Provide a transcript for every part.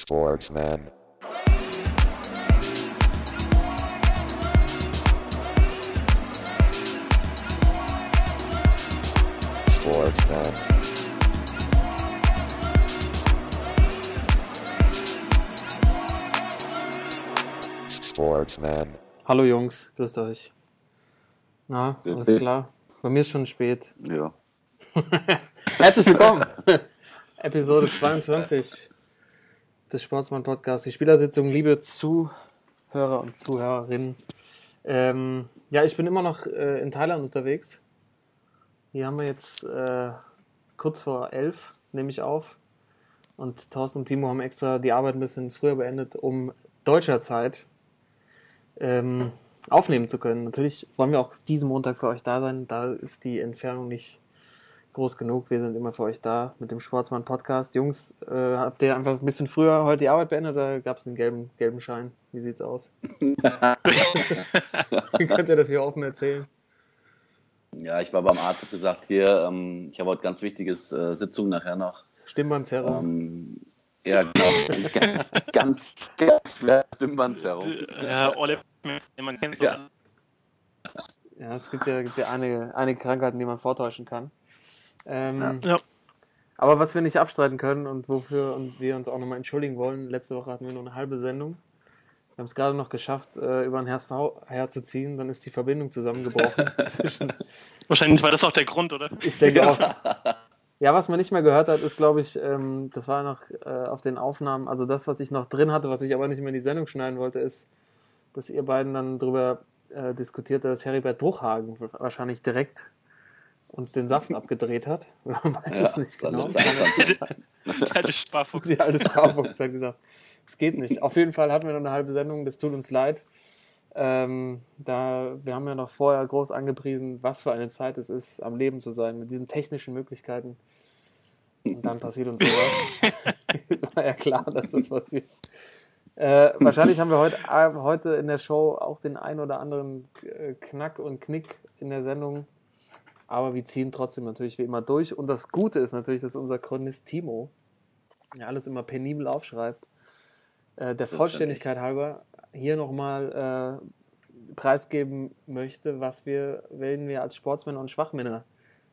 Sportsman. Sportsman. Sportsman. Hallo Jungs, grüßt euch. Na, alles klar? Bei mir ist schon spät. Ja. Herzlich willkommen. Episode 22 des Sportsmann Podcasts. Die Spielersitzung, liebe Zuhörer und Zuhörerinnen. Ähm, ja, ich bin immer noch äh, in Thailand unterwegs. Hier haben wir jetzt äh, kurz vor elf, nehme ich auf. Und Thorsten und Timo haben extra die Arbeit ein bisschen früher beendet, um deutscher Zeit ähm, aufnehmen zu können. Natürlich wollen wir auch diesen Montag für euch da sein. Da ist die Entfernung nicht groß genug. Wir sind immer für euch da mit dem Sportsmann Podcast. Jungs, äh, habt ihr einfach ein bisschen früher heute die Arbeit beendet oder gab es einen gelben, gelben Schein? Wie sieht's aus? Könnt ihr das hier offen erzählen? Ja, ich war beim Arzt, hab gesagt, hier, ähm, ich habe heute ganz wichtiges äh, Sitzung nachher noch. Stimmbandzerrung. Ähm, ja, genau. ganz, ganz, ganz schwer Stimmbandzerrung. Ja, Ole, man kennt so. Ja. Ja, es gibt ja, gibt ja einige, einige Krankheiten, die man vortäuschen kann. Ähm, Ja. Aber was wir nicht abstreiten können und wofür und wir uns auch nochmal entschuldigen wollen, letzte Woche hatten wir nur eine halbe Sendung. Wir haben es gerade noch geschafft, äh, über ein HSV herzuziehen, dann ist die Verbindung zusammengebrochen zwischen Wahrscheinlich war das auch der Grund, oder? Ich denke auch. Ja, was man nicht mehr gehört hat, ist, glaube ich, ähm, das war noch äh, auf den Aufnahmen, also das, was ich noch drin hatte, was ich aber nicht mehr in die Sendung schneiden wollte, ist, dass ihr beiden dann darüber äh, diskutiert, dass Heribert Bruchhagen wahrscheinlich direkt uns den Saft abgedreht hat. Man weiß Ja, es nicht genau. alte Sparfuchs. Die alte Sparfuchs hat gesagt, es geht nicht. Auf jeden Fall hatten wir noch eine halbe Sendung, das tut uns leid. Ähm, da, wir haben ja noch vorher groß angepriesen, was für eine Zeit es ist, am Leben zu sein, mit diesen technischen Möglichkeiten. Und dann passiert uns sowas. War ja klar, dass das passiert. Äh, wahrscheinlich haben wir heute, äh, heute in der Show auch den ein oder anderen Knack und Knick in der Sendung. Aber wir ziehen trotzdem natürlich wie immer durch. Und das Gute ist natürlich, dass unser Chronist Timo ja alles immer penibel aufschreibt. Äh, der Vollständigkeit halber hier nochmal äh, preisgeben möchte, was wir, wen wir als Sportsmänner und Schwachmänner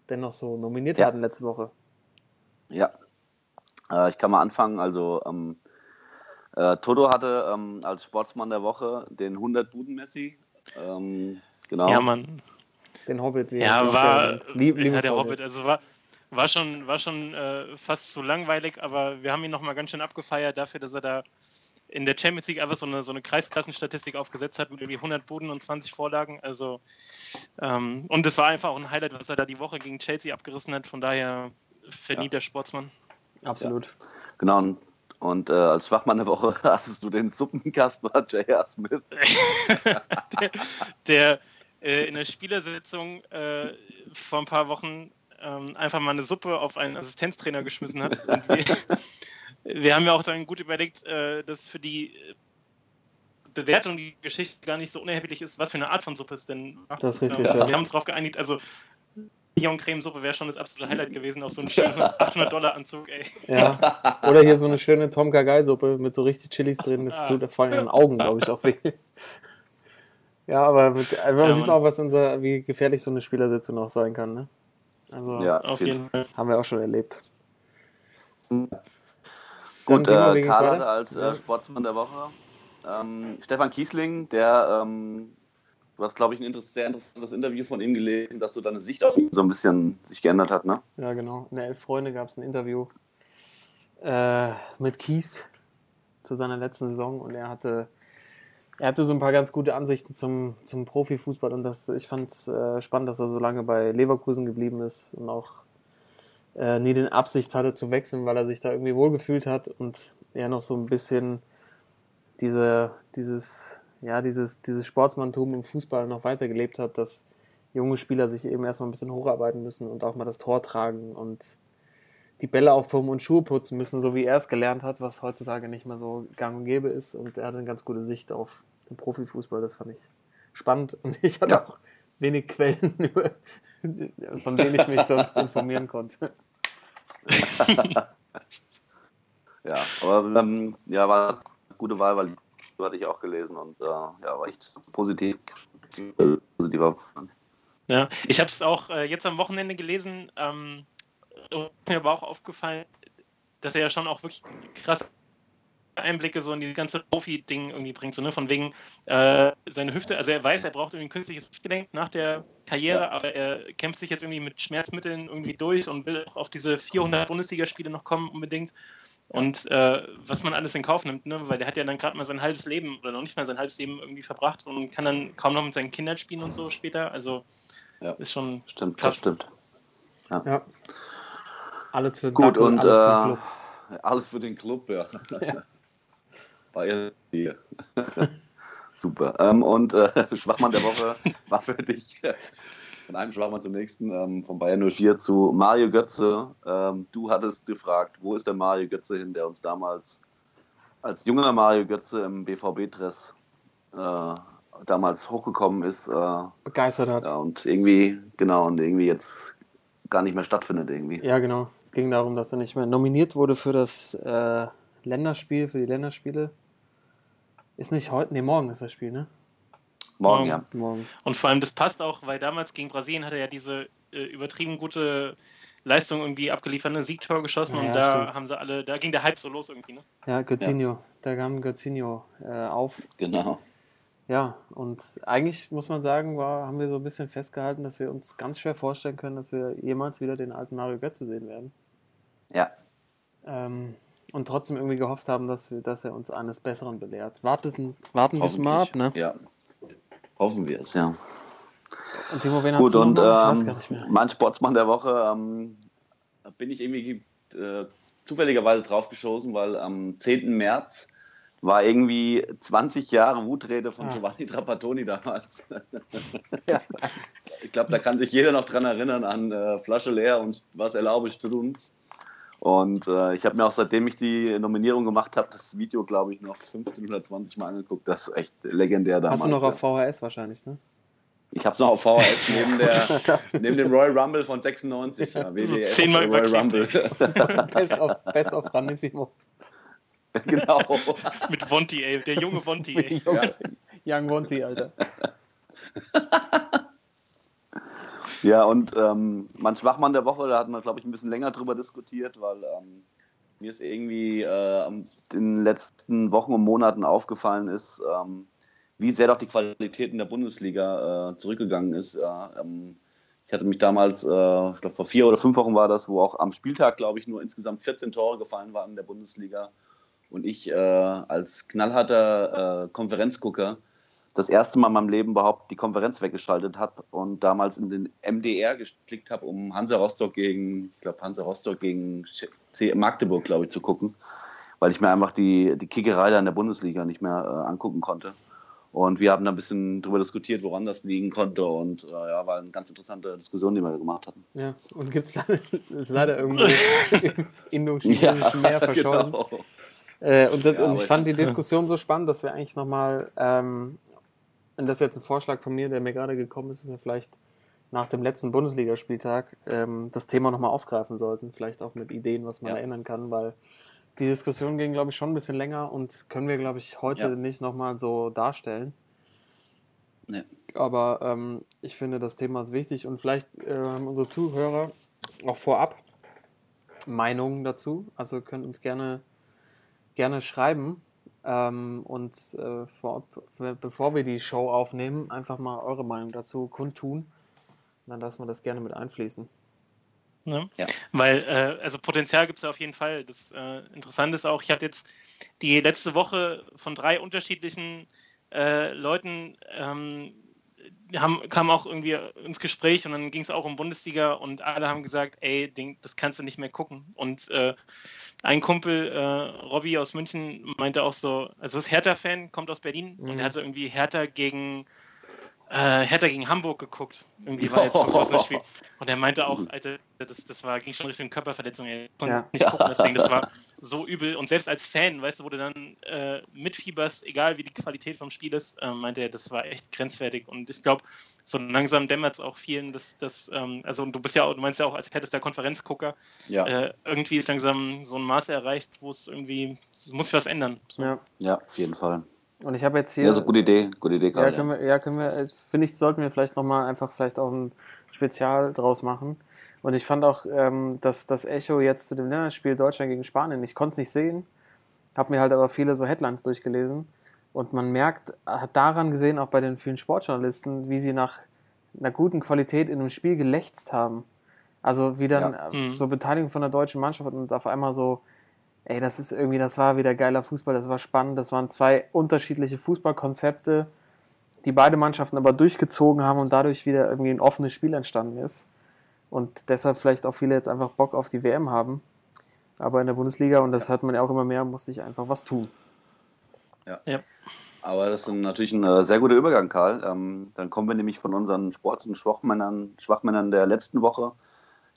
denn noch so nominiert Ja. hatten letzte Woche. Ja. Äh, ich kann mal anfangen. Also, ähm, äh, Toto hatte ähm, als Sportsmann der Woche den 100-Buden-Messi. Ähm, genau. Ja, Mann. Den Hobbit. Wie er Ja, war. Lieb, ja, der. Hobbit. Also war, war schon, war schon äh, fast zu langweilig, aber wir haben ihn nochmal ganz schön abgefeiert dafür, dass er da in der Champions League einfach so eine, so eine Kreisklassenstatistik aufgesetzt hat mit irgendwie 100 Buden und 20 Vorlagen. Also, ähm, und es war einfach auch ein Highlight, was er da die Woche gegen Chelsea abgerissen hat. Von daher verdienter Sportsmann. Absolut. Genau. Und, und äh, als Schwachmann der Woche hattest du den Suppenkasper J.R. Smith. der, der äh, in der Spielersitzung äh, vor ein paar Wochen ähm, einfach mal eine Suppe auf einen Assistenztrainer geschmissen hat. Wir, wir haben ja auch dann gut überlegt, äh, dass für die äh, Bewertung die Geschichte gar nicht so unerheblich ist, was für eine Art von Suppe es denn macht. Das ist richtig, Ähm, ja. Wir haben uns darauf geeinigt, also Bouillon Creme Suppe wäre schon das absolute Highlight gewesen, auf so einen schönen 800 Dollar Anzug, ey. Ja. Oder hier so eine schöne Tom Kagai-Suppe mit so richtig Chilis drin. Das Ah. tut vor allem in den Augen, glaube ich, auch weh. Ja, aber mit, also man Ja, sieht Mann. auch, was unser, wie gefährlich so eine Spielersitzung auch sein kann. Ne? Also Ja, Auf jeden Fall. haben wir auch schon erlebt. Gut, äh, Karl als äh. Sportsmann der Woche ähm, Stefan Kiesling, der, ähm, du hast, glaube ich, ein sehr interessantes Interview von ihm gelesen, dass so deine Sicht auf ihn so ein bisschen sich geändert hat, ne? Ja, genau. In der Elf Freunde gab es ein Interview äh, mit Kies zu seiner letzten Saison und er hatte, er hatte so ein paar ganz gute Ansichten zum, zum Profifußball und das, ich fand es äh, spannend, dass er so lange bei Leverkusen geblieben ist und auch äh, nie den Absicht hatte zu wechseln, weil er sich da irgendwie wohlgefühlt hat und er noch so ein bisschen diese, dieses, ja, dieses, dieses Sportsmanntum im Fußball noch weitergelebt hat, dass junge Spieler sich eben erstmal ein bisschen hocharbeiten müssen und auch mal das Tor tragen und die Bälle aufpumpen und Schuhe putzen müssen, so wie er es gelernt hat, was heutzutage nicht mehr so gang und gäbe ist. Und er hatte eine ganz gute Sicht auf den Profifußball, das fand ich spannend. Und ich hatte Ja. auch wenig Quellen, von denen ich mich sonst informieren konnte. Ja, aber ähm, ja, war eine gute Wahl, weil die hatte ich auch gelesen und äh, ja, war echt positiv. positiv aufgefallen. Ja, ich habe es auch äh, jetzt am Wochenende gelesen. Ähm, mir war auch aufgefallen, dass er ja schon auch wirklich krass Einblicke so in dieses ganze Profi-Ding irgendwie bringt. So, ne? Von wegen äh, seine Hüfte, also er weiß, er braucht irgendwie ein künstliches Hüftgelenk nach der Karriere, aber er kämpft sich jetzt irgendwie mit Schmerzmitteln irgendwie durch und will auch auf diese 400 Bundesligaspiele noch kommen unbedingt. Und äh, was man alles in Kauf nimmt, ne? weil der hat ja dann gerade mal sein halbes Leben oder noch nicht mal sein halbes Leben irgendwie verbracht und kann dann kaum noch mit seinen Kindern spielen und so später. Also ja. ist schon stimmt, krass. das stimmt. Ja. ja. Alles für Gut Dackel, und alles, äh, für alles, für den Club, ja. ja. Bayern. Super. Ähm, und äh, Schwachmann der Woche war für dich von einem Schwachmann zum nächsten, ähm, von Bayern 04 zu Mario Götze. Ähm, du hattest gefragt, wo ist der Mario Götze hin, der uns damals als junger Mario Götze im BVB-Dress äh, damals hochgekommen ist. Äh, Begeistert hat. Ja, und irgendwie, genau, und irgendwie jetzt gar nicht mehr stattfindet irgendwie. Ja, genau. Es ging darum, dass er nicht mehr nominiert wurde für das äh, Länderspiel, für die Länderspiele. Ist nicht heute, nee, morgen ist das Spiel, ne? Morgen, ja. Morgen. Und vor allem, das passt auch, weil damals gegen Brasilien hat er ja diese äh, übertrieben gute Leistung irgendwie abgeliefert, ein Siegtor geschossen ja, und da stimmt. haben sie alle, da ging der Hype so los irgendwie, ne? Ja, Götzinho, ja. da kam Götzinho äh, auf. Genau. Ja, und eigentlich muss man sagen, war, haben wir so ein bisschen festgehalten, dass wir uns ganz schwer vorstellen können, dass wir jemals wieder den alten Mario Götze sehen werden. Ja. Ähm, und trotzdem irgendwie gehofft haben, dass, wir, dass er uns eines Besseren belehrt. Warten, warten wir es mal ab, ne? Ja. Hoffen wir es, ja. Und Timo, wen Gut, und ähm, mein Sportsmann der Woche ähm, bin ich irgendwie äh, zufälligerweise draufgeschossen, weil am 10. März war irgendwie 20 Jahre Wutrede von ah. Giovanni Trapattoni damals. ja. Ich glaube, da kann sich jeder noch dran erinnern an äh, Flasche leer und was erlaube ich zu uns. Und äh, ich habe mir auch seitdem ich die Nominierung gemacht habe, das Video, glaube ich, noch 15 oder 20 Mal angeguckt. Das ist echt legendär damals. Hast du noch auf VHS wahrscheinlich, ne? Ich habe es noch auf VHS neben, der, neben dem Royal Rumble von 96. Ja, WWF Zehnmal Royal Rumble. Best of, Best of Ranissimo. Genau. Mit Vonti, ey. Der junge Vonti, ey. Young Vonti, Alter. Ja, und ähm, mein Schwachmann der Woche, da hatten wir, glaube ich, ein bisschen länger drüber diskutiert, weil ähm, mir ist irgendwie äh, in den letzten Wochen und Monaten aufgefallen ist, ähm, wie sehr doch die Qualität in der Bundesliga äh, zurückgegangen ist. Ähm, ich hatte mich damals, äh, ich glaube vor vier oder fünf Wochen war das, wo auch am Spieltag, glaube ich, nur insgesamt 14 Tore gefallen waren in der Bundesliga. Und ich äh, als knallharter äh, Konferenzgucker das erste Mal in meinem Leben überhaupt die Konferenz weggeschaltet habe und damals in den MDR geklickt habe, um Hansa Rostock gegen, ich glaube Hansa Rostock gegen Magdeburg, glaube ich, zu gucken, weil ich mir einfach die, die Kickerei da in der Bundesliga nicht mehr äh, angucken konnte. Und wir haben da ein bisschen darüber diskutiert, woran das liegen konnte. Und äh, ja, war eine ganz interessante Diskussion, die wir gemacht hatten. Ja, und gibt es leider, leider irgendwo im indochinesischen ja, Meer verschollen. Genau. Äh, und, das, ja, und ich fand die Diskussion so spannend, dass wir eigentlich nochmal ähm, und das ist jetzt ein Vorschlag von mir, der mir gerade gekommen ist, dass wir vielleicht nach dem letzten Bundesligaspieltag ähm, das Thema nochmal aufgreifen sollten. Vielleicht auch mit Ideen, was man ja. erinnern kann, weil die Diskussion ging, glaube ich, schon ein bisschen länger und können wir, glaube ich, heute ja. nicht nochmal so darstellen. Ja. Aber ähm, ich finde, das Thema ist wichtig und vielleicht äh, haben unsere Zuhörer auch vorab Meinungen dazu. Also könnt uns gerne, gerne schreiben, ähm, und äh, vor, bevor wir die Show aufnehmen, einfach mal eure Meinung dazu kundtun. Dann lassen wir das gerne mit einfließen. Ne? Ja. Weil, äh, also Potenzial gibt es ja auf jeden Fall. Das äh, Interessante ist auch, ich hatte jetzt die letzte Woche von drei unterschiedlichen äh, Leuten ähm, haben, kam auch irgendwie ins Gespräch und dann ging es auch um Bundesliga und alle haben gesagt, ey, das kannst du nicht mehr gucken. Und äh, ein Kumpel, äh, Robby aus München, meinte auch so, also ist Hertha-Fan, kommt aus Berlin mhm. und er hatte irgendwie Hertha gegen äh, Hertha gegen Hamburg geguckt. Irgendwie war jetzt kurzem ein Spiel. Und er meinte auch, Alter, das, das war, ging schon Richtung Körperverletzung. Er konnte Ja. nicht gucken, das Ding. Das war so übel. Und selbst als Fan, weißt du, wo du dann äh, mitfieberst, egal wie die Qualität vom Spiel ist, äh, meinte er, das war echt grenzwertig. Und ich glaube, so langsam dämmert es auch vielen, dass das, ähm, also und du bist ja auch, du meinst ja auch als härtester Konferenzgucker, Ja, äh, irgendwie ist langsam so ein Maß erreicht, wo es irgendwie, es muss sich was ändern. So. Ja. ja, auf jeden Fall. Und ich habe jetzt hier. Ja, so gute Idee, gute Idee, Ja, Karl. können wir, ja, können wir, äh, finde ich, sollten wir vielleicht nochmal einfach vielleicht auch ein Spezial draus machen. Und ich fand auch, ähm, dass das Echo jetzt zu dem Länderspiel Deutschland gegen Spanien, ich konnte es nicht sehen, habe mir halt aber viele so Headlines durchgelesen. Und man merkt, hat daran gesehen, auch bei den vielen Sportjournalisten, wie sie nach einer guten Qualität in einem Spiel gelächzt haben. Also wie dann Ja. äh, Mhm. so Beteiligung von der deutschen Mannschaft und auf einmal so, ey, das ist irgendwie, das war wieder geiler Fußball, das war spannend, das waren zwei unterschiedliche Fußballkonzepte, die beide Mannschaften aber durchgezogen haben und dadurch wieder irgendwie ein offenes Spiel entstanden ist. Und deshalb vielleicht auch viele jetzt einfach Bock auf die WM haben. Aber in der Bundesliga, und das hört man ja auch immer mehr, muss sich einfach was tun. Aber das ist natürlich ein äh, sehr guter Übergang, Karl. Ähm, dann kommen wir nämlich von unseren Sports- und Schwachmännern, Schwachmännern der letzten Woche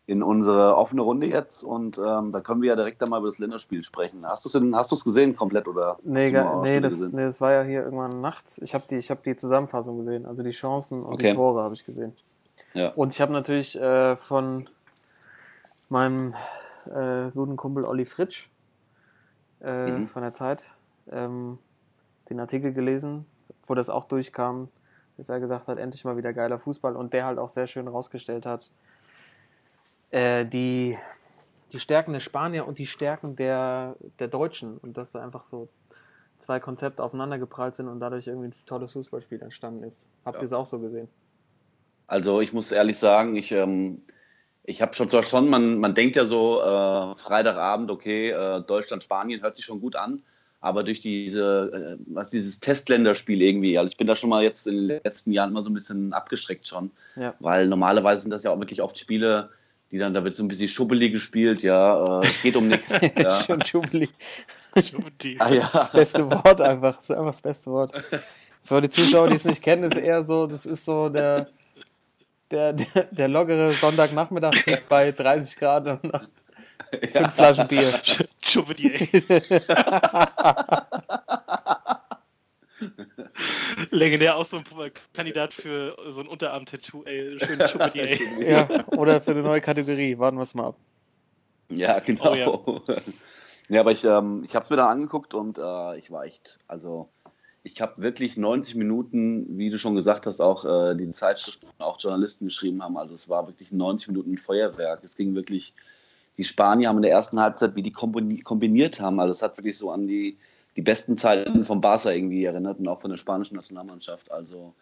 in unsere offene Runde jetzt. Und ähm, da können wir ja direkt einmal über das Länderspiel sprechen. Hast du es gesehen komplett oder? Nee, nee, das, nee, das war ja hier irgendwann nachts. Ich habe die, ich hab die Zusammenfassung gesehen, also die Chancen und die Okay. Tore habe ich gesehen. Ja. Und ich habe natürlich äh, von meinem äh, guten Kumpel Olli Fritsch äh, Mhm. von der Zeit ähm, den Artikel gelesen, wo das auch durchkam, dass er gesagt hat, endlich mal wieder geiler Fußball und der halt auch sehr schön rausgestellt hat, äh, die, die Stärken der Spanier und die Stärken der, der Deutschen und dass da einfach so zwei Konzepte aufeinander geprallt sind und dadurch irgendwie ein tolles Fußballspiel entstanden ist. Habt Ja. ihr es auch so gesehen? Also ich muss ehrlich sagen, ich, ähm, ich habe schon zwar schon, man, man denkt ja so, äh, Freitagabend, okay, äh, Deutschland, Spanien hört sich schon gut an, aber durch diese, äh, was dieses Testländerspiel irgendwie, also ich bin da schon mal jetzt in den letzten Jahren immer so ein bisschen abgeschreckt schon, Ja. weil normalerweise sind das ja auch wirklich oft Spiele, die dann, da wird so ein bisschen schubbelig gespielt, ja, äh, es geht um nichts. ja. Schon. Die- Ah, ja. Das beste Wort einfach. Das ist einfach das beste Wort. Für die Zuschauer, die es nicht kennen, ist eher so, das ist so der, der, der, der lockere Sonntagnachmittag bei 30 Grad und nach fünf Flaschen Bier. Chouvier. Legendär auch so ein Kandidat für so ein Unterarm-Tattoo, ey, schön Chouvier. Ja, oder für eine neue Kategorie. Warten wir es mal ab. Ja, genau. Oh, ja. aber ich, ähm, ich habe es mir dann angeguckt und äh, ich war echt, also ich habe wirklich 90 Minuten, wie du schon gesagt hast, auch äh, die Zeitschriften, auch Journalisten geschrieben haben. Also es war wirklich 90 Minuten Feuerwerk. Es ging wirklich, die Spanier haben in der ersten Halbzeit, wie die kombini- kombiniert haben, also es hat wirklich so an die, die besten Zeiten vom Barca irgendwie erinnert und auch von der spanischen Nationalmannschaft. Also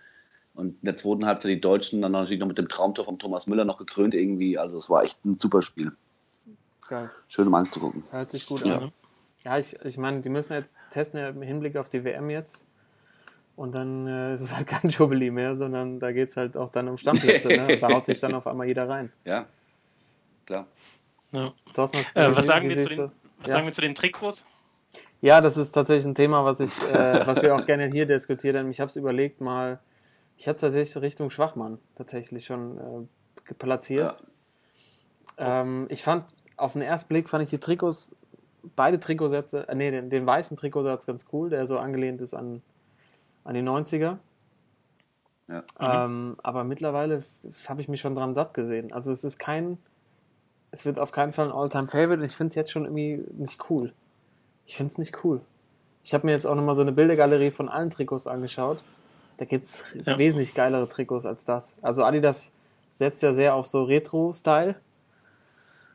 und in der zweiten Halbzeit die Deutschen dann natürlich noch mit dem Traumtor von Thomas Müller noch gekrönt irgendwie. Also es war echt ein super Spiel. Geil. Schön um anzugucken. Hört sich gut Ja. an. Ja, ich, ich meine, die müssen jetzt testen ja im Hinblick auf die WM jetzt. Und dann äh, ist es halt kein Jubilee mehr, sondern da geht es halt auch dann um Stammplätze. ne? Und Da haut sich dann auf einmal jeder rein. Ja, klar. Ja. Thorsten, Äh, was sagen Wie wir den, was Ja. sagen wir zu den Trikots? Ja, das ist tatsächlich ein Thema, was ich, äh, was wir auch gerne hier diskutieren. Ich habe es überlegt, mal, ich hatte tatsächlich Richtung Schwachmann tatsächlich schon äh, platziert. Ähm, ich fand, auf den ersten Blick fand ich die Trikots, beide Trikotsätze, äh, nee, den, den weißen Trikotsatz ganz cool, der so angelehnt ist an, an die 90er. Ja. Ähm, aber mittlerweile habe ich mich schon dran satt gesehen. Also es ist kein, es wird auf keinen Fall ein All-Time-Favorite. Ich finde es jetzt schon irgendwie nicht cool. Ich finde es nicht cool. Ich habe mir jetzt auch nochmal so eine Bildergalerie von allen Trikots angeschaut. Da gibt es Ja. wesentlich geilere Trikots als das. Also Adidas setzt ja sehr auf so Retro-Style.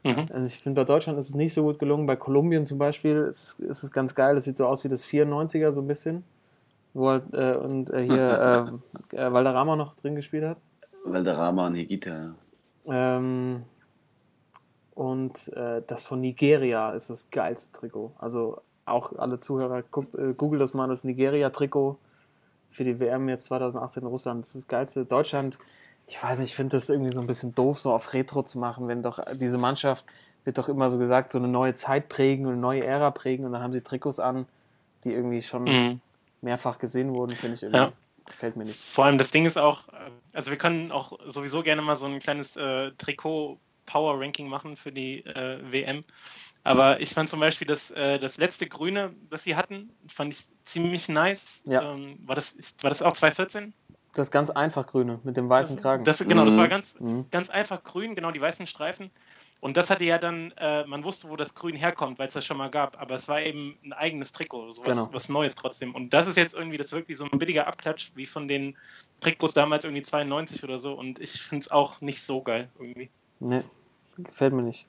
Mhm. Also ich finde, bei Deutschland ist es nicht so gut gelungen. Bei Kolumbien zum Beispiel ist, es- ist es ganz geil. Das sieht so aus wie das 94er so ein bisschen. Wo halt, äh, und äh, hier äh, äh, Valderrama noch drin gespielt hat. Valderrama und Higita. Ähm, und äh, das von Nigeria ist das geilste Trikot. Also auch alle Zuhörer, guckt, äh, googelt das mal, das Nigeria-Trikot für die WM jetzt 2018 in Russland. Das ist das geilste. Deutschland, ich weiß nicht, ich finde das irgendwie so ein bisschen doof, so auf Retro zu machen, wenn doch diese Mannschaft wird doch immer so gesagt, so eine neue Zeit prägen und eine neue Ära prägen und dann haben sie Trikots an, die irgendwie schon Mhm. mehrfach gesehen wurden, finde ich irgendwie. Ja. Gefällt mir nicht. Vor allem das Ding ist auch, äh, also wir können auch sowieso gerne mal so ein kleines äh, Trikot-Power-Ranking machen für die äh, WM. Aber ich fand zum Beispiel das, äh, das letzte Grüne, das sie hatten, fand ich ziemlich nice. Ja. Ähm, war, das, war das auch 2014? Das ganz einfach grüne mit dem weißen Kragen. Das, genau, das Mhm. war ganz, Mhm. ganz einfach grün, genau die weißen Streifen. Und das hatte ja dann, äh, man wusste, wo das Grün herkommt, weil es das schon mal gab, aber es war eben ein eigenes Trikot, so was, Genau. was Neues trotzdem. Und das ist jetzt irgendwie, das ist wirklich so ein billiger Abklatsch, wie von den Trikots damals irgendwie 92 oder so. Und ich finde es auch nicht so geil irgendwie. Nee, gefällt mir nicht.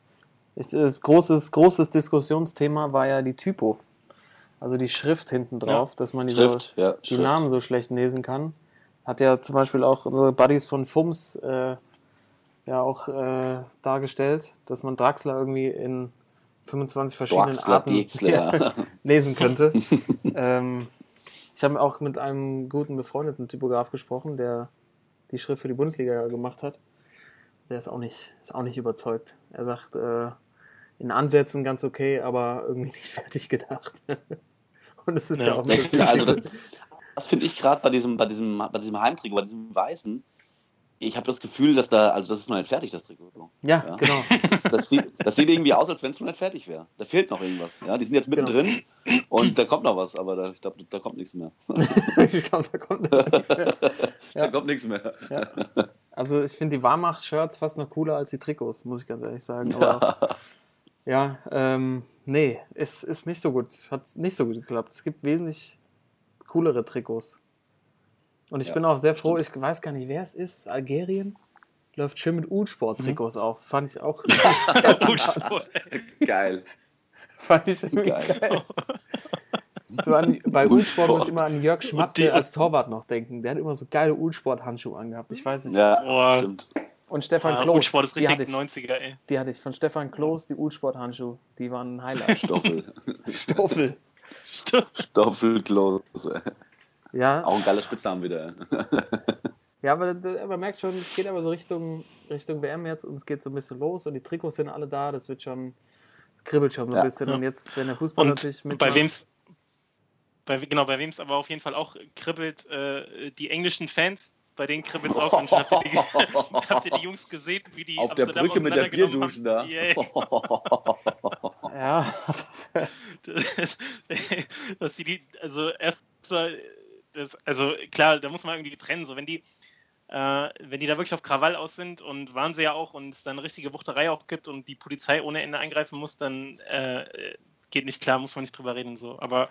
Ich, äh, großes, großes Diskussionsthema war ja die Typo. Also die Schrift hinten drauf, dass man die, so, Schrift, ja. die. Namen so schlecht lesen kann. Hat ja zum Beispiel auch unsere Buddies von FUMS äh, ja auch äh, dargestellt, dass man Draxler irgendwie in 25 verschiedenen Draxler, Arten Dexler, ja. lesen könnte. ähm, ich habe auch mit einem guten befreundeten Typograf gesprochen, der die Schrift für die Bundesliga gemacht hat. Der ist auch nicht, ist auch nicht überzeugt. Er sagt, äh, in Ansätzen ganz okay, aber irgendwie nicht fertig gedacht. Und es ist ja, Ja. auch das Ja, also Wichtigste. Das finde ich gerade bei diesem, bei diesem, bei diesem Heimtrikot, bei diesem Weißen. Ich habe das Gefühl, dass da, also das ist noch nicht fertig, das Trikot. Ja, Ja. genau. Das sieht, das sieht irgendwie aus, als wenn es noch nicht fertig wäre. Da fehlt noch irgendwas. Ja, die sind jetzt mittendrin und da kommt noch was, aber da, ich glaube, da kommt nichts mehr. ich glaube, da kommt noch nichts mehr. Ja. Da kommt nichts mehr. Ja. Also ich finde die Warmacht-Shirts fast noch cooler als die Trikots, muss ich ganz ehrlich sagen. Aber ja, ähm, nee, es ist nicht so gut. Hat nicht so gut geklappt. Es gibt wesentlich coolere Trikots. Und ich Ja, bin auch sehr froh, ich weiß gar nicht, wer es ist. Algerien läuft schön mit U-Sport-Trikots auf. Fand ich auch sehr. Geil. Fand ich geil. Geil. So an, bei U-Sport muss ich immer an Jörg die- Schmatte als Torwart noch denken. Der hat immer so geile U-Sport-Handschuhe angehabt. Ich weiß nicht. Ja, stimmt. Und Stefan Ah, Klos. Ulsport ist die richtig hatte ich. 90er, ey. Die hatte ich von Stefan Klos, die Ulsport-Handschuhe. Die waren ein Highlight. Stoffel. Stoffel. Stoffelklose. Ja, Auch ein geiler Spitznamen wieder. ja aber man merkt schon, es geht aber so Richtung, Richtung WM jetzt und es geht so ein bisschen los und die Trikots sind alle da. Das wird schon, es kribbelt schon so ein Ja. bisschen. Und jetzt, wenn der Fußball Und natürlich mit. bei wem's, bei, genau, bei wem's aber auf jeden Fall auch kribbelt, äh, die englischen Fans, bei denen kribbelt es auch. Und habt, ihr die, habt ihr die Jungs gesehen, wie die Auf der Brücke mit der Bierduschen da. Yeah. Ja, dass die, die also erstmal, also klar, da muss man irgendwie trennen. So, wenn die, äh, wenn die da wirklich auf Krawall aus sind und waren sie ja auch und es dann eine richtige Wuchterei auch gibt und die Polizei ohne Ende eingreifen muss, dann äh, geht nicht klar, muss man nicht drüber reden. So. Aber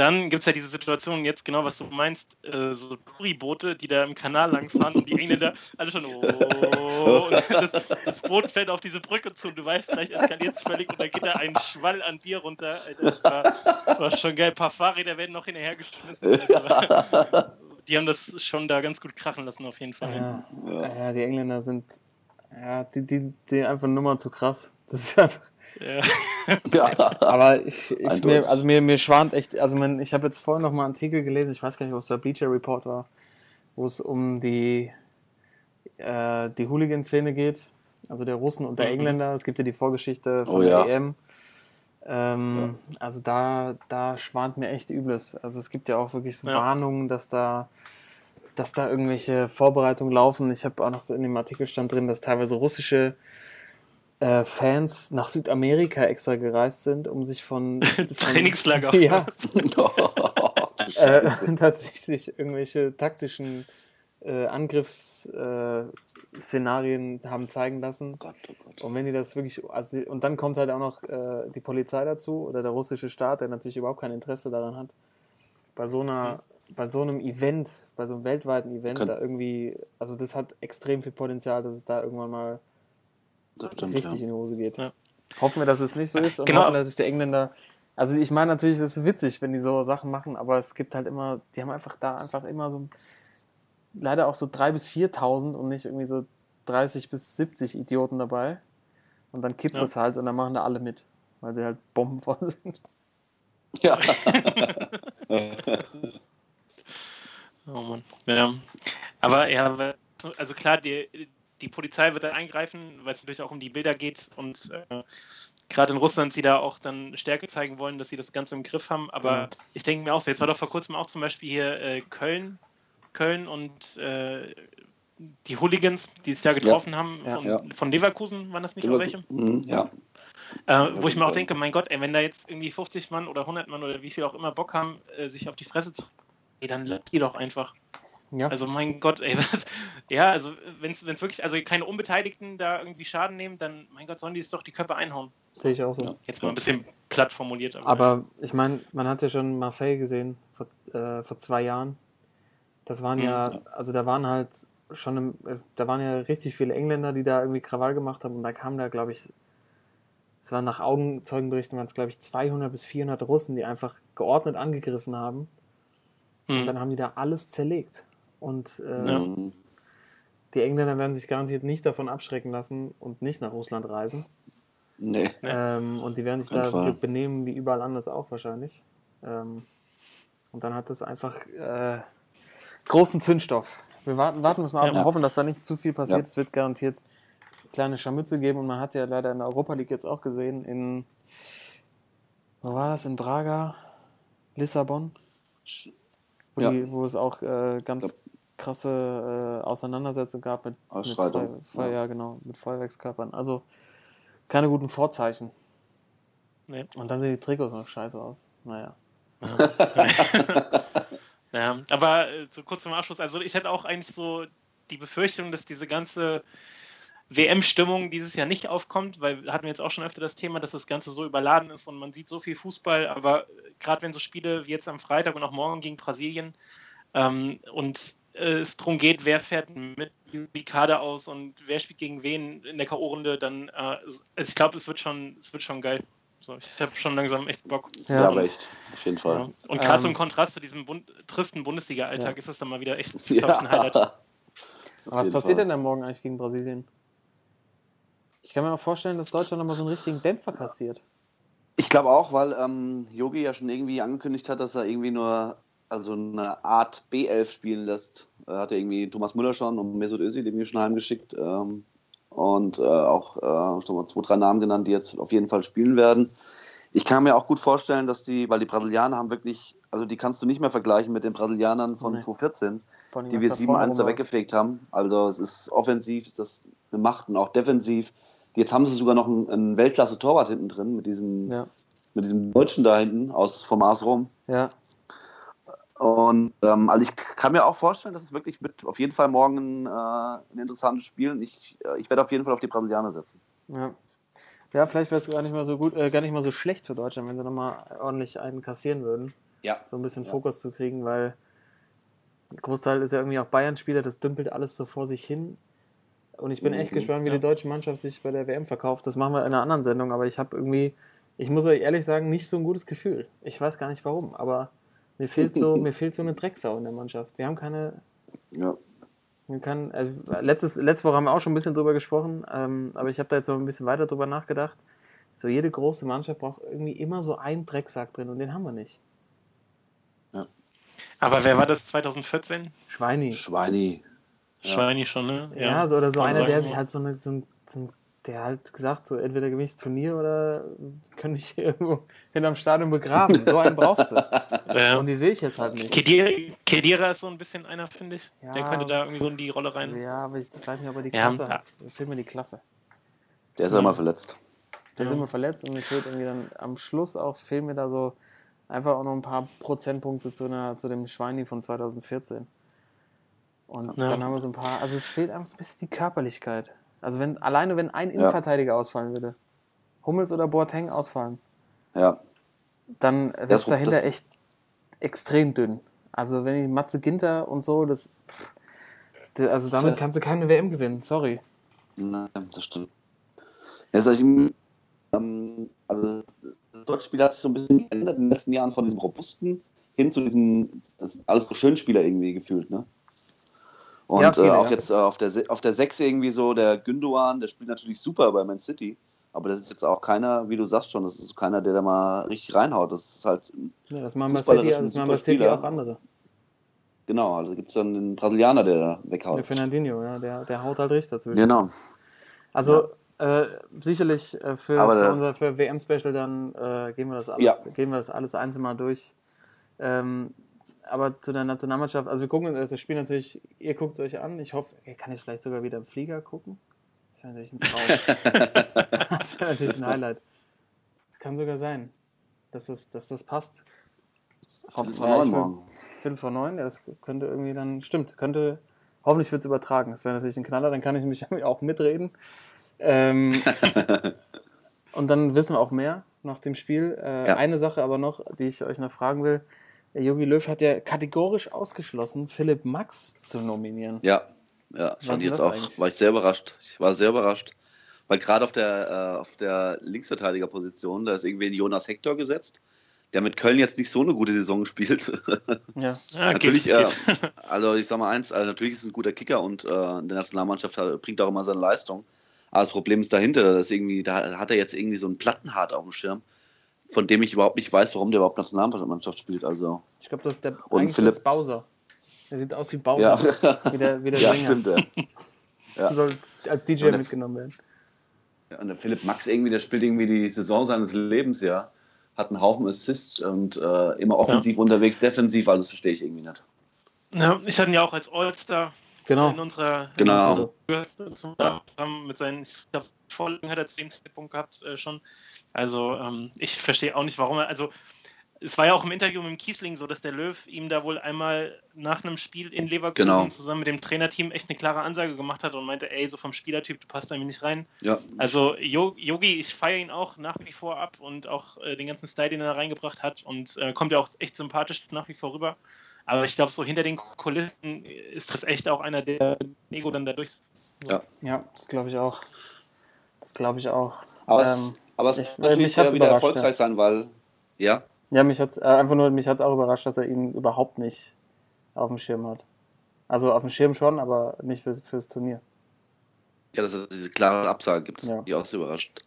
dann gibt es ja diese Situation, jetzt genau was du meinst, äh, so Touriboote, die da im Kanal langfahren und die Engländer alle schon, oh, und das, das Boot fährt auf diese Brücke zu und du weißt, gleich eskaliert es völlig und dann geht da ein Schwall an Bier runter. Alter, das war, war schon geil. Ein paar Fahrräder werden noch hinterhergeschmissen. Also, die haben das schon da ganz gut krachen lassen, auf jeden Fall. ja, Ja. ja, die Engländer sind, ja, die, die, die einfach Nummer zu krass. Das ist einfach. Ja. Ja. Aber ich, ich mir, also mir, mir schwant echt, also man, ich habe jetzt vorhin noch mal einen Artikel gelesen, ich weiß gar nicht, ob es der Bleacher Report war, wo es um die, äh, die Hooligan-Szene geht, also der Russen und der Mhm. Engländer. Es gibt ja die Vorgeschichte von Oh der ja. EM. Ähm, Also da, da schwant mir echt Übles. Also es gibt ja auch wirklich so Ja. Warnungen, dass da dass da irgendwelche Vorbereitungen laufen. Ich habe auch noch so in dem Artikel stand drin, dass teilweise russische äh, Fans nach Südamerika extra gereist sind, um sich von, von Trainingslager. Ja, äh, tatsächlich irgendwelche taktischen äh, Angriffsszenarien äh, haben zeigen lassen. Gott, oh Gott. Und wenn die das wirklich, also, und dann kommt halt auch noch äh, die Polizei dazu oder der russische Staat, der natürlich überhaupt kein Interesse daran hat, bei so einer, bei so einem Event, bei so einem weltweiten Event, Könnt- da irgendwie, also das hat extrem viel Potenzial, dass es da irgendwann mal stimmt, richtig ja. in die Hose geht. Ja. Hoffen wir, dass es nicht so ist und Genau. hoffen, dass es die Engländer. Also ich meine natürlich, es ist witzig, wenn die so Sachen machen, aber es gibt halt immer, die haben einfach da einfach immer so leider auch so 3.000 bis 4.000 und nicht irgendwie so 30 bis 70 Idioten dabei. Und dann kippt Ja. das halt und dann machen da alle mit, weil sie halt bombenvoll sind. Ja. Oh Mann. Ja. Aber ja, also klar, die, die Polizei wird da eingreifen, weil es natürlich auch um die Bilder geht und äh, gerade in Russland sie da auch dann Stärke zeigen wollen, dass sie das Ganze im Griff haben. Aber Mhm. ich denke mir auch so, jetzt war doch vor kurzem auch zum Beispiel hier äh, Köln Köln und äh, die Hooligans, die es ja getroffen haben, Ja. von, Ja. von Leverkusen waren das nicht auch welche? Mhm, Ja. Äh, wo ich mir auch denke, mein Gott, ey, wenn da jetzt irgendwie 50 Mann oder 100 Mann oder wie viel auch immer Bock haben, äh, sich auf die Fresse zu. Dann lass die doch einfach. Ja, Also mein Gott, ey, was, ja, also wenn es wirklich, also keine Unbeteiligten da irgendwie Schaden nehmen, dann, mein Gott, sollen die es doch die Köpfe einhauen. sehe ich auch so. Jetzt mal ein bisschen platt formuliert. Aber ich meine, man hat ja schon Marseille gesehen vor, äh, vor zwei Jahren. Das waren Mhm. ja, also da waren halt schon, im, äh, da waren ja richtig viele Engländer, die da irgendwie Krawall gemacht haben und da kamen da, glaube ich, es waren nach Augenzeugenberichten, waren es, glaube ich, 200 bis 400 Russen, die einfach geordnet angegriffen haben. Und hm. dann haben die da alles zerlegt. Und äh, Ja. Die Engländer werden sich garantiert nicht davon abschrecken lassen und nicht nach Russland reisen. Nee. Ähm, und die werden sich da Fall. benehmen wie überall anders auch wahrscheinlich. Ähm, und dann hat das einfach äh, großen Zündstoff. Wir warten, warten müssen wir ab Ja. und hoffen, dass da nicht zu viel passiert. Ja. Es wird garantiert kleine Scharmütze geben und man hat ja leider in der Europa League jetzt auch gesehen, in wo war das? In Braga, Lissabon, wo, Ja. die, wo es auch äh, ganz. Krasse äh, Auseinandersetzungen gab mit, mit Ausschreitung, Feu Feu ja. ja. genau, mit Feuerwerkskörpern. Also keine guten Vorzeichen. Nee. Und dann sehen die Trikots noch scheiße aus. Naja. Ja, aber äh, so kurz zum Abschluss, also ich hätte auch eigentlich so die Befürchtung, dass diese ganze WM-Stimmung dieses Jahr nicht aufkommt, weil wir hatten jetzt auch schon öfter das Thema, dass das Ganze so überladen ist und man sieht so viel Fußball, aber gerade wenn so Spiele wie jetzt am Freitag und auch morgen gegen Brasilien ähm, und äh, es darum geht, wer fährt mit die Kader aus und wer spielt gegen wen in der K.O.-Runde, dann, äh, ich glaube, es wird schon, es wird schon geil. So, ich habe schon langsam echt Bock. Ja, Ja. aber echt. Auf jeden Ja. Fall. Und gerade so Ähm, im Kontrast zu diesem bund tristen Bundesliga-Alltag Ja. ist das dann mal wieder echt glaub ich, ein Highlight. Was passiert Fall. denn da morgen eigentlich gegen Brasilien? Ich kann mir auch vorstellen, dass Deutschland nochmal so einen richtigen Dämpfer kassiert. Ich glaube auch, weil ähm, Yogi ja schon irgendwie angekündigt hat, dass er irgendwie nur also eine Art B11 spielen lässt. Er hat ja irgendwie Thomas Müller schon und Mesut Özil irgendwie schon heimgeschickt. Ähm, und äh, auch äh, schon mal zwei, drei Namen genannt, die jetzt auf jeden Fall spielen werden. Ich kann mir auch gut vorstellen, dass die, weil die Brasilianer haben wirklich, also die kannst du nicht mehr vergleichen mit den Brasilianern von Nee. 2014 Vor allem, die wir da 7-1 vorne da weggefegt haben. Also es ist offensiv, ist das eine Macht und auch defensiv. Jetzt haben sie sogar noch einen, einen Weltklasse-Torwart hinten drin mit diesem, Ja, mit diesem Deutschen da hinten aus vom AS Rom. ja. Und ähm, also ich kann mir auch vorstellen, dass es wirklich wird auf jeden Fall morgen äh, ein interessantes Spiel. Ich, äh, ich werde auf jeden Fall auf die Brasilianer setzen. Ja, ja vielleicht wäre es gar nicht mal so gut, äh, gar nicht mal so schlecht für Deutschland, wenn sie nochmal ordentlich einen kassieren würden. Ja. So ein bisschen Ja. Fokus zu kriegen, weil ein Großteil ist ja irgendwie auch Bayern-Spieler, das dümpelt alles so vor sich hin. Und ich bin echt Mhm. gespannt, wie Ja. die deutsche Mannschaft sich bei der WM verkauft. Das machen wir in einer anderen Sendung, aber ich habe irgendwie, ich muss euch ehrlich sagen, nicht so ein gutes Gefühl. Ich weiß gar nicht warum, aber mir fehlt so, mir fehlt so eine Drecksau in der Mannschaft. Wir haben keine, Ja. man kann, also letztes, letzte Woche haben wir auch schon ein bisschen drüber gesprochen, ähm, aber ich habe da jetzt noch ein bisschen weiter drüber nachgedacht. So jede große Mannschaft braucht irgendwie immer so einen Drecksack drin und den haben wir nicht. Aber wer war das 2014? Schweini. Schweini. Ja. Schweini schon, ne? Ja, so, oder so kann einer, der sich ja. halt so, eine, so, ein, so ein, der halt gesagt, so entweder gewinne ich das Turnier oder kann ich hier irgendwo hinterm Stadion begraben. So einen brauchst du. Ja. Und die sehe ich jetzt halt nicht. Kedira, Kedira ist so ein bisschen einer, finde ich. Ja, der könnte da irgendwie so in die Rolle rein. Ja, aber ich weiß nicht, ob er die Klasse ja. hat. Fehlt mir die Klasse. Der ist ja immer verletzt. Der ist immer verletzt und mir fehlt irgendwie dann am Schluss auch, fehlen mir da so einfach auch noch ein paar Prozentpunkte zu, einer, zu dem Schweini von 2014. Und Ja. dann haben wir so ein paar, also es fehlt einfach so ein bisschen die Körperlichkeit. Also wenn, alleine wenn ein Innenverteidiger ausfallen würde, Hummels oder Boateng ausfallen, Ja. dann wird Das- es dahinter das- echt extrem dünn. Also wenn ich Matze Ginter und so, das, pff, das also damit kannst du keine WM gewinnen, sorry. Nein, das stimmt. Ja, sag ich, ähm, also das deutsche Spiel hat sich so ein bisschen geändert in den letzten Jahren von diesem robusten hin zu diesem, das ist alles so Schönspieler irgendwie gefühlt, ne? Und Ja, viele, äh, auch ja. jetzt äh, auf, der, auf der 6 irgendwie so, der Gündogan, der spielt natürlich super bei Man City, aber das ist jetzt auch keiner, wie du sagst schon, das ist keiner, der da mal richtig reinhaut. Das ist halt, Ja, das machen bei City, das machen bei City auch andere. genau, also gibt es dann einen Brasilianer, der da Der weghaut. Fernandinho, ja, der, der haut halt richtig dazwischen. Genau. Also äh, sicherlich äh, für, für der- unser für WM-Special dann äh, gehen wir das alles, Ja. gehen wir das alles einzeln mal durch. Ähm, aber zu der Nationalmannschaft, also wir gucken das Spiel natürlich, ihr guckt es euch an. Ich hoffe, ihr kann es vielleicht sogar wieder im Flieger gucken. Das wäre natürlich ein Traum. das wäre natürlich ein Highlight. Kann sogar sein, dass das, dass das passt. Fünf Ja, vor neun ich morgen. 5 vor 9, ja, das könnte irgendwie dann, stimmt, könnte, hoffentlich wird es übertragen. Das wäre natürlich ein Knaller, dann kann ich mich auch mitreden. Ähm, und dann wissen wir auch mehr nach dem Spiel. Äh, Ja. Eine Sache aber noch, die ich euch noch fragen will. Der Jogi Löw hat ja kategorisch ausgeschlossen, Philipp Max zu nominieren. Ja, ja, Was fand ich jetzt das auch, eigentlich? war ich sehr überrascht. Ich war sehr überrascht. Weil gerade auf der, äh, auf der Linksverteidigerposition, da ist irgendwie ein Jonas Hector gesetzt, der mit Köln jetzt nicht so eine gute Saison spielt. Ja, Ja, natürlich, geht, äh, geht. also ich sag mal eins, also natürlich ist es ein guter Kicker und äh, in der Nationalmannschaft hat, bringt auch immer seine Leistung. Aber das Problem ist dahinter, dass irgendwie, da hat er jetzt irgendwie so einen Plattenhart auf dem Schirm, von dem ich überhaupt nicht weiß, warum der überhaupt Nationalmannschaft spielt. Also, ich glaube, das ist der Und eigentlich Philipp- ist Bowser. Der sieht aus wie Bowser, ja, wie der, wie der ja Sänger. stimmt. Ja. ja. Soll als DJ Und der- mitgenommen werden. Ja, und der Philipp Max irgendwie, der spielt irgendwie die Saison seines Lebens, ja. Hat einen Haufen Assists und äh, immer offensiv unterwegs, defensiv, also das verstehe ich irgendwie nicht. Ja, ich hatte ihn ja auch als All-Star Genau. in unserer Genau. zum Programm mit seinen, ich glaube, Vorlagen hat er 10 Punkte gehabt äh, schon. Also ähm, ich verstehe auch nicht, warum er, also es war ja auch im Interview mit dem Kiesling so, dass der Löw ihm da wohl einmal nach einem Spiel in Leverkusen Genau. zusammen mit dem Trainerteam echt eine klare Ansage gemacht hat und meinte, ey, so vom Spielertyp, du passt bei mir nicht rein. Ja, Also Yogi, ich feiere ihn auch nach wie vor ab und auch äh, den ganzen Style, den er reingebracht hat und äh, kommt ja auch echt sympathisch nach wie vor rüber. Aber ich glaube, so hinter den Kulissen ist das echt auch einer, der Ego dann dadurch. Ja. Ja, das glaube ich auch. Das glaube ich auch. aber Ähm, es, aber es ich- wird mich natürlich wieder überrascht, erfolgreich sein, weil, ja, Ja, mich hat äh, einfach nur, mich hat auch überrascht, dass er ihn überhaupt nicht auf dem Schirm hat. Also auf dem Schirm schon, aber nicht fürs, fürs Turnier. ja, dass es diese klare Absage gibt, Ja. mich auch sehr überrascht.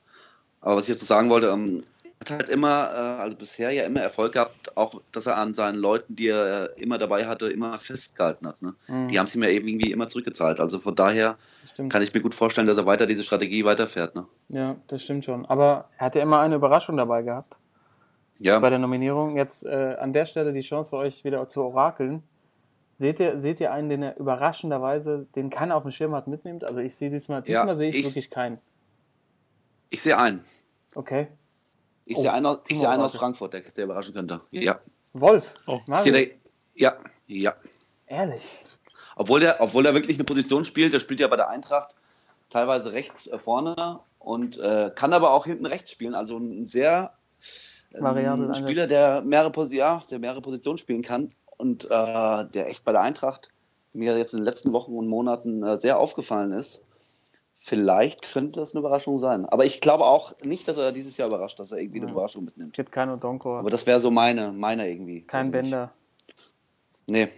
Aber was ich jetzt noch sagen wollte, ähm, hat halt immer, äh, also bisher ja immer Erfolg gehabt, auch dass er an seinen Leuten, die er immer dabei hatte, immer festgehalten hat. Ne? Mhm, Die haben es ihm ja irgendwie immer zurückgezahlt. Also von daher kann ich mir gut vorstellen, dass er weiter diese Strategie weiterfährt. Ne? Ja, das stimmt schon. Aber er hat ja immer eine Überraschung dabei gehabt Ja, bei der Nominierung. Jetzt äh, an der Stelle die Chance für euch wieder zu orakeln. Seht ihr, seht ihr einen, den er überraschenderweise, den keiner auf dem Schirm hat, mitnimmt? Also ich sehe diesmal, Ja, diesmal sehe ich, ich- wirklich keinen. ich sehe einen. Okay. Ich Oh, sehe einen, aus- ich sehe einen aus. Frankfurt, der sehr überraschen könnte. Ja. Wolf. Oh, der, ja, ja. Ehrlich. Obwohl der, obwohl er wirklich eine Position spielt, der spielt ja bei der Eintracht teilweise rechts äh, vorne und äh, kann aber auch hinten rechts spielen. Also ein sehr ähm, Variabel ein Spieler, der mehrere, ja, der mehrere Positionen spielen kann und äh, der echt bei der Eintracht mir jetzt in den letzten Wochen und Monaten äh, sehr aufgefallen ist. Vielleicht könnte das eine Überraschung sein. Aber ich glaube auch nicht, dass er dieses Jahr überrascht, dass er irgendwie eine Ja. Überraschung Es mitnimmt. gibt keinen Odonkor, Aber das wäre so meine, meine irgendwie. kein so Bänder. Nee.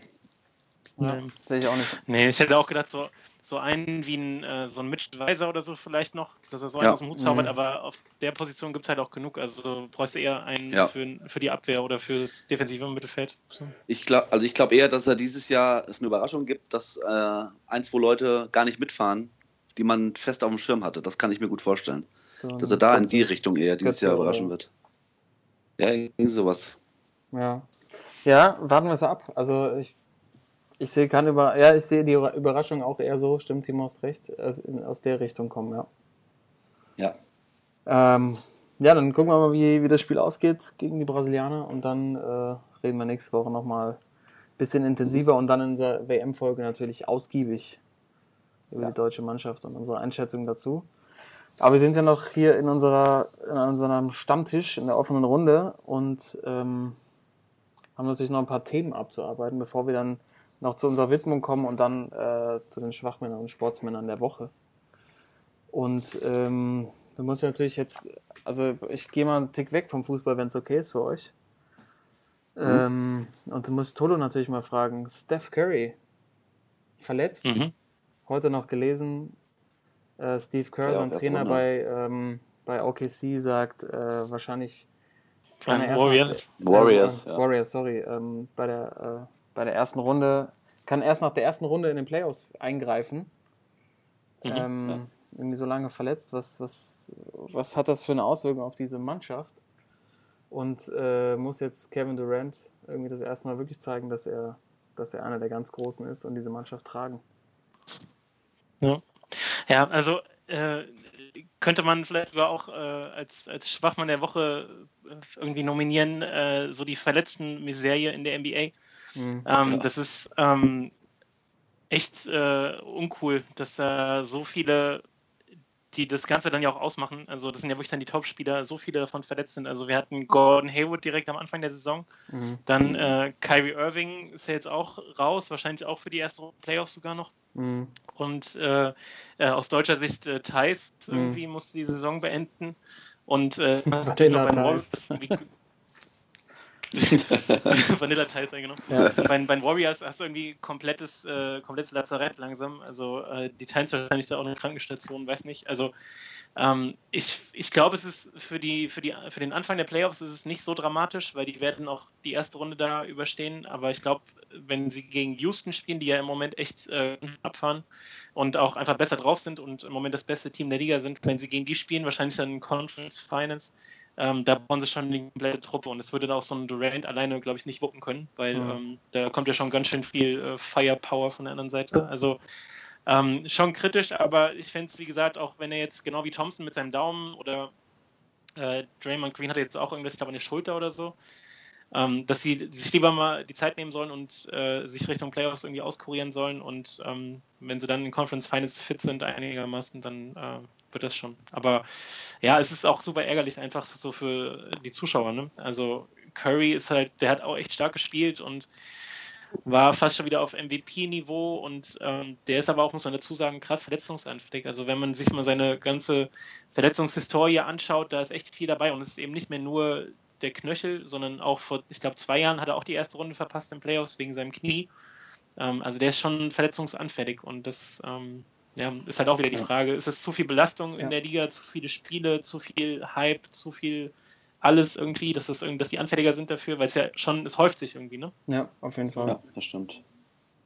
Ja, Nee. Sehe ich auch nicht. Nee, ich hätte auch gedacht, so, so einen wie ein, äh, so ein Mitchell Weiser oder so vielleicht noch, dass er so einen Ja. aus dem Hut zaubert, Mhm. aber auf der Position gibt es halt auch genug. Also brauchst du eher einen Ja. für, für die Abwehr oder fürs defensive Mittelfeld. So. Ich glaube, also ich glaube eher, dass er dieses Jahr es eine Überraschung gibt, dass äh, ein, zwei Leute gar nicht mitfahren, die man fest auf dem Schirm hatte. Das kann ich mir gut vorstellen. So Dass er da in die Richtung eher dieses Jahr oder- überraschen wird. Ja, irgendwie sowas. Ja. Ja, warten wir es ab. Also ich, ich sehe kann über, ja, ich sehe die Überraschung auch eher so, stimmt, Timo hast recht, aus der Richtung kommen, ja. Ja. Ähm, ja, dann gucken wir mal, wie, wie das Spiel ausgeht gegen die Brasilianer und dann äh, reden wir nächste Woche nochmal ein bisschen intensiver und dann in der WM-Folge natürlich ausgiebig über Ja. die deutsche Mannschaft und unsere Einschätzung dazu. Aber wir sind ja noch hier in, unserer, in unserem Stammtisch in der offenen Runde und ähm, haben natürlich noch ein paar Themen abzuarbeiten, bevor wir dann noch zu unserer Widmung kommen und dann äh, zu den Schwachmännern und Sportsmännern der Woche. Und ähm, wir müssen natürlich jetzt, also ich gehe mal einen Tick weg vom Fußball, wenn es okay ist für euch. Ähm, und du musst Toto natürlich mal fragen, Steph Curry verletzt, Mhm. Heute noch gelesen, äh, Steve Kerr, Ja, erste Trainer Runde. bei, ähm, bei OKC, sagt äh, wahrscheinlich kann er Beim erst nach- Warriors. Warriors, äh, ja. Warriors, sorry, ähm, bei der äh, bei der ersten Runde kann erst nach der ersten Runde in den Playoffs eingreifen. Mhm, ähm, ja. Irgendwie so lange verletzt. Was, was, was hat das für eine Auswirkung auf diese Mannschaft? und äh, muss jetzt Kevin Durant irgendwie das erste Mal wirklich zeigen, dass er, dass er einer der ganz Großen ist und diese Mannschaft tragen. Ja, ja also äh, könnte man vielleicht sogar auch äh, als, als Schwachmann der Woche äh, irgendwie nominieren, äh, so die verletzten Miserie in der NBA. Mhm, ähm, ja. Das ist ähm, echt äh, uncool, dass da so viele die das Ganze dann ja auch ausmachen. Also das sind ja wirklich dann die Top-Spieler, so viele davon verletzt sind. Also wir hatten Gordon Hayward direkt am Anfang der Saison. Mhm. Dann äh, Kyrie Irving ist ja jetzt auch raus, wahrscheinlich auch für die ersten Playoffs sogar noch. Mhm. Und äh, äh, aus deutscher Sicht äh, Thais mhm. irgendwie musste die Saison beenden. Und äh, Thais. Vanilla Tiles eingenommen. Ja. Bei, bei den Warriors hast du irgendwie komplettes, äh, komplettes Lazarett langsam. Also äh, die Times wahrscheinlich da auch eine Krankenstation, weiß nicht. Also ähm, ich, ich glaube, es ist für, die, für, die, für den Anfang der Playoffs ist es nicht so dramatisch, weil die werden auch die erste Runde da überstehen. Aber ich glaube, wenn sie gegen Houston spielen, die ja im Moment echt äh, abfahren und auch einfach besser drauf sind und im Moment das beste Team der Liga sind, wenn sie gegen die spielen, wahrscheinlich dann Conference Finance, ähm, da bauen sie schon die komplette Truppe und es würde dann auch so ein Durant alleine, glaube ich, nicht wuppen können, weil mhm. ähm, da kommt ja schon ganz schön viel äh, Firepower von der anderen Seite. Also ähm, schon kritisch, aber ich finde es, wie gesagt, auch wenn er jetzt genau wie Thompson mit seinem Daumen oder äh, Draymond Green hatte jetzt auch irgendwas, ich glaube, eine Schulter oder so, ähm, dass sie sich lieber mal die Zeit nehmen sollen und äh, sich Richtung Playoffs irgendwie auskurieren sollen und ähm, wenn sie dann in Conference Finals fit sind einigermaßen, dann äh, wird das schon. Aber ja, es ist auch super ärgerlich einfach so für die Zuschauer. Ne? Also Curry ist halt, der hat auch echt stark gespielt und war fast schon wieder auf MVP-Niveau und ähm, der ist aber auch, muss man dazu sagen, krass verletzungsanfällig. Also wenn man sich mal seine ganze Verletzungshistorie anschaut, da ist echt viel dabei und es ist eben nicht mehr nur der Knöchel, sondern auch vor, ich glaube, zwei Jahren hat er auch die erste Runde verpasst im Playoffs wegen seinem Knie. Ähm, also der ist schon verletzungsanfällig und das ähm, ja, ist halt auch wieder die Frage, ist es zu viel Belastung in der Liga, zu viele Spiele, zu viel Hype, zu viel alles irgendwie, dass, das, dass die anfälliger sind dafür, weil es ja schon, es häuft sich irgendwie, ne? Ja, auf jeden Fall. Ja, das stimmt.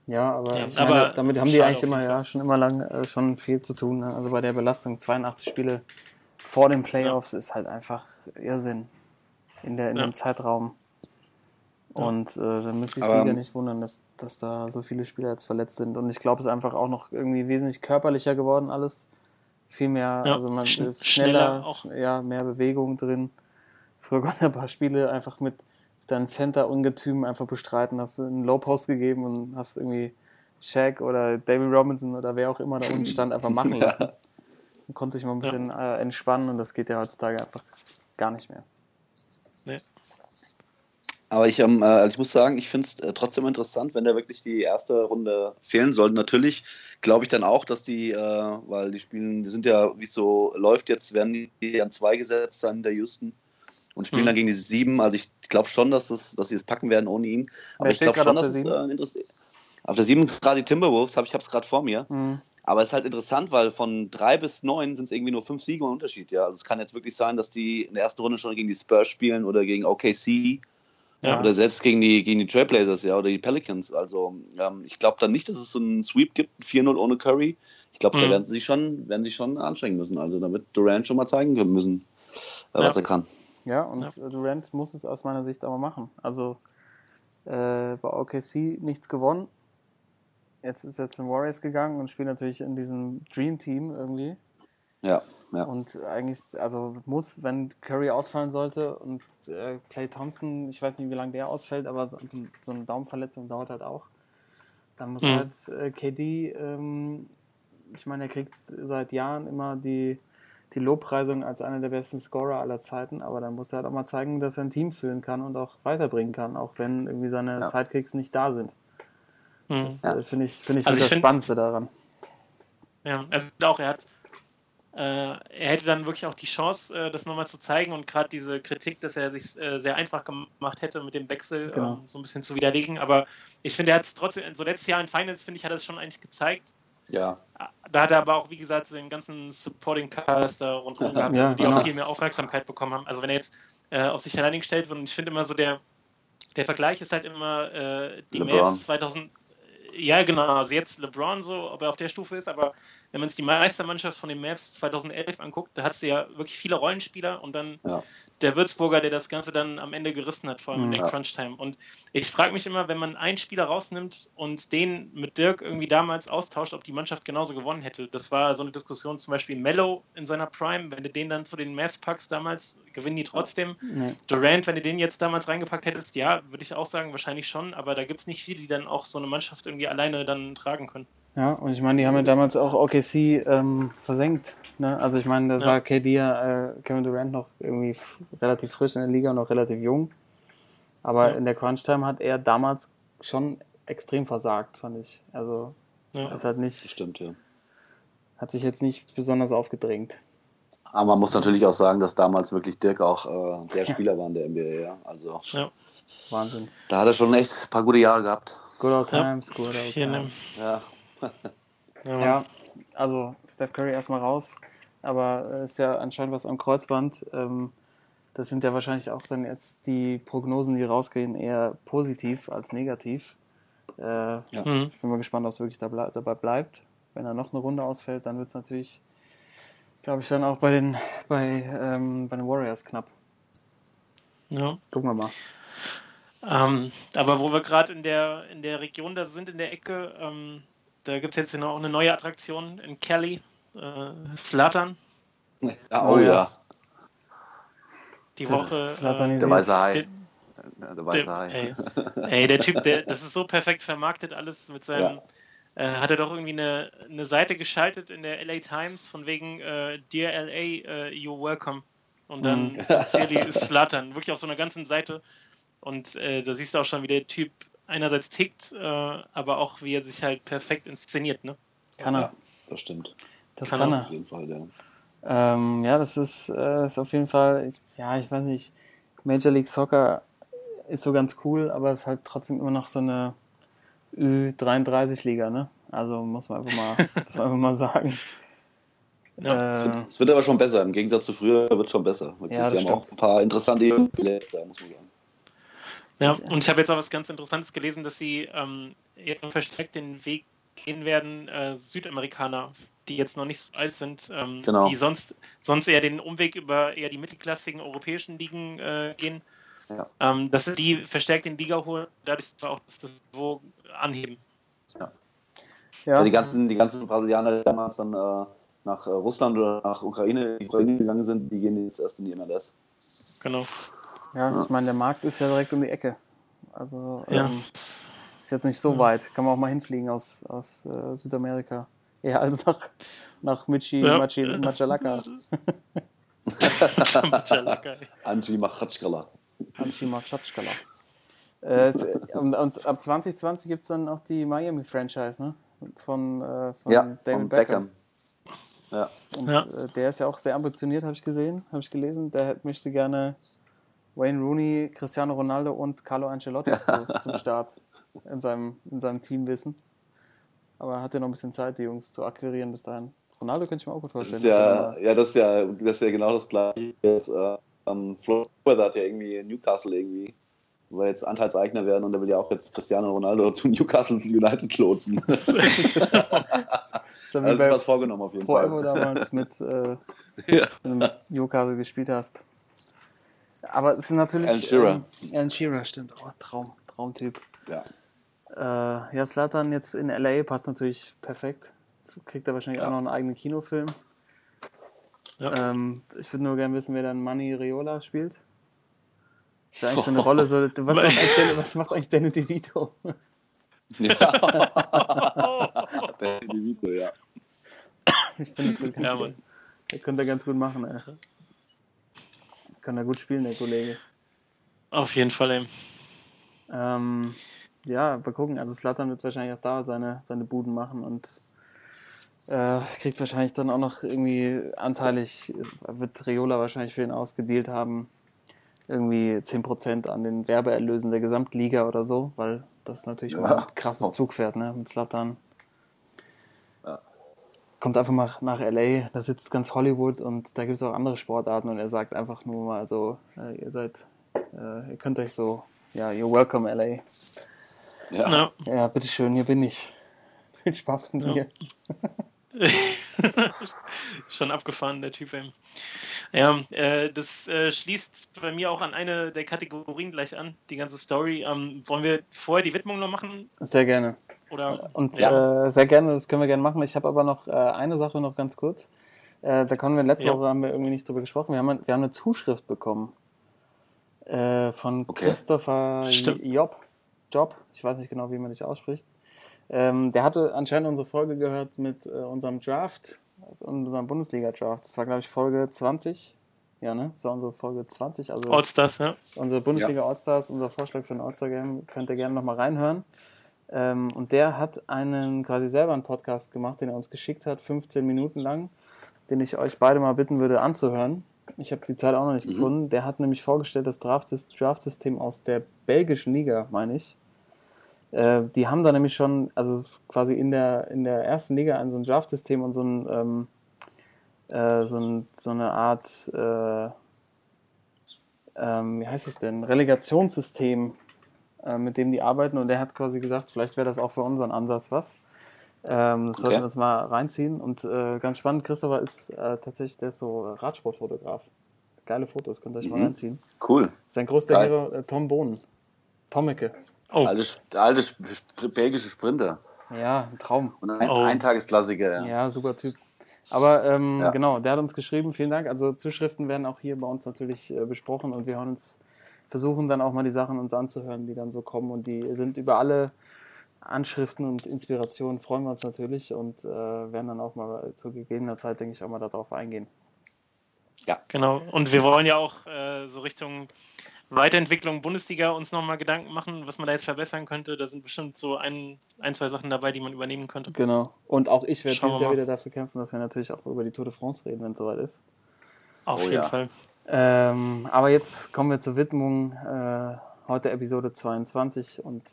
Ja, aber, ja, aber meine, damit haben die eigentlich immer, ja, schon immer lang äh, schon viel zu tun. Ne? Also bei der Belastung 82 Spiele vor den Playoffs ja. ist halt einfach Irrsinn in, der, in ja. dem Zeitraum. Und äh, dann müsste ich mich wieder nicht wundern, dass, dass da so viele Spieler jetzt verletzt sind. Und ich glaube, es ist einfach auch noch irgendwie wesentlich körperlicher geworden alles. Viel mehr, ja, also man ist schneller, schneller auch. ja, mehr Bewegung drin. Früher konnte ein paar Spiele einfach mit deinem Center-Ungetüm einfach bestreiten. Hast du einen Low-Post gegeben und hast irgendwie Shaq oder David Robinson oder wer auch immer da unten stand, einfach machen lassen. Ja. Man konnte sich mal ein bisschen ja. äh, entspannen und das geht ja heutzutage einfach gar nicht mehr. Nee. Aber ich, ähm, äh, also ich muss sagen, ich finde es äh, trotzdem interessant, wenn da wirklich die erste Runde fehlen sollte. Natürlich glaube ich dann auch, dass die, äh, weil die spielen, die sind ja, wie es so läuft jetzt, werden die an zwei gesetzt sein, der Houston und spielen mhm. dann gegen die sieben. Also ich glaube schon, dass, es, dass sie es packen werden ohne ihn. Aber Wer ich glaube schon, dass es äh, interessant Auf der sieben gerade die Timberwolves, hab, ich habe es gerade vor mir. Mhm. Aber es ist halt interessant, weil von drei bis neun sind es irgendwie nur fünf Siege und Unterschied. Ja? Also es kann jetzt wirklich sein, dass die in der ersten Runde schon gegen die Spurs spielen oder gegen OKC ja. Oder selbst gegen die, gegen die Trailblazers, ja, oder die Pelicans. Also ähm, ich glaube dann nicht, dass es so einen Sweep gibt, 4-0 ohne Curry. Ich glaube, mhm. da werden sie sich schon, werden sie schon anstrengen müssen. Also da wird Durant schon mal zeigen müssen, äh, ja. was er kann. Ja, und ja. Durant muss es aus meiner Sicht aber machen. Also äh, bei OKC nichts gewonnen. Jetzt ist er zum Warriors gegangen und spielt natürlich in diesem Dream Team irgendwie. Ja. Ja. Und eigentlich, also muss, wenn Curry ausfallen sollte und äh, Clay Thompson, ich weiß nicht, wie lange der ausfällt, aber so, so eine Daumenverletzung dauert halt auch. Dann muss mhm. halt äh, KD, ähm, ich meine, er kriegt seit Jahren immer die, die Lobpreisung als einer der besten Scorer aller Zeiten, aber dann muss er halt auch mal zeigen, dass er ein Team führen kann und auch weiterbringen kann, auch wenn irgendwie seine ja. Sidekicks nicht da sind. Mhm. Das äh, finde ich, find ich also das Spannendste daran. Ja, also auch, er hat er hätte dann wirklich auch die Chance, äh, das nochmal zu zeigen und gerade diese Kritik, dass er sich äh, sehr einfach gemacht hätte mit dem Wechsel, genau. Ähm, so ein bisschen zu widerlegen. Aber ich finde, er hat es trotzdem, so letztes Jahr in Finals, finde ich, hat er es schon eigentlich gezeigt. Ja. Da hat er aber auch, wie gesagt, so den ganzen Supporting Cast da rundherum gehabt, ja, die genau. auch viel mehr Aufmerksamkeit bekommen haben. Also wenn er jetzt äh, auf sich allein gestellt wird, und ich finde immer so, der, der Vergleich ist halt immer äh, die LeBron. Mavs 2000, ja, genau. Also jetzt LeBron so, ob er auf der Stufe ist, aber wenn man sich die Meistermannschaft von den Mavs 2011 anguckt, da hat sie ja wirklich viele Rollenspieler und dann Ja. der Würzburger, der das Ganze dann am Ende gerissen hat, vor allem in der Ja. Crunch-Time. Und ich frage mich immer, wenn man einen Spieler rausnimmt und den mit Dirk irgendwie damals austauscht, ob die Mannschaft genauso gewonnen hätte. Das war so eine Diskussion, zum Beispiel Mello in seiner Prime, wenn du den dann zu den Mavs packst damals, gewinnen die trotzdem. Nee. Durant, wenn du den jetzt damals reingepackt hättest, ja, würde ich auch sagen, wahrscheinlich schon, aber da gibt es nicht viele, die dann auch so eine Mannschaft irgendwie alleine dann tragen können. Ja, und ich meine, die haben ja damals auch OKC ähm, versenkt. Ne? Also ich meine, da Ja. war KD, ja, äh, Kevin Durant noch irgendwie relativ frisch in der Liga und noch relativ jung. Aber Ja. in der Crunch-Time hat er damals schon extrem versagt, fand ich. Also Ja. ist halt nicht, stimmt, ja. hat sich jetzt nicht besonders aufgedrängt. Aber man muss natürlich auch sagen, dass damals wirklich Dirk auch äh, der Spieler war in der NBA. Ja. Also Ja. Wahnsinn. da hat er schon echt ein paar gute Jahre gehabt. Good old Ja. times, good old times. Ja. Ja. Ja, also Steph Curry erstmal raus, aber äh, ist ja anscheinend was am Kreuzband. Ähm, das sind ja wahrscheinlich auch dann jetzt die Prognosen, die rausgehen, eher positiv als negativ. Äh, Mhm. Ich bin mal gespannt, ob es wirklich dabei, dabei bleibt. Wenn er noch eine Runde ausfällt, dann wird es natürlich, glaube ich, dann auch bei den, bei, ähm, bei den Warriors knapp. ja. Gucken wir mal. Ähm, aber wo wir gerade in der, in der Region da sind, in der Ecke, ähm, da gibt es jetzt noch eine neue Attraktion in Kelly, äh, Slatan, ja Oh oh ja. ja. die Zl- Woche. Slatanisiert. Der weiße Hai. der- Ja, der weiße Hai. ey, ey, der Typ, der, das ist so perfekt vermarktet alles mit seinem. Ja. Äh, hat er doch irgendwie eine, eine Seite geschaltet in der LA Times von wegen äh, Dear LA, äh, you're welcome. Und dann Mhm. sincerely Slatan, wirklich auf so einer ganzen Seite. Und äh, da siehst du auch schon, wie der Typ einerseits tickt, äh, aber auch wie er sich halt perfekt inszeniert. Ne? Kann er. Ja, das stimmt. Das kann kann, er. Auf jeden Fall, ja. Ähm, ja, das ist, äh, ist auf jeden Fall, ich, ja, ich weiß nicht, Major League Soccer ist so ganz cool, aber es ist halt trotzdem immer noch so eine Ü33-Liga, ne? Also muss man einfach mal, muss man einfach mal sagen. Ja, Es äh, wird, es wird aber schon besser. Im Gegensatz zu früher wird es schon besser. Wirklich, Ja, das die haben auch stimmt. ein paar interessante Spieler, muss man sagen. Ja, und ich habe jetzt auch was ganz Interessantes gelesen, dass sie ähm, jetzt verstärkt den Weg gehen werden, äh, Südamerikaner, die jetzt noch nicht so alt sind, ähm, Genau. die sonst, sonst eher den Umweg über eher die mittelklassigen europäischen Ligen äh, gehen, Ja. ähm, dass sie die verstärkt in Liga holen, dadurch auch das, das Niveau anheben. ja, Ja, die, ganzen, die ganzen Brasilianer, die damals dann äh, nach äh, Russland oder nach Ukraine, Ukraine gegangen sind, die gehen jetzt erst in die MLS. Genau. Ja, ich meine, der Markt ist ja direkt um die Ecke. Also Ja. ähm, ist jetzt nicht so Ja. weit. Kann man auch mal hinfliegen aus, aus äh, Südamerika. Ja, also nach, nach Michi Ja. Machi, Machalaka. Machalaka. Anji Machatschkala. Anchi Machatschkala. Äh, und, und ab 2020 gibt es dann auch die Miami-Franchise, ne? Von, äh, von Ja, David von Beckham. Beckham. Ja. Und Ja. äh, der ist ja auch sehr ambitioniert, habe ich gesehen, habe ich gelesen. Der möchte gerne Wayne Rooney, Cristiano Ronaldo und Carlo Ancelotti zu, zum Start in seinem, in seinem Team wissen. Aber er hat ja noch ein bisschen Zeit, die Jungs zu akquirieren bis dahin. Ronaldo könnte ich mir auch gut Das vorstellen. ist ja, ja, das ist ja, das ist ja genau das gleiche. Jetzt, äh, ähm, Flo Weather hat ja irgendwie Newcastle irgendwie, wo jetzt Anteilseigner werden und der will ja auch jetzt Cristiano Ronaldo zu Newcastle United lotsen. Das ja wie Also was vorgenommen auf jeden Fall. Evo damals mit, äh, Ja. wenn du mit Newcastle gespielt hast. Aber es ist natürlich. Alan Shearer. Ähm, Alan Shearer, stimmt. Oh, Traum, Traumtyp. Ja. Äh, ja, Slatan jetzt in LA passt natürlich perfekt. Kriegt er wahrscheinlich Ja. auch noch einen eigenen Kinofilm. Ja. Ähm, ich würde nur gerne wissen, wer dann Manny Riola spielt. Ist ja eigentlich so eine Rolle. So, was, macht eigentlich Danny, was macht eigentlich Danny DeVito? ja. Der DeVito, ja. Ich finde das so ganz Ja, gut. Mann. Der könnte er ganz gut machen, ey. Kann er gut spielen, der Kollege. Auf jeden Fall, ey. Ähm, ja, mal gucken. Also Slatan wird wahrscheinlich auch da seine, seine Buden machen und äh, kriegt wahrscheinlich dann auch noch irgendwie anteilig, wird Riola wahrscheinlich für ihn ausgedealt haben, irgendwie 10% an den Werbeerlösen der Gesamtliga oder so, weil das natürlich Ja. mal ein krasses Zugpferd, ne, mit Slatan. Kommt einfach mal nach LA, da sitzt ganz Hollywood und da gibt es auch andere Sportarten und er sagt einfach nur mal so, äh, ihr seid, äh, ihr könnt euch so, ja, you're welcome LA. ja. Ja. Ja, bitteschön, hier bin ich. Viel Spaß mit Ja. mir. Schon abgefahren, der Typ. Ey. Ja, äh, das äh, schließt bei mir auch an eine der Kategorien gleich an, die ganze Story. Ähm, wollen wir vorher die Widmung noch machen? Sehr gerne. Oder? Und Ja. äh, sehr gerne, das können wir gerne machen. Ich habe aber noch äh, eine Sache noch ganz kurz. Äh, da konnten wir letzte Ja. Woche haben wir irgendwie nicht drüber gesprochen. Wir haben, wir haben eine Zuschrift bekommen äh, von Okay. Christopher Stimmt. Job. Job, ich weiß nicht genau, wie man dich ausspricht. Ähm, der hatte anscheinend unsere Folge gehört mit äh, unserem Draft, unserem Bundesliga-Draft. Das war, glaube ich, Folge 20. Ja, ne? Das war unsere Folge 20. Also Allstars, ja. unsere Bundesliga Allstars, unser Vorschlag für ein All-Star-Game, könnt ihr gerne nochmal reinhören. Ähm, und der hat einen quasi selber einen Podcast gemacht, den er uns geschickt hat, 15 Minuten lang, den ich euch beide mal bitten würde anzuhören. Ich habe die Zeit auch noch nicht Mhm. gefunden. Der hat nämlich vorgestellt das Draftsys- Draftsystem aus der belgischen Liga, meine ich. Äh, die haben da nämlich schon, also quasi in der, in der ersten Liga ein so ein Draftsystem und so ein, ähm, äh, so, ein, so eine Art äh, ähm, wie heißt es denn, Relegationssystem, äh, mit dem die arbeiten. Und der hat quasi gesagt, vielleicht wäre das auch für unseren Ansatz was. Ähm, das sollten Okay. wir uns mal reinziehen. Und äh, ganz spannend, Christopher ist äh, tatsächlich, der ist so Radsportfotograf. Geile Fotos, könnt ihr euch mal Mhm. reinziehen. Cool. Sein größter Geil. Hero, äh, Tom Bohnen. Tommeke. Oh, Alte, der alte belgische Sprinter. Ja, ein Traum. Und ein Oh. Eintagesklassiker. Ja. Ja, super Typ. Aber ähm, Ja. genau, der hat uns geschrieben, vielen Dank. Also Zuschriften werden auch hier bei uns natürlich äh, besprochen und wir hören uns, versuchen dann auch mal die Sachen uns anzuhören, die dann so kommen und die sind über alle Anschriften und Inspirationen freuen wir uns natürlich und äh, werden dann auch mal zu gegebener Zeit, denke ich, auch mal darauf eingehen. genau. Und wir wollen ja auch äh, so Richtung Weiterentwicklung Bundesliga uns nochmal Gedanken machen, was man da jetzt verbessern könnte. Da sind bestimmt so ein, ein zwei Sachen dabei, die man übernehmen könnte. Genau. Und auch ich werde Schauen dieses Jahr mal. wieder dafür kämpfen, dass wir natürlich auch über die Tour de France reden, wenn es soweit ist. Auf Oh jeden ja. Fall. Ähm, aber jetzt kommen wir zur Widmung. Äh, heute Episode 22. Und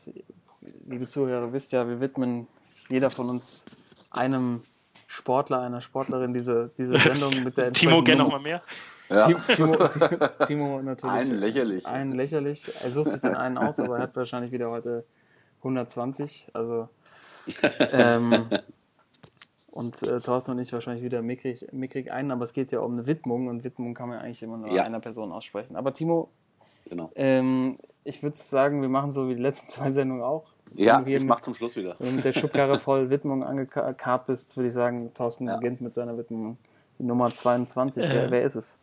liebe Zuhörer, wisst ja, wir widmen jeder von uns einem Sportler, einer Sportlerin diese, diese Sendung mit der Timo, gerne nochmal mehr. Ja. Ti- Timo, Timo, Timo natürlich. Ein lächerlich. Einen lächerlich. Er sucht sich den einen aus, aber er hat wahrscheinlich wieder heute 120. Also. Ähm, und äh, Thorsten und ich wahrscheinlich wieder mickrig, mickrig einen, aber es geht ja um eine Widmung und Widmung kann man eigentlich immer nur Ja. einer Person aussprechen. Aber Timo, Genau. ähm, ich würde sagen, wir machen so wie die letzten zwei Sendungen auch. Ja, Wenn du hier ich mach mit- zum Schluss wieder. Wenn du mit der Schubkarre voll Widmung angekarrt bist, würde ich sagen, Thorsten Ja. beginnt mit seiner Widmung. Die Nummer 22. Äh. Wer, wer ist es?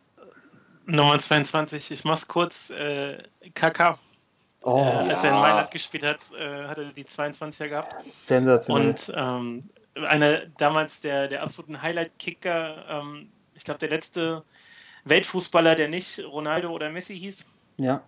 Nummer 22, ich mach's kurz. Äh, KK. Oh, Äh, als er in Ja. Mailand gespielt hat, äh, hat er die 22er gehabt. sensationell. Und ähm, einer damals der, der absoluten Highlight-Kicker, ähm, ich glaube, der letzte Weltfußballer, der nicht Ronaldo oder Messi hieß. ja,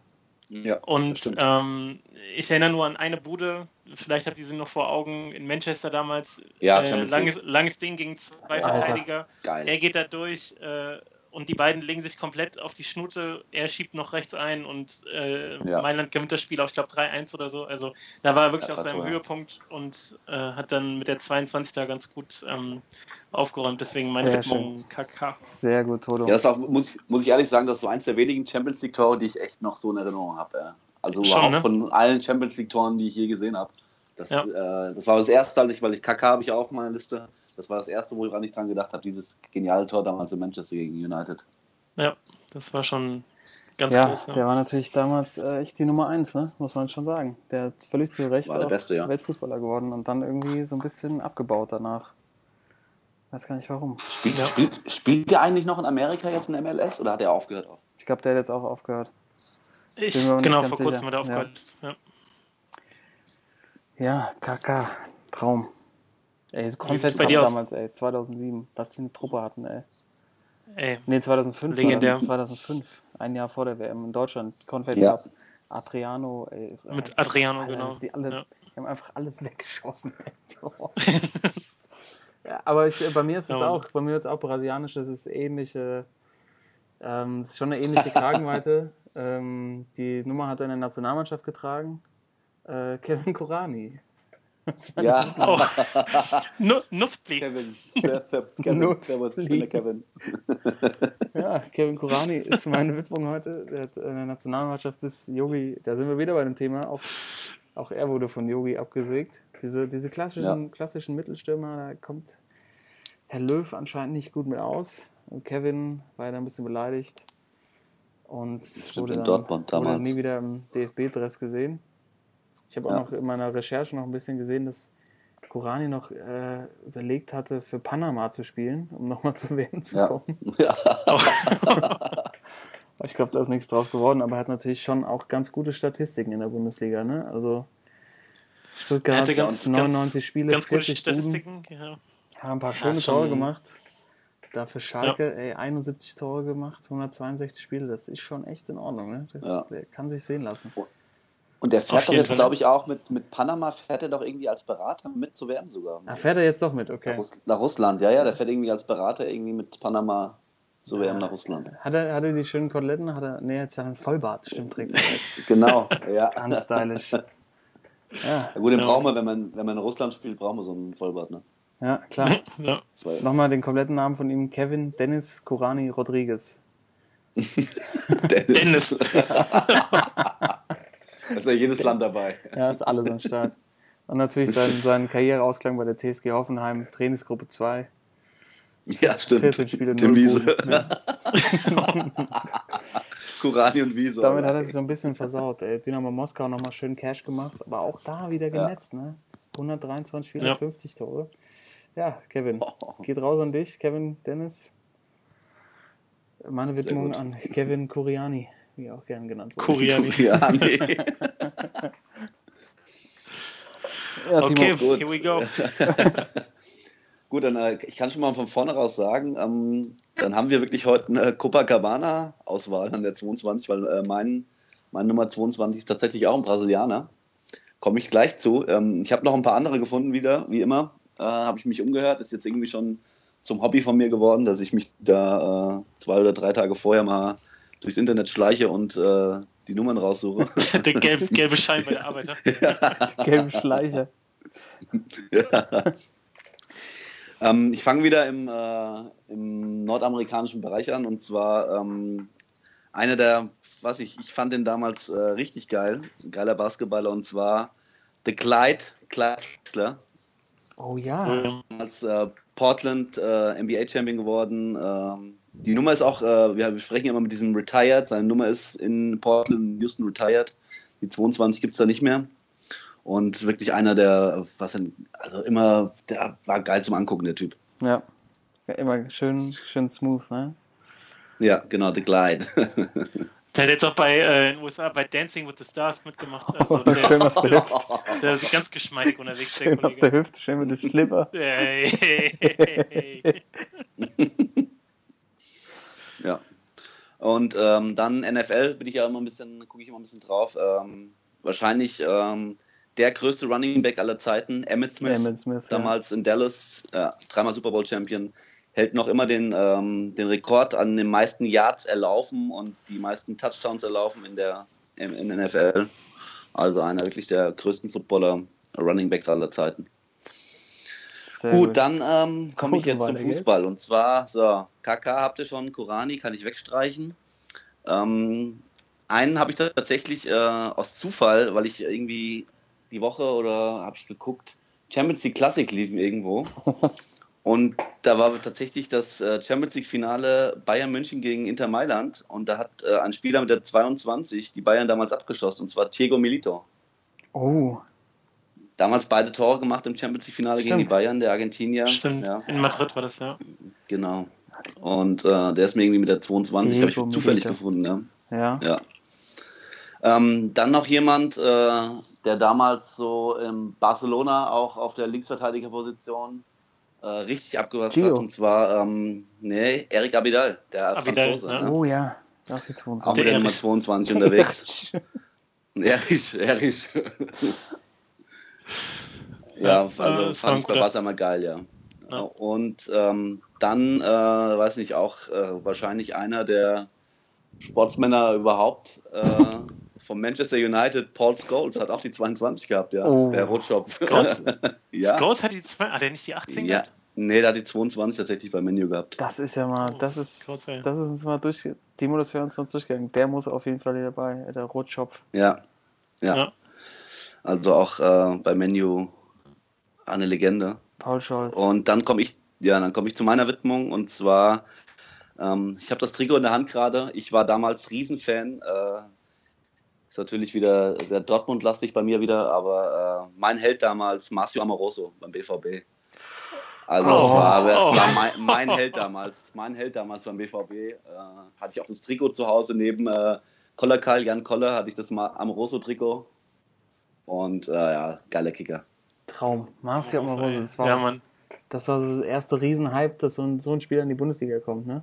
Ja, das Und stimmt. ähm, ich erinnere nur an eine Bude, vielleicht habt ihr sie noch vor Augen, in Manchester damals. Ja, äh, langes, langes Ding gegen zwei Alter. Verteidiger. Er Geil. geht da durch äh, und die beiden legen sich komplett auf die Schnute. Er schiebt noch rechts ein und äh, Ja. Mailand gewinnt das Spiel auch, ich glaube, 3-1 oder so. Also da war er wirklich Ja, auf seinem war- Höhepunkt und äh, hat dann mit der 22 da ganz gut ähm, aufgeräumt. Deswegen meine Sehr Widmung KK. sehr gut, Toto. Ja, das ist auch, muss, ich- muss ich ehrlich sagen, das ist so eins der wenigen Champions League-Tore, die ich echt noch so in Erinnerung habe. Also Schon, überhaupt ne? von allen Champions League-Toren, die ich je gesehen habe. Das, Ja. äh, das war das erste, als ich, weil ich KK habe ich ja auch auf meiner Liste. Das war das erste, woran ich dran gedacht habe, dieses geniale Tor damals in Manchester gegen United. Ja, das war schon ganz ja, groß. der Ja. war natürlich damals äh, echt die Nummer 1, ne? muss man schon sagen. Der hat völlig zu Recht War der Beste, ja. Weltfußballer geworden und dann irgendwie so ein bisschen abgebaut danach. Weiß gar nicht warum. Spielt, Ja. spielt, spielt der eigentlich noch in Amerika jetzt in der MLS oder hat er aufgehört? auch? Ich glaube, der hat jetzt auch aufgehört. Ich, genau, vor kurzem sicher. hat er aufgehört. Ja. Ja, KK, Traum. Ey, Konfetti bei dir aus? damals, ey, 2007, was die eine Truppe hatten, ey. Ey, Nee, 2005. Legendär. War das, 2005, ein Jahr vor der WM in Deutschland. Konfetti Ja. Cup, Adriano, ey. Mit Adriano, Alter, genau. Die, alle, Ja. die haben einfach alles weggeschossen. ey. ja, aber ich, bei mir ist es Ja, auch, bei mir ist auch brasilianisch, das ist ähnliche, ähm, das ist schon eine ähnliche Kragenweite. ähm, die Nummer hat er in der Nationalmannschaft getragen. Äh, Kevin Korani. Ja, Oh. Nu- Nuftli. Kevin. Kevin. Nur Servus, ich bin fliegen. der Kevin. Ja, Kevin Kurani ist meine Widmung heute. Der hat in der Nationalmannschaft bis Yogi, da sind wir wieder bei dem Thema, auch, auch er wurde von Yogi abgesägt. Diese, diese klassischen, klassischen Mittelstürmer, da kommt, Herr Löw anscheinend nicht gut mit aus. Und Kevin war ja dann ein bisschen beleidigt. Und Stimmt, wurde in dann, wurde nie wieder im DFB-Dress gesehen. Ich habe auch Ja. noch in meiner Recherche noch ein bisschen gesehen, dass Kurani noch äh, überlegt hatte, für Panama zu spielen, um nochmal zu WM zu Ja. kommen. Ja. Ich glaube, da ist nichts draus geworden, aber er hat natürlich schon auch ganz gute Statistiken in der Bundesliga. Ne? Also Stuttgart ganz, 99 ganz, Spiele, ganz gute 40 Buden, Statistiken. Ja. hat ein paar Ja, schöne schon- Tore gemacht. Dafür Schalke, ey, 71 Tore gemacht, 162 Spiele, das ist schon echt in Ordnung. Ne? Das, Ja. Der kann sich sehen lassen. Und der fährt doch jetzt, glaube ich, auch mit, mit Panama, fährt er doch irgendwie als Berater mit zur WM sogar. Ah, fährt er jetzt doch mit, Nach, okay. Russ nach Russland, ja, ja, der fährt irgendwie als Berater irgendwie mit Panama zur WM nach Russland. Hat er, hat er die schönen Koteletten? Hat er, nee, jetzt hat er einen Vollbart, stimmt, trägt er jetzt. Genau, ja. Ganz stylisch. Ja, Ja, gut, den Ja. brauchen wir, wenn man, wenn man in Russland spielt, brauchen wir so einen Vollbart, ne? ja, klar. Ja. Nochmal den kompletten Namen von ihm: Kevin Dennis Kurani Rodriguez. Dennis. da ist ja jedes Land dabei. Ja, ist alles am Start. Und natürlich sein, sein Karriereausklang bei der TSG Hoffenheim, Trainingsgruppe 2, Ja, stimmt. 14 Spiele, Tim 0 Wiese. Ja. Kurani und Wiese. Damit hat er sich so ein bisschen versaut. Ey. Dynamo Moskau nochmal schön Cash gemacht, aber auch da wieder Ja. genetzt. Ne? 123 Spiele, Ja. 50 Tore. Ja, Kevin, Oh. geht raus an dich, Kevin Dennis. Meine Widmung an Kevin Kuriani, wie auch gern genannt wurde. Kuriani. Ja, nee. Ja, Okay, gut. here we go. Gut, dann äh, ich kann schon mal von vorne raus sagen, ähm, dann haben wir wirklich heute eine Copacabana-Auswahl an der 22, weil äh, mein, meine Nummer 22 ist tatsächlich auch ein Brasilianer. Komme ich gleich zu. Ähm, ich habe noch ein paar andere gefunden wieder, wie immer. Äh, habe ich mich umgehört. Ist jetzt irgendwie schon zum Hobby von mir geworden, dass ich mich da äh, zwei oder drei Tage vorher mal durchs Internet schleiche und äh, die Nummern raussuche. Der gelbe, gelbe Schein bei der Arbeit. ja. gelben Schleicher. Ja. ähm, ich fange wieder im, äh, im nordamerikanischen Bereich an und zwar ähm, einer der, was ich, ich fand den damals äh, richtig geil, ein geiler Basketballer und zwar The Clyde, Clyde Drexler, Oh ja. Ähm, als äh, Portland äh, NBA Champion geworden. Die Nummer ist auch, äh, wir sprechen immer mit diesem Retired, seine Nummer ist in Portland, Houston Retired. Die 22 gibt es da nicht mehr. Und wirklich einer der, was denn, also immer, der war geil zum Angucken, der Typ. Ja. ja. Immer schön, schön smooth, ne? Ja, genau, The Glide. Der hat jetzt auch bei äh, in den USA bei Dancing with the Stars mitgemacht. Also Oh, schön der, aus der Hüfte. der ist ganz geschmeidig unterwegs, der Schön aus der Kollege. Hüfte, schön mit dem Slipper. Hey, hey, hey. Ja. Und ähm, dann NFL bin ich ja immer ein bisschen, gucke ich immer ein bisschen drauf. Ähm, wahrscheinlich ähm, der größte Running Back aller Zeiten, Emmett Smith. Emmitt Smith. ja. damals in Dallas, ja, dreimal Super Bowl Champion, hält noch immer den, ähm, den Rekord an den meisten Yards erlaufen und die meisten Touchdowns erlaufen in der im, im NFL. Also einer wirklich der größten Footballer, Running Backs aller Zeiten. Sehr gut, dann ähm, komme ich Gut, jetzt zum. Fußball. Und zwar, so, KK habt ihr schon, Kurani kann ich wegstreichen. Ähm, einen habe ich tatsächlich äh, aus Zufall, weil ich irgendwie die Woche oder habe ich geguckt, Champions League Classic liefen irgendwo. Und da war tatsächlich das äh, Champions League Finale Bayern München gegen Inter Mailand. Und da hat äh, ein Spieler mit der 22 die Bayern damals abgeschossen, und zwar Diego Milito. Oh, Damals beide Tore gemacht im Champions League Finale gegen die. Bayern, der Argentinier. Stimmt, Ja. in Madrid war das, ja. Genau. Und äh, der ist mir irgendwie mit der 22, habe ich zufällig Milito. gefunden, ja. ja. ja. Ähm, dann noch jemand, äh, der damals so in Barcelona auch auf der Linksverteidigerposition äh, richtig abgewasst hat. Und zwar, ähm, nee, Eric Abidal, der Abidal, Franzose. Ne? Oh ja, das ist die Auch 22. mit der Nummer Erich. 22 unterwegs. Erich, Erich. Ja, Ja, also äh, das war fand ich bei Barca mal geil, ja. Ja. Und ähm, dann, äh, weiß nicht, auch äh, wahrscheinlich einer der Sportsmänner überhaupt äh, vom Manchester United, Paul Scholes, hat auch die 22 gehabt, ja. Oh. Der Rotschopf. Scholes? ja. Scholes hat die zwei, hat er nicht die 18 ja. gehabt? Nee, der hat die 22 tatsächlich bei Menu gehabt. Das ist ja mal, das ist, Gott sei. das ist uns mal durch, Timo, das wäre uns noch durchgegangen. Der muss auf jeden Fall hier dabei, der Rotschopf. Ja. Ja. Ja. Also auch äh, bei Menu eine Legende. Paul Scholz. Und dann komme ich Ja, dann komme ich zu meiner Widmung und zwar, ähm, ich habe das Trikot in der Hand gerade. Ich war damals Riesenfan. Äh, ist natürlich wieder sehr Dortmund-lastig bei mir wieder, aber äh, mein Held damals, Marcio Amoroso beim BVB. Also das Oh. war, das Oh. war mein, mein Held damals. Mein Held damals beim BVB. Äh, hatte ich auch das Trikot zu Hause neben äh, Koller Karl, Jan Koller, hatte ich das mal Amoroso-Trikot. Und äh, ja, geiler Kicker. Traum. Marcio Amoroso, das war, Ja, Mann. das war so der erste Riesenhype, dass so ein, so ein Spieler in die Bundesliga kommt, ne?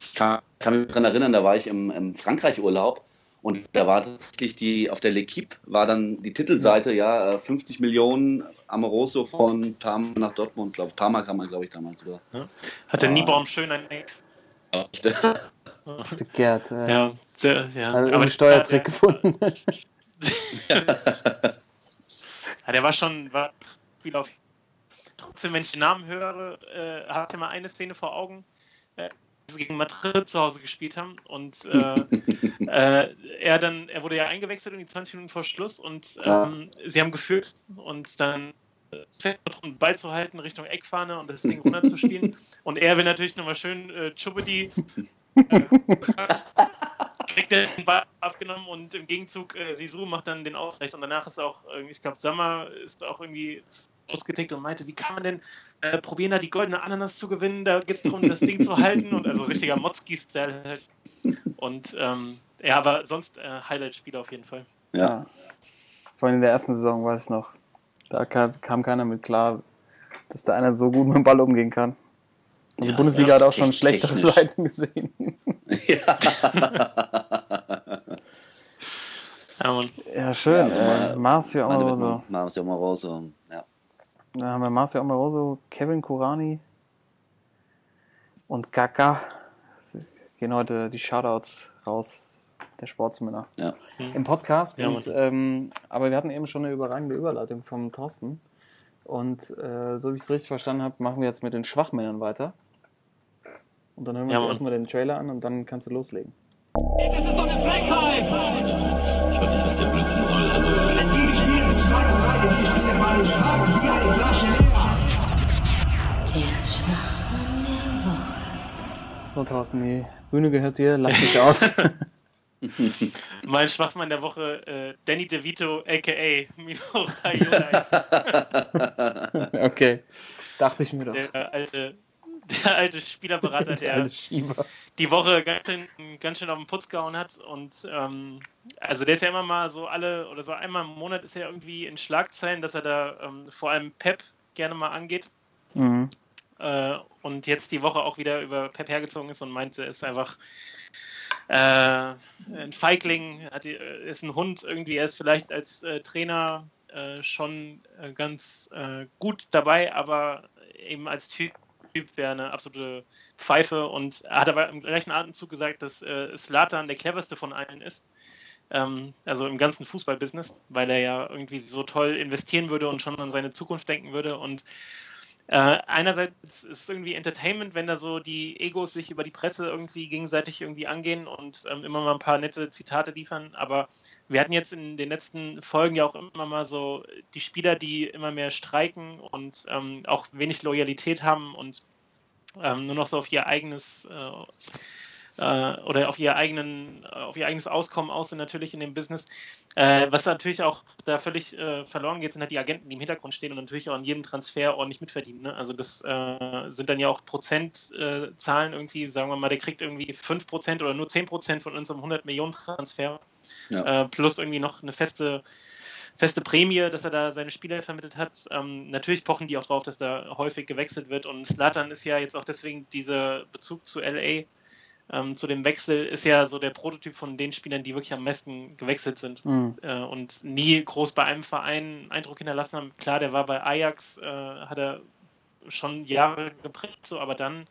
Ich kann, kann mich daran erinnern, da war ich im, im Frankreich-Urlaub und da war tatsächlich die, auf der L'Equipe war dann die Titelseite, ja, äh, 50 Millionen Amoroso von Parma nach Dortmund, glaube Parma kam man, glaube ich, damals sogar. Hat der Ah. Niebaum schön ein Eck. Der Gerd. Äh, Ja, der, ja. Hat Aber einen Steuertrick gefunden. Ja, der war schon war Spiel auf. Trotzdem, wenn ich den Namen höre, äh, ich immer eine Szene vor Augen, äh, als sie gegen Madrid zu Hause gespielt haben und äh, äh, er dann, er wurde ja eingewechselt in die 20 Minuten vor Schluss und ähm, sie haben geführt und dann äh, um den Ball zu halten Richtung Eckfahne und das Ding runterzuspielen und er will natürlich nochmal schön äh, Chubedi kriegt den Ball abgenommen und im Gegenzug äh, Sisu macht dann den Ausgleich und danach ist auch, äh, ich glaube, Sammer ist auch irgendwie ausgetickt und meinte, wie kann man denn äh, probieren, da die goldene Ananas zu gewinnen? Da geht es darum, das Ding zu halten und also richtiger Motzki-Style halt. Und ähm, ja, aber sonst äh, Highlight-Spiel auf jeden Fall. Ja. Vor allem in der ersten Saison weiß ich noch. Da kam, kam keiner mit klar, dass da einer so gut mit dem Ball umgehen kann. Also Ja, Bundesliga ja, hat auch schon technisch. schlechtere Seiten gesehen. ja. Ja. Ja, schön. Ja, äh, Marcio Amoroso. Marcio Amoroso. Ja. Da haben wir Marcio Amoroso, Kevin Kurani und Kaka. Gehen heute die Shoutouts raus der Sportsmänner Ja. im Podcast. Ja, und, ähm, aber wir hatten eben schon eine überragende Überleitung vom Thorsten. Und äh, so wie ich es richtig verstanden habe, machen wir jetzt mit den Schwachmännern weiter. Und dann hören wir Ja, uns Mann. erstmal den Trailer an und dann kannst du loslegen. Das ist doch eine Frechheit! Ich weiß nicht, was der Blödsinn soll. Also, wenn die gespielt mit zwei und drei, die Spieler waren stark wie eine Flasche leer. Der Schwachmann der Woche. So, Thorsten, die Bühne gehört dir, lass dich aus. Mein Schwachmann der Woche, äh, Danny DeVito, a.k.a. Mino Raiola, okay, dachte ich mir doch. der alte, der alte Spielerberater, Der der alte die Woche ganz schön, ganz schön auf den Putz gehauen hat. Und ähm, also der ist ja immer mal so alle oder so einmal im Monat ist er irgendwie in Schlagzeilen, dass er da ähm, vor allem Pep gerne mal angeht. Mhm. Äh, und jetzt die Woche auch wieder über Pep hergezogen ist und meinte, er ist einfach äh, ein Feigling, hat, äh, ist ein Hund irgendwie, er ist vielleicht als äh, Trainer äh, schon äh, ganz gut dabei, aber eben als Typ wäre eine absolute Pfeife und hat aber im gleichen Atemzug gesagt, dass äh, Slatan der cleverste von allen ist. Ähm, also im ganzen Fußballbusiness, weil er ja irgendwie so toll investieren würde und schon an seine Zukunft denken würde und äh, einerseits ist es irgendwie Entertainment, wenn da so die Egos sich über die Presse irgendwie gegenseitig irgendwie angehen und ähm, immer mal ein paar nette Zitate liefern. Aber wir hatten jetzt in den letzten Folgen ja auch immer mal so die Spieler, die immer mehr streiken und ähm, auch wenig Loyalität haben und ähm, nur noch so auf ihr eigenes äh, äh, oder auf ihr eigenen, äh, auf ihr eigenes Auskommen aus sind natürlich in dem Business. Äh, was natürlich auch da völlig äh, verloren geht, sind halt die Agenten, die im Hintergrund stehen und natürlich auch an jedem Transfer ordentlich mitverdienen. Ne? Also das äh, sind dann ja auch Prozentzahlen äh, irgendwie, sagen wir mal, der kriegt irgendwie 5% oder nur 10% von unserem 100 Millionen Transfer Ja. plus irgendwie noch eine feste feste Prämie, dass er da seine Spieler vermittelt hat. Ähm, natürlich pochen die auch drauf, dass da häufig gewechselt wird und Slatan ist ja jetzt auch deswegen dieser Bezug zu LA ähm, zu dem Wechsel ist ja so der Prototyp von den Spielern, die wirklich am meisten gewechselt sind Mhm. äh, und nie groß bei einem Verein Eindruck hinterlassen haben. Klar, der war bei Ajax, äh, hat er schon Jahre geprägt, so, aber dann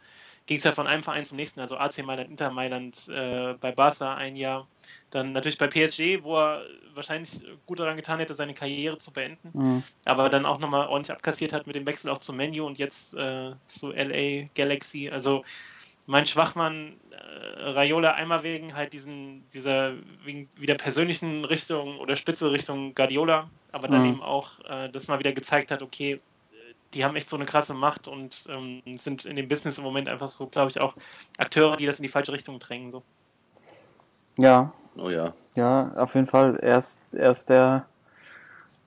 ging es ja von einem Verein zum nächsten, also AC Mailand, Inter Mailand, äh, bei Barca ein Jahr, dann natürlich bei PSG, wo er wahrscheinlich gut daran getan hätte, seine Karriere zu beenden, Mhm. aber dann auch nochmal ordentlich abkassiert hat mit dem Wechsel auch zum Menu und jetzt äh, zu LA Galaxy. Also mein Schwachmann äh, Raiola einmal wegen halt diesen, dieser wegen wieder persönlichen Richtung oder Spitze Richtung Guardiola, aber dann Mhm. eben auch, äh, das mal wieder gezeigt hat, okay, die haben echt so eine krasse Macht und ähm, sind in dem Business im Moment einfach so, glaube ich, auch Akteure, die das in die falsche Richtung drängen. So. Ja, Oh ja. ja, auf jeden Fall. Er ist, er ist der,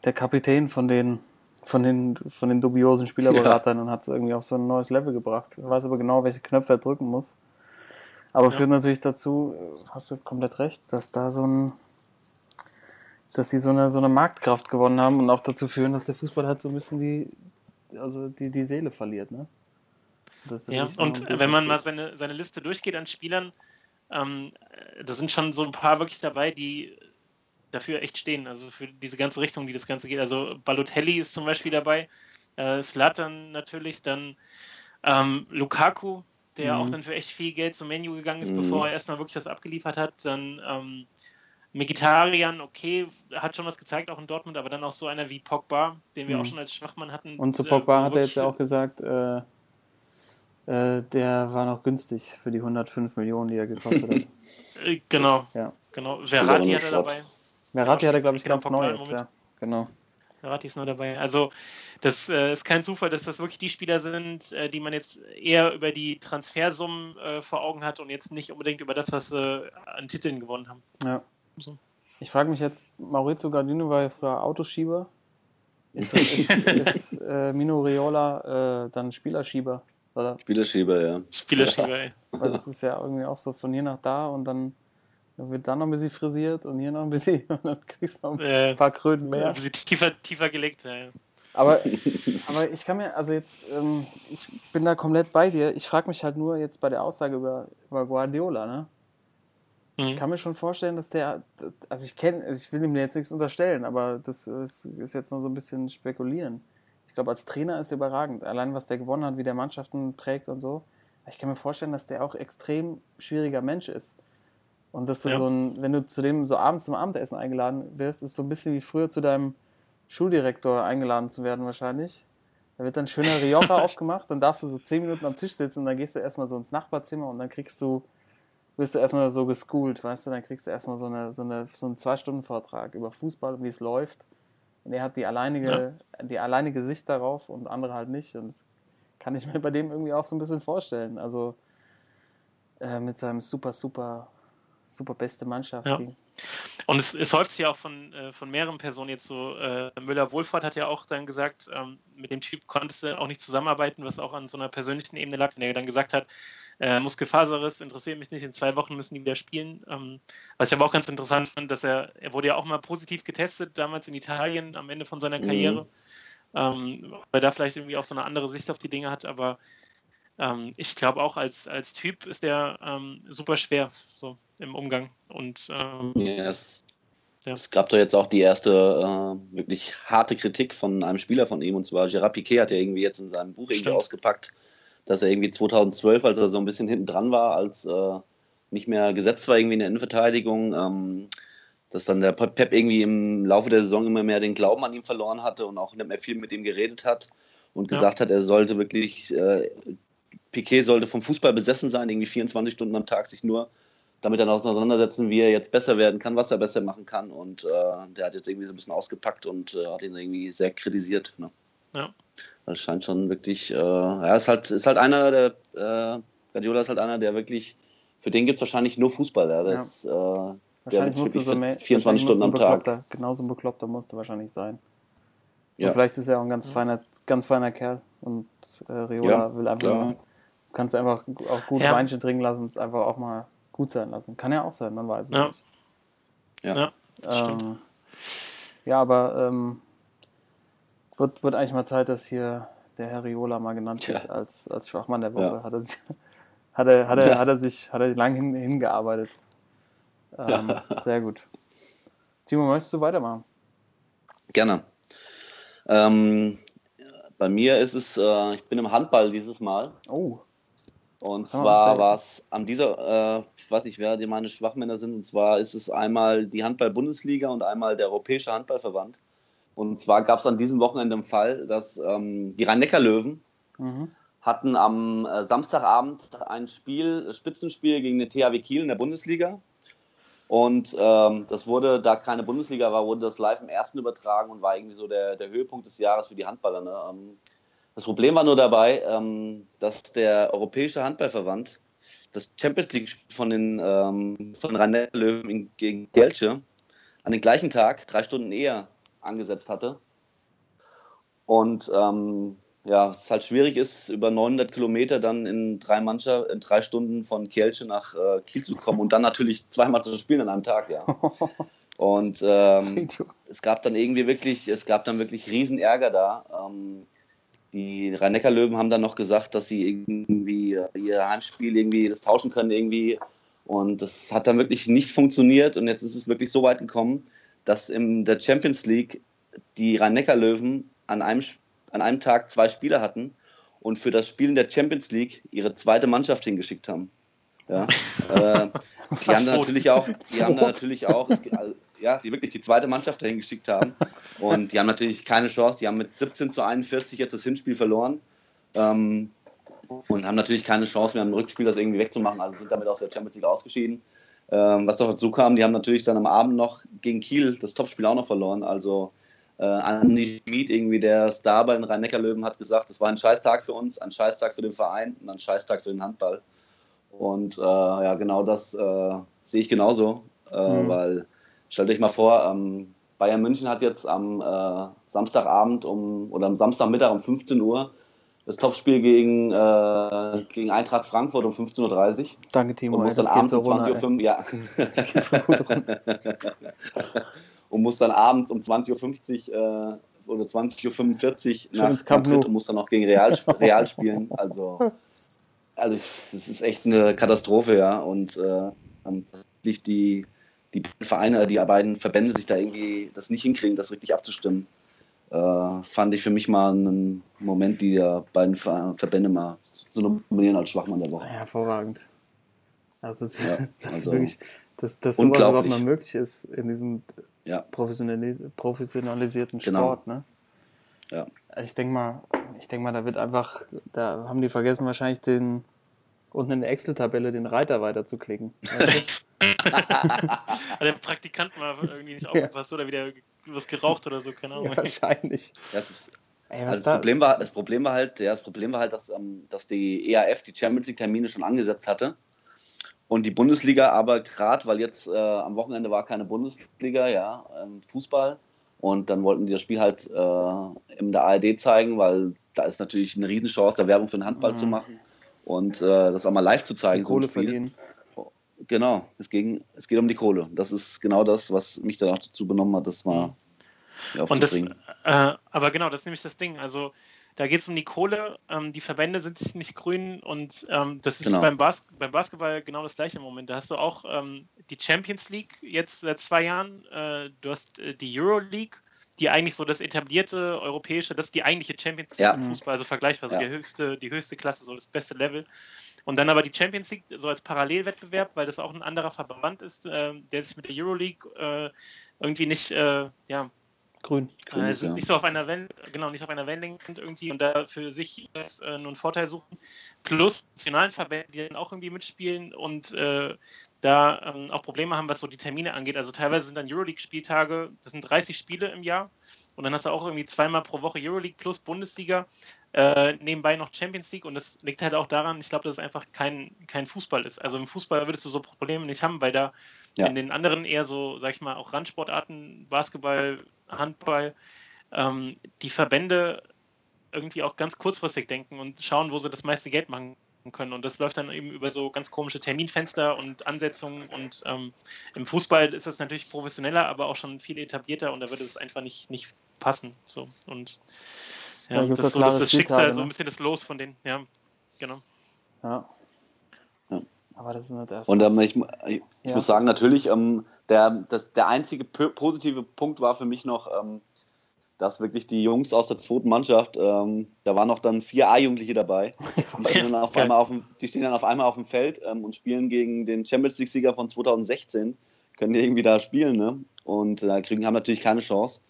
der Kapitän von den, von den, von den dubiosen Spielerberatern und hat es irgendwie auf so ein neues Level gebracht. Er weiß aber genau, welche Knöpfe er drücken muss. Aber führt natürlich dazu, hast du komplett recht, dass da so ein, dass sie so eine, so eine Marktkraft gewonnen haben und auch dazu führen, dass der Fußball halt so ein bisschen die, also die, die Seele verliert, ne? Ja, und wenn man mal seine, seine Liste durchgeht an Spielern, ähm, äh, da sind schon so ein paar wirklich dabei, die dafür echt stehen, also für diese ganze Richtung, die das Ganze geht. Also Balotelli ist zum Beispiel dabei, äh, Slatan natürlich, dann ähm, Lukaku, der Mhm. auch dann für echt viel Geld zum Menu gegangen ist, Mhm. bevor er erstmal wirklich das abgeliefert hat. Dann ähm, Mkhitaryan, okay, hat schon was gezeigt, auch in Dortmund, aber dann auch so einer wie Pogba, den wir Mhm. auch schon als Schwachmann hatten. Und zu äh, Pogba wo hat er jetzt ja auch gesagt, äh, äh, der war noch günstig für die 105 Millionen, die er gekostet hat. Äh, Genau, Ja. genau. Verratti hat er dabei. Verratti hat er, glaube ich, Genau, ganz neu jetzt, Moment. ja. Genau. Verratti ist noch dabei. Also das äh, ist kein Zufall, dass das wirklich die Spieler sind, äh, die man jetzt eher über die Transfersummen äh, vor Augen hat und jetzt nicht unbedingt über das, was sie an Titeln gewonnen haben. Ja. So. Ich frage mich jetzt, Maurizio Gardino war ja früher Autoschieber. Ist, ist, ist äh, Mino Riola äh, dann Spielerschieber? Oder? Spielerschieber, ja. Spielerschieber, ey. Weil das ist ja irgendwie auch so von hier nach da und dann wird da noch ein bisschen frisiert und hier noch ein bisschen und dann kriegst du noch ein Äh, paar Kröten mehr. ein bisschen tiefer, tiefer gelegt. Ja, ja. Aber, aber ich kann mir, also jetzt, ähm, ich bin da komplett bei dir. Ich frage mich halt nur jetzt bei der Aussage über, über Guardiola, ne? Ich Mhm. kann mir schon vorstellen, dass der, also ich kenne, ich will ihm jetzt nichts unterstellen, aber das ist, ist jetzt nur so ein bisschen spekulieren. Ich glaube, als Trainer ist er überragend. Allein was der gewonnen hat, wie der Mannschaften prägt und so. Ich kann mir vorstellen, dass der auch extrem schwieriger Mensch ist. Und dass du Ja. so ein, wenn du zu dem so abends zum Abendessen eingeladen wirst, ist so ein bisschen wie früher zu deinem Schuldirektor eingeladen zu werden wahrscheinlich. Da wird dann schöner Rioja aufgemacht, dann darfst du so zehn Minuten am Tisch sitzen und dann gehst du erstmal so ins Nachbarzimmer und dann kriegst du, wirst du erstmal so geschoolt, weißt du, dann kriegst du erstmal so, eine, so, eine, so einen Zwei-Stunden-Vortrag über Fußball und wie es läuft. Und er hat die alleinige, die alleinige Sicht darauf und andere halt nicht. Und das kann ich mir bei dem irgendwie auch so ein bisschen vorstellen. Also äh, mit seinem super, super, super beste Mannschaft. Ja. Und es, es häuft sich ja auch von, äh, von mehreren Personen jetzt so. Äh, Müller-Wohlfahrt hat ja auch dann gesagt, ähm, mit dem Typ konntest du auch nicht zusammenarbeiten, was auch an so einer persönlichen Ebene lag, wenn er dann gesagt hat, äh, Muskelfaserriss interessiert mich nicht, in zwei Wochen müssen die wieder spielen. Ähm, was ich aber auch ganz interessant fand, dass er, er wurde ja auch mal positiv getestet, damals in Italien am Ende von seiner Mhm. Karriere. Ähm, weil er da vielleicht irgendwie auch so eine andere Sicht auf die Dinge hat, aber ähm, ich glaube auch als, als Typ ist der ähm, super schwer so im Umgang. Und ähm, Ja, es, Ja. es gab doch jetzt auch die erste äh, wirklich harte Kritik von einem Spieler von ihm, und zwar Gerard Piquet hat ja irgendwie jetzt in seinem Buch irgendwie ausgepackt, dass er irgendwie 2012, als er so ein bisschen hinten dran war, als äh, nicht mehr gesetzt war irgendwie in der Innenverteidigung, ähm, dass dann der Pep irgendwie im Laufe der Saison immer mehr den Glauben an ihn verloren hatte und auch nicht mehr viel mit ihm geredet hat und Ja. gesagt hat, er sollte wirklich, äh, Piquet sollte vom Fußball besessen sein, irgendwie 24 Stunden am Tag sich nur damit dann auseinandersetzen, wie er jetzt besser werden kann, was er besser machen kann. Und äh, der hat jetzt irgendwie so ein bisschen ausgepackt und äh, hat ihn irgendwie sehr kritisiert. Ne? Ja. Das scheint schon wirklich, äh, ja, ist halt, ist halt einer, der, äh, Guardiola ist halt einer, der wirklich, für den gibt es wahrscheinlich nur Fußball. Ja? Ja. Das, äh, der Wahrscheinlich du wirklich so mehr, 24 wahrscheinlich Stunden am musst du ein Tag. Genauso ein Bekloppter musst du wahrscheinlich sein. Ja. Und vielleicht ist er auch ein ganz feiner, ganz feiner Kerl und äh, Riola Ja, will einfach klar. nur, kannst du einfach auch gut Ja. Weinchen trinken lassen und es einfach auch mal gut sein lassen. Kann ja auch sein, man weiß es Ja. nicht. Ja. Ja. Ähm, ja, aber ähm, wird, wird eigentlich mal Zeit, dass hier der Herr Riola mal genannt wird als, als Schwachmann der Woche. Ja. Hat, er, sich- hat, er, hat, er, Ja. hat er sich hat er lang hin, hingearbeitet. Ähm, Sehr gut. Timo, möchtest du weitermachen? Gerne. Ähm, bei mir ist es, äh, ich bin im Handball dieses Mal. Oh, Und zwar war es an dieser, äh, ich weiß nicht, wer die meine Schwachmänner sind, und zwar ist es einmal die Handball-Bundesliga und einmal der Europäische Handballverband. Und zwar gab es an diesem Wochenende einen Fall, dass ähm, die Rhein-Neckar-Löwen mhm. hatten am äh, Samstagabend ein Spiel, Spitzenspiel gegen den THW Kiel in der Bundesliga. Und ähm, das wurde, da keine Bundesliga war, wurde das live im ersten übertragen und war irgendwie so der, der Höhepunkt des Jahres für die Handballer. Ne? Ähm, Das Problem war nur dabei, ähm, dass der Europäische Handballverband das Champions League von den, ähm, von den Rhein-Löwen gegen Gelche an den gleichen Tag, drei Stunden eher, angesetzt hatte. Und ähm, ja, es halt schwierig ist, über 900 Kilometer dann in drei Mannschaft, in drei Stunden von Kielce nach äh, Kiel zu kommen und dann natürlich zweimal zu spielen an einem Tag, ja. Und ähm, es gab dann irgendwie wirklich, es gab dann wirklich riesen Ärger da. Ähm, die Rhein-Neckar-Löwen haben dann noch gesagt, dass sie irgendwie ihr Heimspiel irgendwie das tauschen können irgendwie. Und das hat dann wirklich nicht funktioniert. Und jetzt ist es wirklich so weit gekommen, dass in der Champions League die Rhein-Neckar-Löwen an einem, an einem Tag zwei Spieler hatten und für das Spiel in der Champions League ihre zweite Mannschaft hingeschickt haben. Ja, äh, die haben dann natürlich auch, die haben natürlich auch, ja, die wirklich die zweite Mannschaft dahin geschickt haben. Und die haben natürlich keine Chance. Die haben mit 17 zu 41 jetzt das Hinspiel verloren. Ähm, und haben natürlich keine Chance mehr, im Rückspiel das irgendwie wegzumachen. Also sind damit aus der Champions League ausgeschieden. Ähm, was doch dazu kam, die haben natürlich dann am Abend noch gegen Kiel das Topspiel auch noch verloren. Also äh, Andi Schmid, irgendwie der Star bei den Rhein-Neckar-Löwen, hat gesagt, es war ein Scheißtag für uns, ein Scheißtag für den Verein und ein Scheißtag für den Handball. Und äh, ja, genau das äh, sehe ich genauso, äh, mhm. weil stellt euch mal vor, ähm, Bayern München hat jetzt am äh, Samstagabend um oder am Samstagmittag um 15 Uhr das Topspiel gegen, äh, gegen Eintracht Frankfurt um 15.30 Uhr. Danke, Timo. Und muss dann abends so um 20.05 Uhr, ja. Das geht so gut und muss dann abends um 20.50 Uhr äh, oder 20.45 Uhr nach Madrid und muss dann auch gegen Real, Real spielen. Also, also ich, das ist echt eine Katastrophe, ja. Und äh, die, die Vereine, die beiden Verbände sich da irgendwie das nicht hinkriegen, das richtig abzustimmen äh, fand ich für mich mal einen Moment, die beiden Verbände mal zu nominieren als Schwachmann der Woche. Hervorragend. Also das, ja, das also ist wirklich, dass, dass sowas überhaupt mal möglich ist in diesem ja. professionalisierten genau. Sport. Genau. Ne? Ja. Also ich denke mal, ich denke mal, da wird einfach, da haben die vergessen wahrscheinlich den unten in der Excel-Tabelle den Reiter weiterzuklicken. Weißt der Praktikant mal irgendwie nicht aufgepasst ja. oder wieder was geraucht oder so, keine Ahnung. Ja, wahrscheinlich. Das, ist, Ey, also das, Problem war, das Problem war halt, ja, das Problem war halt, dass, ähm, dass die EAF die Champions League Termine schon angesetzt hatte. Und die Bundesliga aber gerade, weil jetzt äh, am Wochenende war keine Bundesliga, ja, ähm, Fußball. Und dann wollten die das Spiel halt äh, in der ARD zeigen, weil da ist natürlich eine Riesenchance, da Werbung für den Handball mhm. zu machen und äh, das auch mal live zu zeigen. Die Kohle so verdienen. Genau, es, ging, es geht um die Kohle. Das ist genau das, was mich dann auch dazu benommen hat, das mal mhm. Und das, äh, aber genau, das ist nämlich das Ding. Also da geht es um die Kohle. Ähm, die Verbände sind sich nicht grün und ähm, das ist genau. beim, Bas beim, Basketball genau das gleiche im Moment. Da hast du auch ähm, die Champions League jetzt seit zwei Jahren. Äh, du hast äh, die Euro League, die eigentlich so das etablierte europäische, das ist die eigentliche Champions League ja. im Fußball, also vergleichbar, so ja. die höchste, die höchste Klasse, so das beste Level. Und dann aber die Champions League so als Parallelwettbewerb, weil das auch ein anderer Verband ist, äh, der sich mit der Euroleague äh, irgendwie nicht, äh, ja, grün, also nicht so auf einer Welle, genau, nicht auf einer Wellenlänge irgendwie und da für sich jetzt, äh, nur einen Vorteil suchen. Plus nationalen Verbände, die dann auch irgendwie mitspielen und äh, da ähm, auch Probleme haben, was so die Termine angeht. Also teilweise sind dann Euroleague-Spieltage, das sind 30 Spiele im Jahr und dann hast du auch irgendwie zweimal pro Woche Euroleague plus Bundesliga. Äh, nebenbei noch Champions League und das liegt halt auch daran, ich glaube, dass es einfach kein, kein Fußball ist. Also im Fußball würdest du so Probleme nicht haben, weil da ja. in den anderen eher so, sag ich mal, auch Randsportarten, Basketball, Handball, ähm, die Verbände irgendwie auch ganz kurzfristig denken und schauen, wo sie das meiste Geld machen können. Und das läuft dann eben über so ganz komische Terminfenster und Ansetzungen. Und ähm, im Fußball ist das natürlich professioneller, aber auch schon viel etablierter und da würde es einfach nicht, nicht passen. So. Und ja, ja das, so, das, das Schicksal, ne? so ein bisschen das Los von denen, ja, genau. Ja. ja. Aber das ist nicht erst. Und ähm, ich, ich ja. muss sagen, natürlich, ähm, der, das, der einzige positive Punkt war für mich noch, ähm, dass wirklich die Jungs aus der zweiten Mannschaft, ähm, da waren noch dann vier A-Jugendliche dabei. Die stehen, dann auf einmal auf dem, die stehen dann auf einmal auf dem Feld ähm, und spielen gegen den Champions League-Sieger von 2016. Können die irgendwie da spielen, ne? Und äh, kriegen, haben natürlich keine Chance.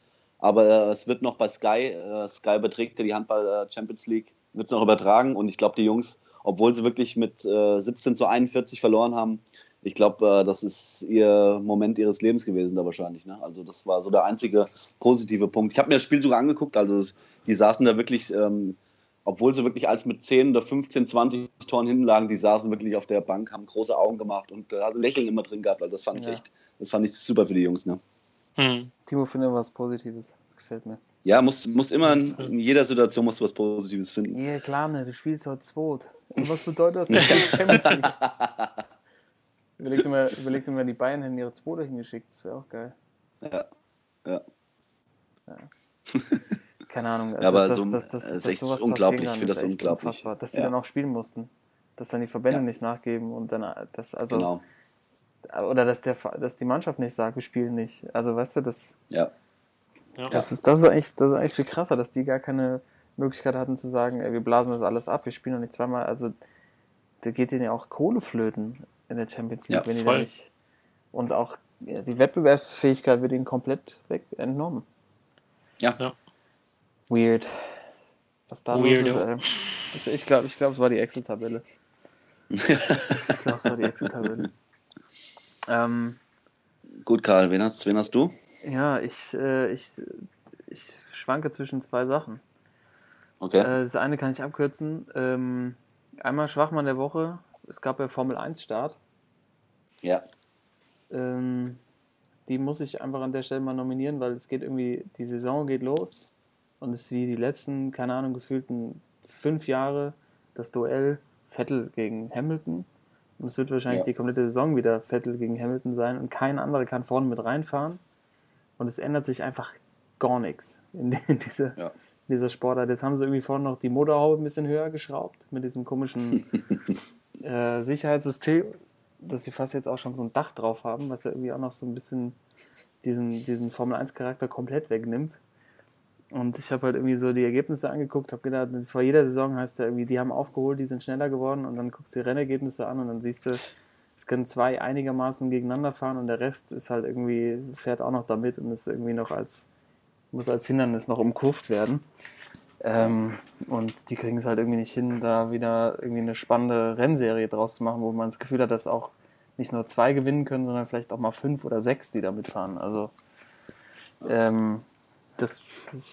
Aber äh, es wird noch bei Sky, äh, Sky beträgt die Handball äh, Champions League, wird es noch übertragen. Und ich glaube, die Jungs, obwohl sie wirklich mit 17 äh, zu 41 verloren haben, ich glaube, das ist ihr Moment ihres Lebens gewesen da wahrscheinlich. Ne? Also das war so der einzige positive Punkt. Ich habe mir das Spiel sogar angeguckt, also es, die saßen da wirklich ähm, obwohl sie wirklich als mit 10 oder 15, 20 Toren hinten lagen, die saßen wirklich auf der Bank, haben große Augen gemacht und äh, Lächeln immer drin gehabt. Also das fand ich Ja. echt, das fand ich super für die Jungs. Ne? Hm. Timo findet was Positives. Das gefällt mir. Ja, musst, musst immer in, in jeder Situation musst du was Positives finden. Ja, klar, ne, du spielst heute zweit. Und was bedeutet das? Du spielst Champions League. Überleg dir mal, überleg dir mal, die Bayern hätten ihre Zweite hingeschickt. Das wäre auch geil. Ja, ja. Keine Ahnung. Ja, aber so- es ist echt sowas unglaublich. Ich finde das unglaublich. unfassbar, Dass die Ja. dann auch spielen mussten. Dass dann die Verbände Ja. nicht nachgeben und dann das, also Genau. Oder dass der dass die Mannschaft nicht sagt, wir spielen nicht. Also weißt du, das, Ja. Ja. das ist das ist eigentlich, das ist eigentlich viel krasser, dass die gar keine Möglichkeit hatten zu sagen, ey, wir blasen das alles ab, wir spielen doch nicht zweimal. Also da geht denen ja auch Kohle flöten in der Champions League, Ja, wenn die da nicht. Und auch ja, die Wettbewerbsfähigkeit wird ihnen komplett weg entnommen. Ja. Ja. Weird. Was da los Weirdo. ist, ey. Ich- Ich glaube, ich glaub, es war die Excel-Tabelle. ich glaube, es war die Excel-Tabelle. Ähm, Gut, Karl, wen hast, wen hast du? ja, ich, äh, ich, ich schwanke zwischen zwei Sachen. Okay. Äh, das eine kann ich abkürzen. Ähm, einmal Schwachmann der Woche. Es gab ja Formel 1 Start. ja. Ähm, die muss ich einfach an der Stelle mal nominieren, weil es geht irgendwie, die Saison geht los und es ist wie die letzten, keine Ahnung, gefühlten fünf Jahre das Duell Vettel gegen Hamilton. Und es wird wahrscheinlich Ja. die komplette Saison wieder Vettel gegen Hamilton sein und kein anderer kann vorne mit reinfahren. Und es ändert sich einfach gar nichts in, in dieser, Ja. dieser Sportart. Jetzt haben sie irgendwie vorne noch die Motorhaube ein bisschen höher geschraubt mit diesem komischen äh, Sicherheitssystem, dass sie fast jetzt auch schon so ein Dach drauf haben, was ja irgendwie auch noch so ein bisschen diesen, diesen Formel-1-Charakter komplett wegnimmt. Und ich habe halt irgendwie so die Ergebnisse angeguckt, habe gedacht, vor jeder Saison heißt ja irgendwie, die haben aufgeholt, die sind schneller geworden und dann guckst du die Rennergebnisse an und dann siehst du, es können zwei einigermaßen gegeneinander fahren und der Rest ist halt irgendwie, fährt auch noch damit und ist irgendwie noch als, muss als Hindernis noch umkurvt werden. Ähm, und die kriegen es halt irgendwie nicht hin, da wieder irgendwie eine spannende Rennserie draus zu machen, wo man das Gefühl hat, dass auch nicht nur zwei gewinnen können, sondern vielleicht auch mal fünf oder sechs, die da mitfahren. Also ähm, das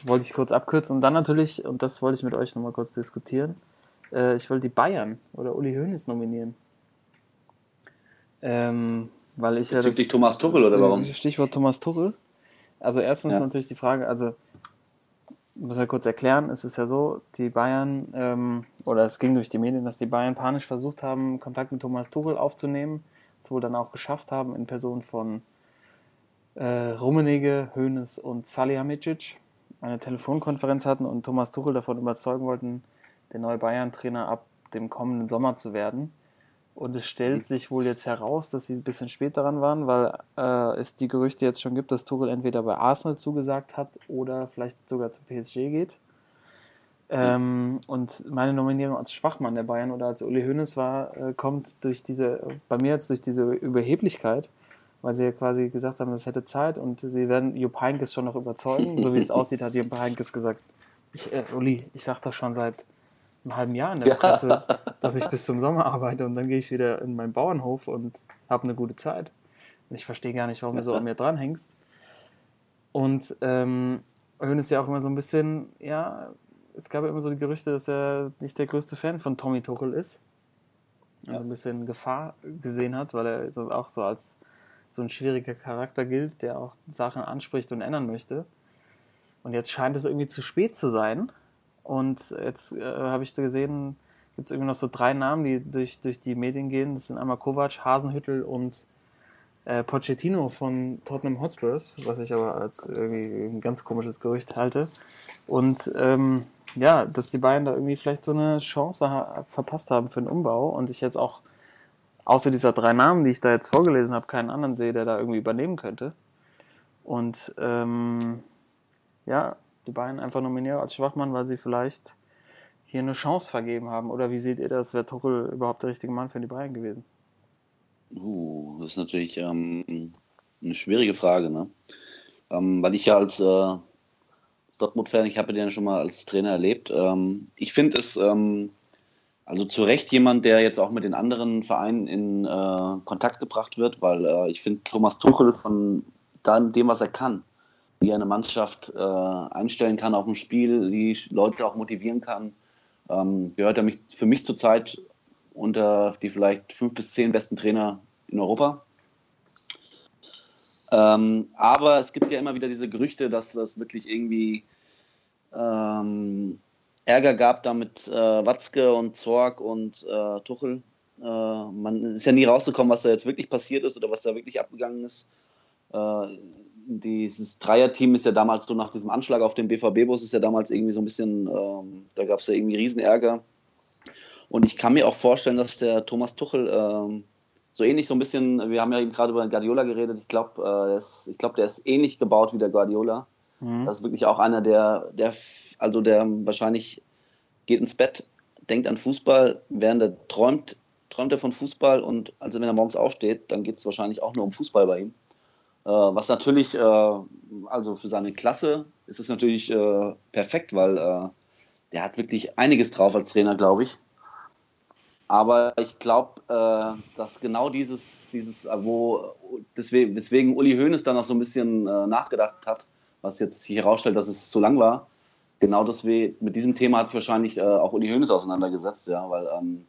wollte ich kurz abkürzen. Und dann natürlich, und das wollte ich mit euch nochmal kurz diskutieren, äh, ich wollte die Bayern oder Uli Hoeneß nominieren. Ähm, weil ich Bezüglich ja das, Thomas Tuchel oder warum? Stichwort Thomas Tuchel. Also erstens Ja. natürlich die Frage, also muss ja kurz erklären, es ist ja so, die Bayern, ähm, oder es ging durch die Medien, dass die Bayern panisch versucht haben, Kontakt mit Thomas Tuchel aufzunehmen, es wohl dann auch geschafft haben in Person von äh, Rummenigge, Hoeneß und Salihamidzic eine Telefonkonferenz hatten und Thomas Tuchel davon überzeugen wollten, der neue Bayern-Trainer ab dem kommenden Sommer zu werden. Und es stellt sich wohl jetzt heraus, dass sie ein bisschen spät daran waren, weil äh, es die Gerüchte jetzt schon gibt, dass Tuchel entweder bei Arsenal zugesagt hat oder vielleicht sogar zu PSG geht. Ähm, und meine Nominierung als Schwachmann der Bayern oder als Uli Hoeneß war, äh, kommt durch diese, bei mir jetzt durch diese Überheblichkeit, weil sie ja quasi gesagt haben, es hätte Zeit und sie werden Jupp Heynckes schon noch überzeugen. So wie es aussieht, hat Jupp Heynckes gesagt, ich, äh, Uli, ich sag das schon seit einem halben Jahr in der Ja. Presse, dass ich bis zum Sommer arbeite und dann gehe ich wieder in meinen Bauernhof und habe eine gute Zeit. Und ich verstehe gar nicht, warum du so an mir dranhängst. Und ähm, Höhn ist ja auch immer so ein bisschen, ja, es gab ja immer so die Gerüchte, dass er nicht der größte Fan von Tommy Tuchel ist. Und Ja. ein bisschen Gefahr gesehen hat, weil er so auch so als so ein schwieriger Charakter gilt, der auch Sachen anspricht und ändern möchte. Und jetzt scheint es irgendwie zu spät zu sein. Und jetzt äh, habe ich gesehen, gibt es irgendwie noch so drei Namen, die durch, durch die Medien gehen. Das sind einmal Kovac, Hasenhüttel und äh, Pochettino von Tottenham Hotspurs, was ich aber als irgendwie ein ganz komisches Gerücht halte. Und ähm, ja, dass die Bayern da irgendwie vielleicht so eine Chance ha verpasst haben für einen Umbau und ich jetzt auch außer dieser drei Namen, die ich da jetzt vorgelesen habe, keinen anderen sehe, der da irgendwie übernehmen könnte. Und ähm, ja, die Bayern einfach nominiert als Schwachmann, weil sie vielleicht hier eine Chance vergeben haben. Oder wie seht ihr das? Wäre Tuchel überhaupt der richtige Mann für die Bayern gewesen? Uh, das ist natürlich ähm, eine schwierige Frage, ne? Ähm, weil ich ja als, äh, Dortmund-Fan, ich habe den ja schon mal als Trainer erlebt. Ähm, ich finde es ähm, also zu Recht jemand, der jetzt auch mit den anderen Vereinen in äh, Kontakt gebracht wird, weil äh, ich finde Thomas Tuchel von dem, was er kann, wie er eine Mannschaft äh, einstellen kann auf ein Spiel, die Leute auch motivieren kann, Ähm, gehört er mich, für mich zurzeit unter die vielleicht fünf bis zehn besten Trainer in Europa. Ähm, aber es gibt ja immer wieder diese Gerüchte, dass das wirklich irgendwie ähm, Ärger gab da mit äh, Watzke und Zorg und äh, Tuchel. Äh, man ist ja nie rausgekommen, was da jetzt wirklich passiert ist oder was da wirklich abgegangen ist. Äh, dieses Dreierteam ist ja damals so nach diesem Anschlag auf den BVB-Bus ist ja damals irgendwie so ein bisschen, ähm, da gab es ja irgendwie Riesenärger. Und ich kann mir auch vorstellen, dass der Thomas Tuchel ähm, so ähnlich so ein bisschen, wir haben ja eben gerade über Guardiola geredet, ich glaube, äh, glaub, der ist ähnlich gebaut wie der Guardiola. Mhm. Das ist wirklich auch einer, der, der, also der wahrscheinlich geht ins Bett, denkt an Fußball, während er träumt, träumt er von Fußball und also wenn er morgens aufsteht, dann geht es wahrscheinlich auch nur um Fußball bei ihm. Äh, was natürlich, äh, also für seine Klasse ist es natürlich äh, perfekt, weil äh, der hat wirklich einiges drauf als Trainer, glaube ich. Aber ich glaube, äh, dass genau dieses, dieses äh, wo deswegen, deswegen Uli Hoeneß dann noch so ein bisschen nachgedacht hat, was jetzt sich herausstellt, dass es zu lang war. Genau deswegen, mit diesem Thema hat sich wahrscheinlich auch Uli Hoeneß auseinandergesetzt, ja, weil ähm,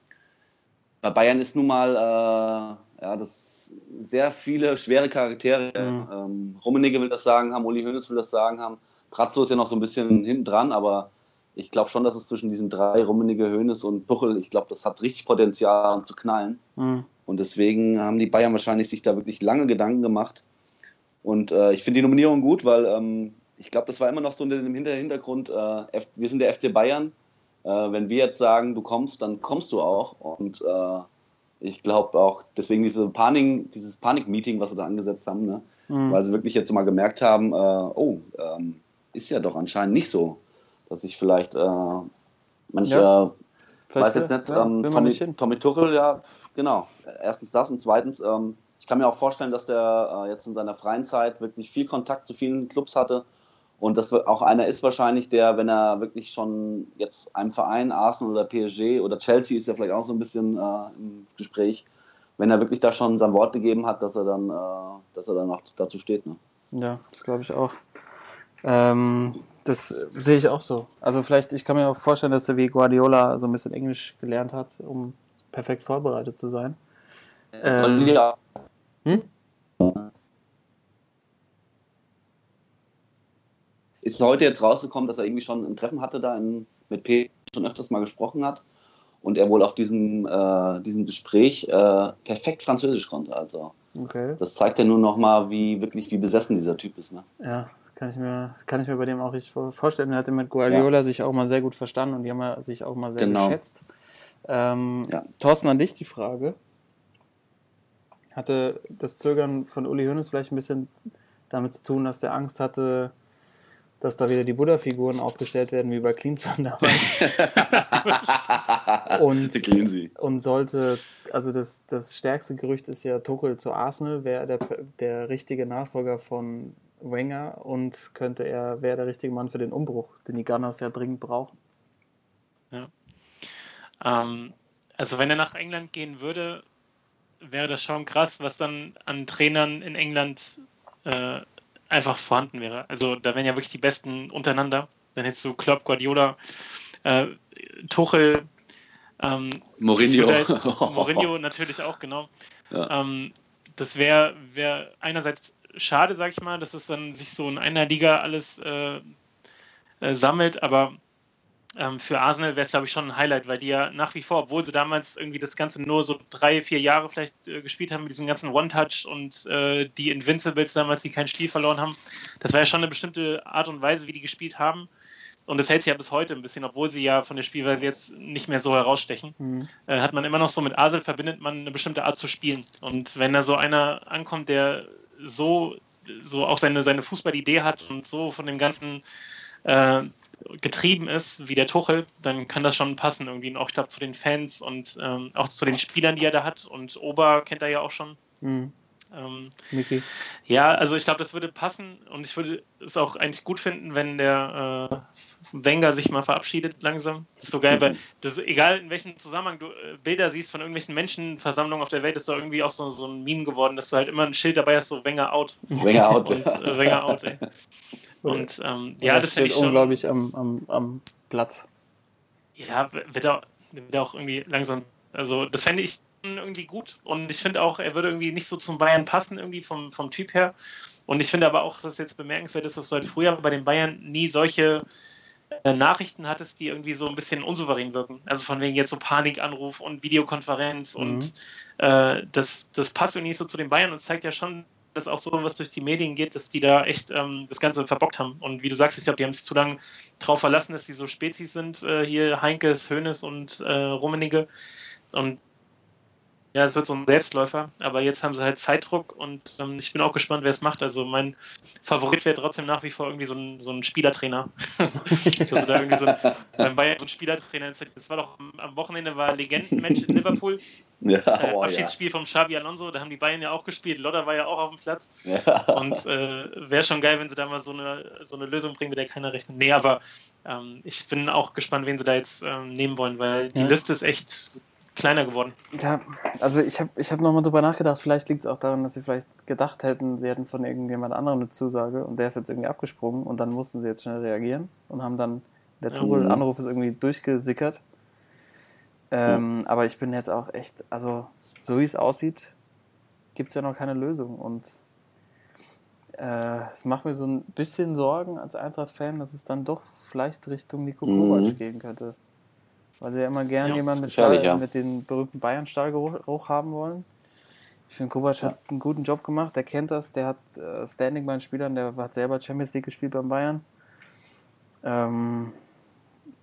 bei Bayern ist nun mal, ja, das sehr viele schwere Charaktere. Mhm. Ähm, Rummenigge will das sagen haben, Uli Hoeneß will das sagen haben. Pratzo ist ja noch so ein bisschen hinten dran, aber ich glaube schon, dass es zwischen diesen drei, Rummenigge, Hoeneß und Tuchel, ich glaube, das hat richtig Potenzial zu knallen. Mhm. Und deswegen haben die Bayern wahrscheinlich sich da wirklich lange Gedanken gemacht. Und äh, ich finde die Nominierung gut, weil ähm, ich glaube, das war immer noch so dem Hintergrund, äh, wir sind der FC Bayern. Äh, wenn wir jetzt sagen, du kommst, dann kommst du auch. Und äh, ich glaube auch, deswegen diese Panik, dieses Panik-Meeting, was sie da angesetzt haben, ne? Mhm. weil sie wirklich jetzt mal gemerkt haben, äh, oh, ähm, ist ja doch anscheinend nicht so, dass ich vielleicht äh, manche, ja. weiß jetzt nicht, ja, ähm, Tommy, nicht Tommy Tuchel, ja, genau, erstens das und zweitens, ähm, ich kann mir auch vorstellen, dass der äh, jetzt in seiner freien Zeit wirklich viel Kontakt zu vielen Clubs hatte und das auch einer ist wahrscheinlich, der, wenn er wirklich schon jetzt einem Verein, Arsenal oder PSG oder Chelsea ist ja vielleicht auch so ein bisschen äh, im Gespräch, wenn er wirklich da schon sein Wort gegeben hat, dass er dann, äh, dass er dann auch dazu steht. Ne? Ja, das glaube ich auch. Ähm, das sehe ich auch so. Also vielleicht, ich kann mir auch vorstellen, dass er wie Guardiola so ein bisschen Englisch gelernt hat, um perfekt vorbereitet zu sein. Ähm, ja. Hm? Ist heute jetzt rausgekommen, dass er irgendwie schon ein Treffen hatte da in, mit P schon öfters mal gesprochen hat und er wohl auf diesem, äh, diesem Gespräch äh, perfekt Französisch konnte. Also okay. das zeigt ja nur noch mal, wie wirklich wie besessen dieser Typ ist. Ne? Ja, das kann ich mir kann ich mir bei dem auch richtig vorstellen. Er hatte mit Guardiola ja. sich auch mal sehr gut verstanden und die haben sich auch mal sehr genau. geschätzt. Ähm, ja. Thorsten, an dich die Frage. Hatte das Zögern von Uli Hoeneß vielleicht ein bisschen damit zu tun, dass er Angst hatte, dass da wieder die Buddha-Figuren aufgestellt werden, wie bei Cleanswan damals. und, und sollte, also das, das stärkste Gerücht ist ja Tuchel zu Arsenal, wäre der, der richtige Nachfolger von Wenger und könnte er, wäre der richtige Mann für den Umbruch, den die Gunners ja dringend brauchen. Ja. Ähm, also wenn er nach England gehen würde, wäre das schon krass, was dann an Trainern in England äh, einfach vorhanden wäre. Also da wären ja wirklich die Besten untereinander. Dann hättest du Klopp, Guardiola, äh, Tuchel, ähm, Mourinho. Mourinho natürlich auch, genau. Ja. Ähm, das wäre wär einerseits schade, sag ich mal, dass es dann sich so in einer Liga alles äh, äh, sammelt, aber ähm, für Arsenal wäre es, glaube ich, schon ein Highlight, weil die ja nach wie vor, obwohl sie damals irgendwie das Ganze nur so drei, vier Jahre vielleicht äh, gespielt haben mit diesem ganzen One-Touch und äh, die Invincibles damals, die kein Spiel verloren haben, das war ja schon eine bestimmte Art und Weise, wie die gespielt haben. Und das hält sich ja bis heute ein bisschen, obwohl sie ja von der Spielweise jetzt nicht mehr so herausstechen. Mhm. Äh, hat man immer noch so mit Arsenal verbindet man eine bestimmte Art zu spielen. Und wenn da so einer ankommt, der so, so auch seine, seine Fußballidee hat und so von dem ganzen äh, getrieben ist, wie der Tuchel, dann kann das schon passen irgendwie. Und auch, ich glaube, zu den Fans und ähm, auch zu den Spielern, die er da hat. Und Ober kennt er ja auch schon. Mhm. Ähm, ja, also ich glaube, das würde passen und ich würde es auch eigentlich gut finden, wenn der äh, Wenger sich mal verabschiedet langsam. Das ist so geil, mhm. weil das, egal in welchem Zusammenhang du äh, Bilder siehst von irgendwelchen Menschenversammlungen auf der Welt, ist da irgendwie auch so, so ein Meme geworden, dass du halt immer ein Schild dabei hast, so Wenger out. Wenger out. und, äh, Wenger out, ey. Und ähm, ja, das steht unglaublich am, am, am Platz. ja, wird er, wird auch irgendwie langsam. Also, das fände ich irgendwie gut. Und ich finde auch, er würde irgendwie nicht so zum Bayern passen, irgendwie vom, vom Typ her. Und ich finde aber auch, dass jetzt bemerkenswert ist, dass du halt früher bei den Bayern nie solche äh, Nachrichten hattest, die irgendwie so ein bisschen unsouverän wirken. Also von wegen jetzt so Panikanruf und Videokonferenz Mhm. und äh, das, das passt irgendwie nicht so zu den Bayern und zeigt ja schon, dass auch so was durch die Medien geht, dass die da echt ähm, das Ganze verbockt haben. Und wie du sagst, ich glaube, die haben sich zu lange drauf verlassen, dass die so Spezies sind, äh, hier Heinkes, Hönes und äh, Rummenigge. Und ja, es wird so ein Selbstläufer, aber jetzt haben sie halt Zeitdruck und ähm, ich bin auch gespannt, wer es macht. Also mein Favorit wäre trotzdem nach wie vor irgendwie so ein, so ein Spielertrainer. du da irgendwie so ein, beim Bayern so ein Spielertrainer installiert. Das war doch am, Wochenende war Legendenmatch in Liverpool. Ja, Äh, oh, ja. Abschiedsspiel vom Xabi Alonso, da haben die Bayern ja auch gespielt. Lodder war ja auch auf dem Platz. ja. Und äh, wäre schon geil, wenn sie da mal so eine, so eine Lösung bringen, mit der keiner rechnet. Nee, aber ähm, ich bin auch gespannt, wen sie da jetzt ähm, nehmen wollen, weil die Ja. Liste ist echt kleiner geworden. Ja, also ich habe ich hab nochmal drüber nachgedacht, vielleicht liegt es auch daran, dass sie vielleicht gedacht hätten, sie hätten von irgendjemand anderem eine Zusage und der ist jetzt irgendwie abgesprungen und dann mussten sie jetzt schnell reagieren und haben dann, der Ja. Tuchel-Anruf ist irgendwie durchgesickert. Ähm, Aber ich bin jetzt auch echt, also so wie es aussieht, gibt es ja noch keine Lösung und äh, es macht mir so ein bisschen Sorgen als Eintracht-Fan, dass es dann doch vielleicht Richtung Nico Mhm. Kovac gehen könnte. Weil sie ja immer gern Ja, jemanden mit, Stall, ja. mit den berühmten Bayern-Stahlgeruch haben wollen. Ich finde, Kovac hat einen guten Job gemacht, der kennt das, der hat äh, Standing bei den Spielern, der hat selber Champions League gespielt beim Bayern. Ähm,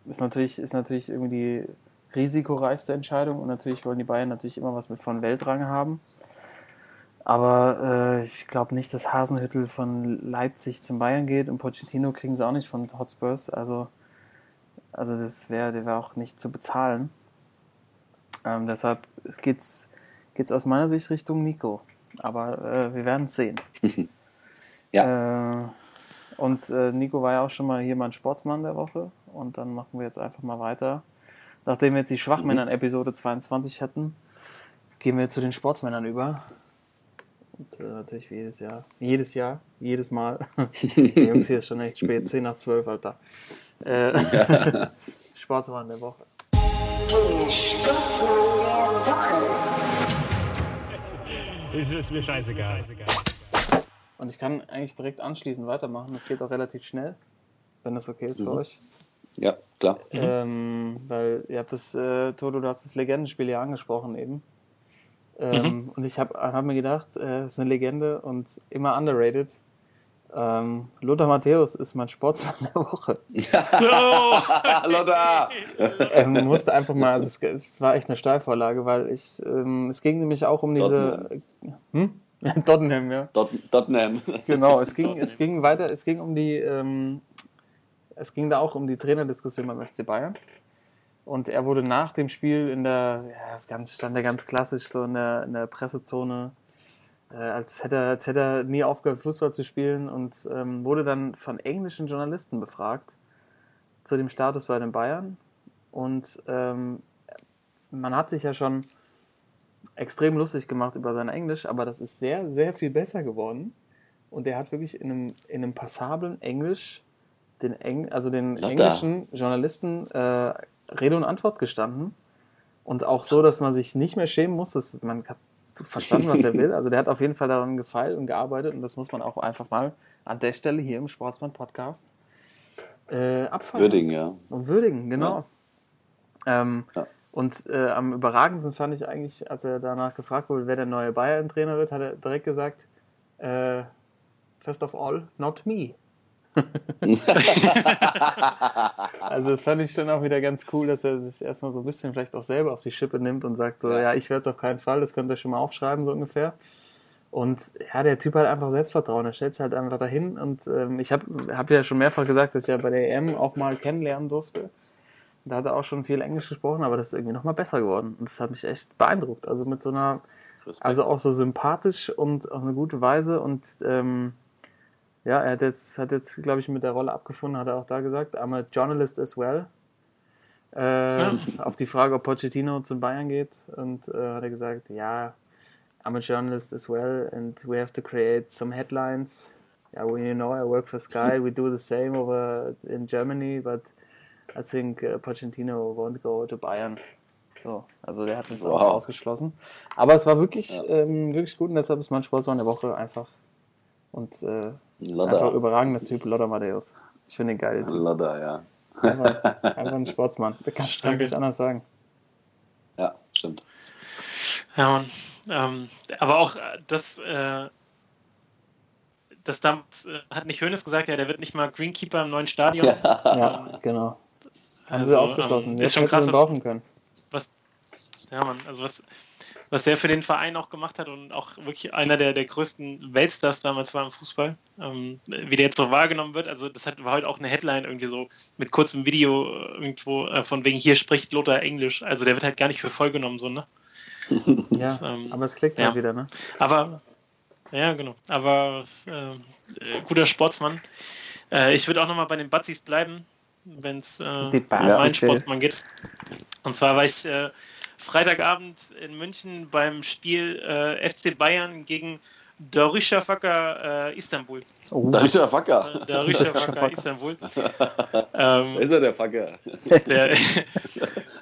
ist, natürlich, ist natürlich irgendwie die risikoreichste Entscheidung und natürlich wollen die Bayern natürlich immer was mit von Weltrang haben. Aber äh, ich glaube nicht, dass Hasenhüttel von Leipzig zum Bayern geht und Pochettino kriegen sie auch nicht von Hotspurs. Also, also das wäre der wäre auch nicht zu bezahlen. Ähm, deshalb geht es geht's aus meiner Sicht Richtung Nico. Aber äh, wir werden es sehen. Äh, und äh, Nico war ja auch schon mal hier mein Sportsmann der Woche. Und dann machen wir jetzt einfach mal weiter. Nachdem wir jetzt die Schwachmänner in Episode 22 hatten, gehen wir zu den Sportsmännern über. Und äh, natürlich wie jedes Jahr. Jedes Jahr, jedes Mal. Die Jungs, hier ist schon echt spät, 10 nach 12, Alter. Äh, Sportsmann der Woche. Der Sportsmann der Woche. Ist, ist mir scheißegal. Und ich kann eigentlich direkt anschließend weitermachen. Das geht auch relativ schnell, wenn das okay ist für euch. ja, klar. Ähm, weil ihr habt das, äh, Toto, du hast das Legendenspiel ja angesprochen eben. Ähm, Und ich habe hab mir gedacht, äh, es ist eine Legende und immer underrated. Ähm, Lothar Matthäus ist mein Sportsmann der Woche. Hallo da! ähm, musste einfach mal, also es, es war echt eine Steilvorlage, weil ich, ähm, es ging nämlich auch um diese, hm? Tottenham, ja. Tottenham. Genau, es ging, es ging weiter, es ging um die, ähm, es ging da auch um die Trainerdiskussion beim FC Bayern. Und er wurde nach dem Spiel in der, ja, ganz, stand er ganz klassisch so in der, in der Pressezone, äh, als, hätte er, als hätte er nie aufgehört, Fußball zu spielen und ähm, wurde dann von englischen Journalisten befragt zu dem Status bei den Bayern. Und ähm, man hat sich ja schon extrem lustig gemacht über sein Englisch, aber das ist sehr, sehr viel besser geworden. Und er hat wirklich in einem, in einem passablen Englisch den, Eng, also den da. englischen Journalisten äh, Rede und Antwort gestanden. Und auch so, dass man sich nicht mehr schämen muss, dass man hat verstanden, was er will. Also der hat auf jeden Fall daran gefeilt und gearbeitet und das muss man auch einfach mal an der Stelle hier im Sportsmann Podcast äh, abfeiern. Würdigen, ja. Und würdigen, genau. Ähm, Ja. Und äh, am überragendsten fand ich eigentlich, als er danach gefragt wurde, wer der neue Bayern-Trainer wird, hat er direkt gesagt, äh, first of all, not me. also das fand ich schon auch wieder ganz cool, dass er sich erstmal so ein bisschen vielleicht auch selber auf die Schippe nimmt und sagt so, ja, ich werde es auf keinen Fall, das könnt ihr schon mal aufschreiben, so ungefähr. Und ja, der Typ hat einfach Selbstvertrauen. Er stellt sich halt einfach dahin. Und ähm, ich habe hab ja schon mehrfach gesagt, dass ich ja bei der EM auch mal kennenlernen durfte. Da hat er auch schon viel Englisch gesprochen, aber das ist irgendwie nochmal besser geworden. Und das hat mich echt beeindruckt. Also mit so einer, also auch so sympathisch und auf eine gute Weise. Und ähm, ja, er hat jetzt, hat jetzt glaube ich, mit der Rolle abgefunden, hat er auch da gesagt, I'm a journalist as well. Äh, Auf die Frage, ob Pochettino zum Bayern geht. Und äh, hat er gesagt, ja, I'm a journalist as well and we have to create some headlines. Yeah, well, you know, I work for Sky. We do the same over in Germany, but I think uh, Pochettino won't go to Bayern. So, also der hat das Wow. auch ausgeschlossen. Aber es war wirklich, Ja. ähm, wirklich gut und deshalb ist mein Sportsmann der Woche einfach. Und äh, einfach Lodder. überragender Typ, Lothar Matthäus. Ich finde ihn geil. Lodder, ja. Einfach, einfach ein Sportsmann. Der kann, kann sich anders sagen. Ja, stimmt. Ja, Mann. Ähm, aber auch äh, das, äh, das damals äh, hat nicht Hönes gesagt, ja, der wird nicht mal Greenkeeper im neuen Stadion. Ja, genau. Haben sie Also, ausgeschlossen. ähm, Jetzt ist schon hätten krass, sie brauchen können. Ja, Mann, also was, was der für den Verein auch gemacht hat und auch wirklich einer der, der größten Weltstars damals war im Fußball, ähm, wie der jetzt so wahrgenommen wird, also das hat, war heute auch eine Headline irgendwie so mit kurzem Video irgendwo äh, von wegen hier spricht Lothar Englisch, also der wird halt gar nicht für voll genommen, so, ne? Ja, Ähm, aber es klickt ja. halt wieder, ne? Aber, ja, genau. Aber äh, äh, guter Sportsmann. Äh, ich würde auch nochmal bei den Batzis bleiben, wenn es äh, um meinen Sportsmann geht. Und zwar war ich äh, Freitagabend in München beim Spiel äh, FC Bayern gegen Darüşşafaka äh, Istanbul. Oh, Da ist der Fucker. Äh, Darüşşafaka Istanbul. ähm, Da ist er, der Fucker. der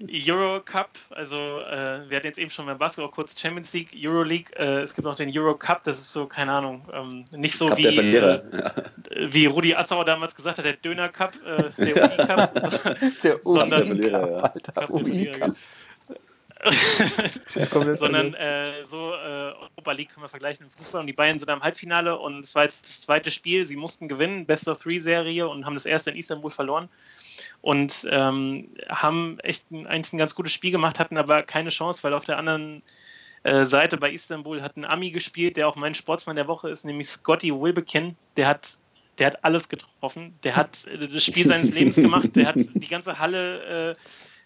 Euro Cup, also äh, wir hatten jetzt eben schon beim Basketball kurz Champions League, Euro League, äh, es gibt noch den Euro Cup, das ist so, keine Ahnung, ähm, nicht so Cup wie, äh, wie Rudi Assauer damals gesagt hat, der Döner Cup, äh, der UI Cup, der sondern- Der Verlierer, ja. Alter, Cup UI Cup. Sondern äh, so äh, Europa League kann man vergleichen im Fußball. Und die Bayern sind am Halbfinale und es war jetzt das zweite Spiel, sie mussten gewinnen, Best of Three Serie und haben das erste in Istanbul verloren und ähm, haben echt eigentlich ein ganz gutes Spiel gemacht, hatten aber keine Chance, weil auf der anderen äh, Seite bei Istanbul hat ein Ami gespielt, der auch mein Sportsmann der Woche ist, nämlich Scotty Wilbekin, der hat der hat alles getroffen, der hat äh, das Spiel seines Lebens gemacht, der hat die ganze Halle äh,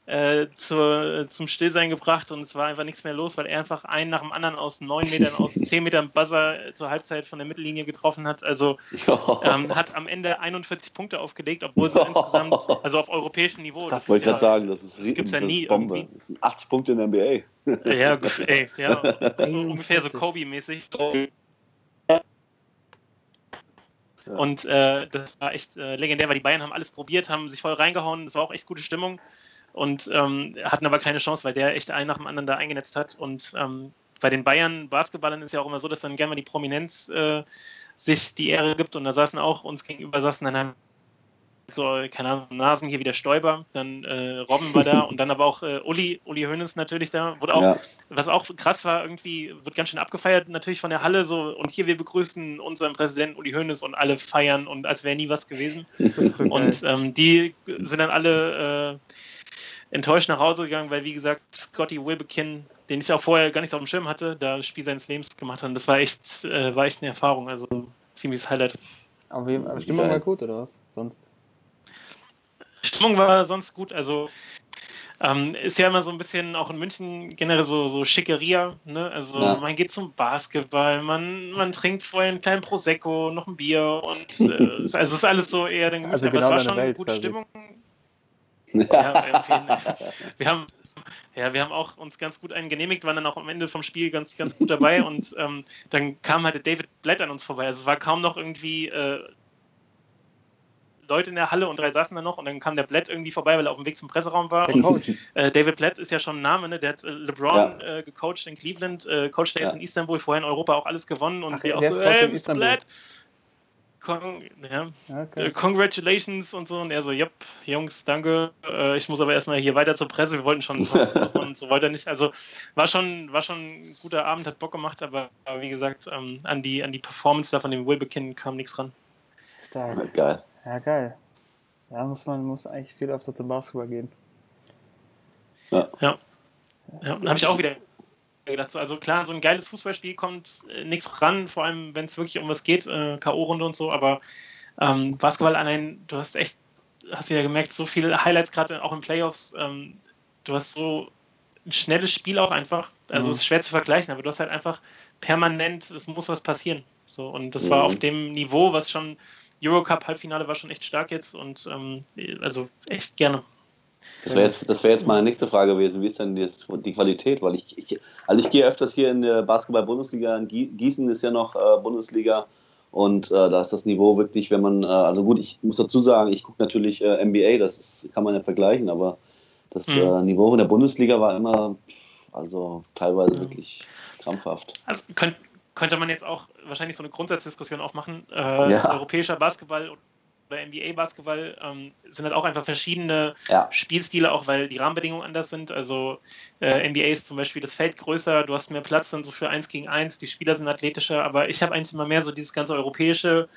äh, zur, zum Stillsein gebracht und es war einfach nichts mehr los, weil er einfach einen nach dem anderen aus neun Metern, aus zehn Metern Buzzer äh, zur Halbzeit von der Mittellinie getroffen hat. Also ähm, hat am Ende 41 Punkte aufgelegt, obwohl sie insgesamt, also auf europäischem Niveau, Das ist Wollte gerade ja- sagen, das ist ja das nie ist Bombe. irgendwie. Das sind 80 Punkte in der NBA. Ja, ey, ja, ungefähr so 41. Kobe-mäßig. Und äh, das war echt äh, legendär, weil die Bayern haben alles probiert, haben sich voll reingehauen, es war auch echt gute Stimmung und ähm, hatten aber keine Chance, weil der echt einen nach dem anderen da eingenetzt hat. Und ähm, bei den Bayern Basketballern ist ja auch immer so, dass dann gerne mal die Prominenz äh, sich die Ehre gibt und da saßen auch uns gegenüber saßen dann halt so, keine Ahnung, Nasen hier wieder Stoiber, dann äh, Robben war da und dann aber auch äh, Uli, Uli Hoeneß natürlich da, wurde auch Ja. was auch krass war, irgendwie wird ganz schön abgefeiert, natürlich von der Halle so. Und hier, wir begrüßen unseren Präsidenten Uli Hoeneß und alle feiern und als wäre nie was gewesen. Und ähm, die sind dann alle äh, enttäuscht nach Hause gegangen, weil, wie gesagt, Scotty Wilbekin, den ich auch vorher gar nicht so auf dem Schirm hatte, da das Spiel seines Lebens gemacht hat. Und das war echt, äh, war echt eine Erfahrung, also ziemliches Highlight. Auf jeden Fall. Stimmung war gut, oder was? Sonst. Stimmung war sonst gut, also ähm, ist ja immer so ein bisschen auch in München generell so, so Schickeria, ne? Also Ja. man geht zum Basketball, man, man trinkt vorher einen kleinen Prosecco, noch ein Bier und äh, es- also ist alles so eher dann Also aber genau es war schon Welt gute quasi. Stimmung. Ja, wir haben ja, wir haben auch uns ganz gut einen genehmigt, waren dann auch am Ende vom Spiel ganz, ganz gut dabei und ähm, dann kam halt David Blatt an uns vorbei. Also es war kaum noch irgendwie äh, Leute in der Halle und drei saßen da noch und dann kam der Blatt irgendwie vorbei, weil er auf dem Weg zum Presseraum war. Der Und äh, David Blatt ist ja schon ein Name, ne? der hat äh, LeBron äh, gecoacht in Cleveland, äh, coacht er jetzt Ja. in Istanbul, vorher in Europa auch alles gewonnen und Ach, wir auch so, hey, Mr. Blatt. Con ja, Ja, äh, congratulations und so. Und er so, jupp, Jungs, danke. Äh, ich muss aber erstmal hier weiter zur Presse. Wir wollten schon und so weiter nicht. Also war schon, war schon ein guter Abend, hat Bock gemacht, aber, aber wie gesagt, ähm, an, die, an die Performance da von dem Wilbekin kam nichts ran. Stark. Geil. Ja, geil. Ja, muss man muss eigentlich viel öfter zum Basketball gehen. Ja, habe ich auch wieder gedacht. So, also klar, so ein geiles Fußballspiel kommt äh, nichts ran, vor allem wenn es wirklich um was geht, äh, K.O.-Runde und so, aber ähm, Basketball allein, du hast echt, hast du ja gemerkt, so viele Highlights gerade auch in Playoffs, ähm, du hast so ein schnelles Spiel auch einfach, also Mhm. es ist schwer zu vergleichen, aber du hast halt einfach permanent, es muss was passieren. So, und das war Mhm. auf dem Niveau, was schon Eurocup Halbfinale war schon echt stark jetzt und ähm, also echt gerne. Das wäre jetzt, das wär jetzt meine nächste Frage gewesen. Wie ist denn das, die Qualität? Weil ich, ich, also ich gehe öfters hier in der Basketball-Bundesliga. Gießen ist ja noch äh, Bundesliga. Und äh, da ist das Niveau wirklich, wenn man, äh, also gut, ich muss dazu sagen, ich gucke natürlich äh, NBA, das ist, kann man ja vergleichen, aber das Mhm. äh, Niveau in der Bundesliga war immer, also teilweise Ja. wirklich krampfhaft. Also könnt, könnte man jetzt auch wahrscheinlich so eine Grundsatzdiskussion aufmachen. Äh, Ja. Europäischer Basketball oder NBA-Basketball ähm, sind halt auch einfach verschiedene Ja, Spielstile, auch weil die Rahmenbedingungen anders sind. Also äh, NBA ist zum Beispiel das Feld größer, du hast mehr Platz dann so für eins gegen eins, die Spieler sind athletischer, aber ich habe eigentlich immer mehr so dieses ganze europäische,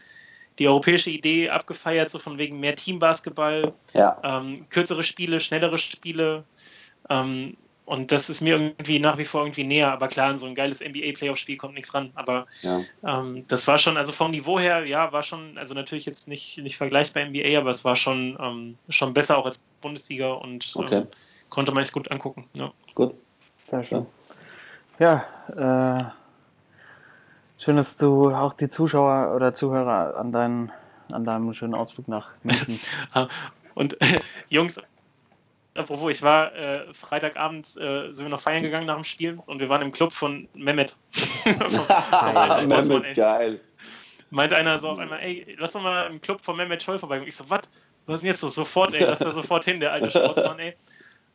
die europäische Idee abgefeiert, so von wegen mehr Teambasketball, ja, ähm, kürzere Spiele, schnellere Spiele. Ähm, und das ist mir irgendwie nach wie vor irgendwie näher. Aber klar, in so ein geiles NBA-Playoff-Spiel kommt nichts ran. Aber ja. ähm, das war schon, also vom Niveau her, ja, war schon, also natürlich jetzt nicht, nicht vergleichbar NBA, aber es war schon, ähm, schon besser auch als Bundesliga und Okay. ähm, konnte man echt gut angucken. Ja. Gut. Sehr schön. Ja, äh, schön, dass du auch die Zuschauer oder Zuhörer an, deinen, an deinem schönen Ausflug nach München. Und Jungs, apropos, ich war äh, Freitagabend, äh, sind wir noch feiern gegangen nach dem Spiel und wir waren im Club von Mehmet. Ey. Geil. meinte einer so auf einmal, ey, lass doch mal im Club von Mehmet Scholl vorbei. Ich so, was? Was ist denn jetzt so? Sofort, ey, lass da sofort hin, der alte Sportsmann, ey.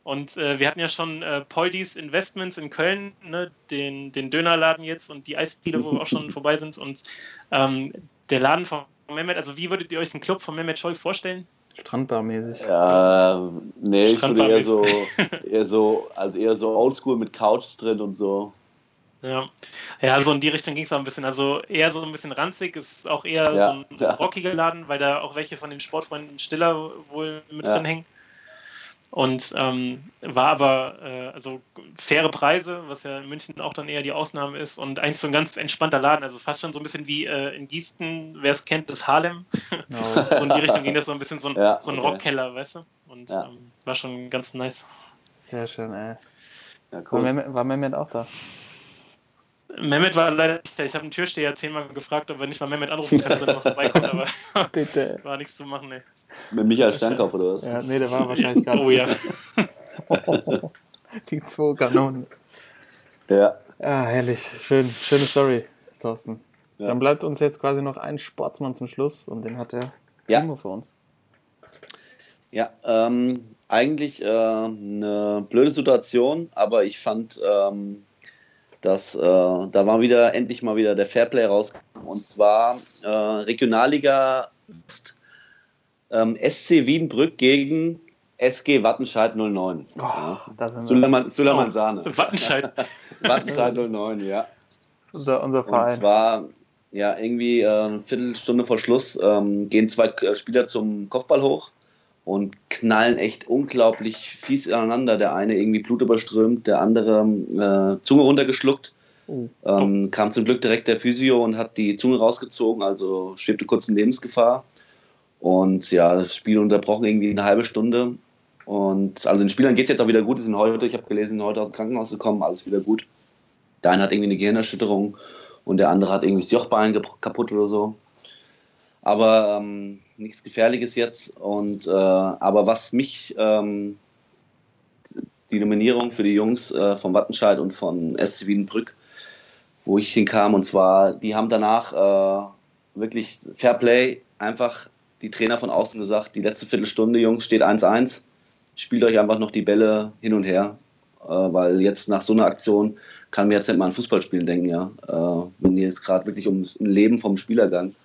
Und äh, wir hatten ja schon äh, Poldis Investments in Köln, ne, den, den Dönerladen jetzt und die Eisdiele, wo wir auch schon vorbei sind. Und ähm, der Laden von Mehmet, also wie würdet ihr euch den Club von Mehmet Scholl vorstellen? Strandbarmäßig. Ja, nee, ich würde eher so, eher so, also eher so oldschool mit Couch drin und so. Ja, ja so in die Richtung ging es auch ein bisschen. Also eher so ein bisschen ranzig, ist auch eher Ja, so ein ja. rockiger Laden, weil da auch welche von den Sportfreunden Stiller wohl mit Ja. drin hängen. Und ähm, war aber äh, also faire Preise, was ja in München auch dann eher die Ausnahme ist und eigentlich so ein ganz entspannter Laden, also fast schon so ein bisschen wie äh, in Gießen, wer es kennt, das Harlem. Genau. so in die Richtung ging das so ein bisschen so ein, Ja, so ein okay. Rockkeller, weißt du? Und Ja. ähm, war schon ganz nice. Sehr schön, ey. Ja, War, cool. Mehmet, war Mehmet auch da? Mehmet war leider nicht da. Ich habe einen Türsteher zehnmal gefragt, ob er nicht mal Mehmet anrufen kann, dass er noch vorbeikommt, aber Bitte. war nichts zu machen, ey. Mit Michael Sternkopf oder was? Ja, nee, der war wahrscheinlich gerade. Oh ja. Die zwei Kanonen. Ja. Ja, herrlich. Schön, schöne Story, Thorsten. Ja. Dann bleibt uns jetzt quasi noch ein Sportsmann zum Schluss und den hat der Ja. Timo für uns. Ja, ähm, eigentlich äh, eine blöde Situation, aber ich fand, ähm, dass äh, da war wieder endlich mal wieder der Fairplay rausgekommen und zwar äh, Regionalliga West, ähm, SC Wiedenbrück gegen SG Wattenscheid 09. Oh, ja. da sind wir. Suleiman, Suleiman Oh, Sahne. Wattenscheid. Wattenscheid 09, ja. Unser, unser Und Verein. zwar, ja, irgendwie äh, eine Viertelstunde vor Schluss ähm, gehen zwei Spieler zum Kopfball hoch und knallen echt unglaublich fies aneinander. Der eine irgendwie blutüberströmt, der andere äh, Zunge runtergeschluckt. Oh. Ähm, kam zum Glück direkt der Physio und hat die Zunge rausgezogen, also schwebte kurz in Lebensgefahr. Und ja, das Spiel unterbrochen irgendwie eine halbe Stunde. Und also den Spielern geht es jetzt auch wieder gut. Die sind heute, ich habe gelesen, sind heute aus dem Krankenhaus gekommen, alles wieder gut. Der eine hat irgendwie eine Gehirnerschütterung und der andere hat irgendwie das Jochbein kaputt oder so. Aber ähm, nichts Gefährliches jetzt. Und äh, aber was mich ähm, die Nominierung für die Jungs äh, von Wattenscheid und von SC Wiedenbrück, wo ich hinkam, und zwar, die haben danach äh, wirklich Fair Play, einfach die Trainer von außen gesagt, die letzte Viertelstunde, Jungs, steht 1-1, spielt euch einfach noch die Bälle hin und her, äh, weil jetzt nach so einer Aktion kann mir jetzt nicht mal an Fußballspielen denken, ja. Äh, wenn die jetzt gerade wirklich ums Leben vom Spielergang.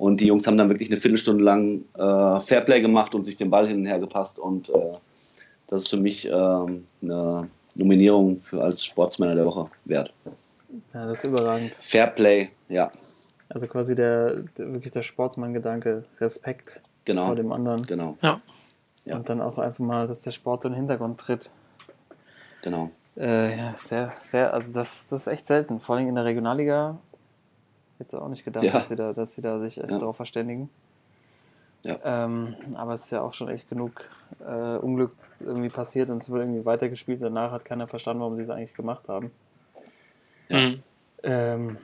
Und die Jungs haben dann wirklich eine Viertelstunde lang äh, Fairplay gemacht und sich den Ball hin und her gepasst. Und äh, das ist für mich ähm, eine Nominierung für als Sportsmänner der Woche wert. Ja, das ist überragend. Fairplay, ja, Also quasi der, der wirklich der Sportsmann-Gedanke, Respekt genau. vor dem anderen. Genau, Ja. Ja. Und dann auch einfach mal, dass der Sport in den Hintergrund tritt. genau. Äh, ja, sehr, sehr, also das, das ist echt selten. Vor allem in der Regionalliga hätte auch nicht gedacht, Ja. dass, sie da, dass sie da sich echt Ja. darauf verständigen. Ja. Ähm, aber es ist ja auch schon echt genug äh, Unglück irgendwie passiert und es wurde irgendwie weitergespielt. Danach hat keiner verstanden, warum sie es eigentlich gemacht haben. Mhm. Ähm,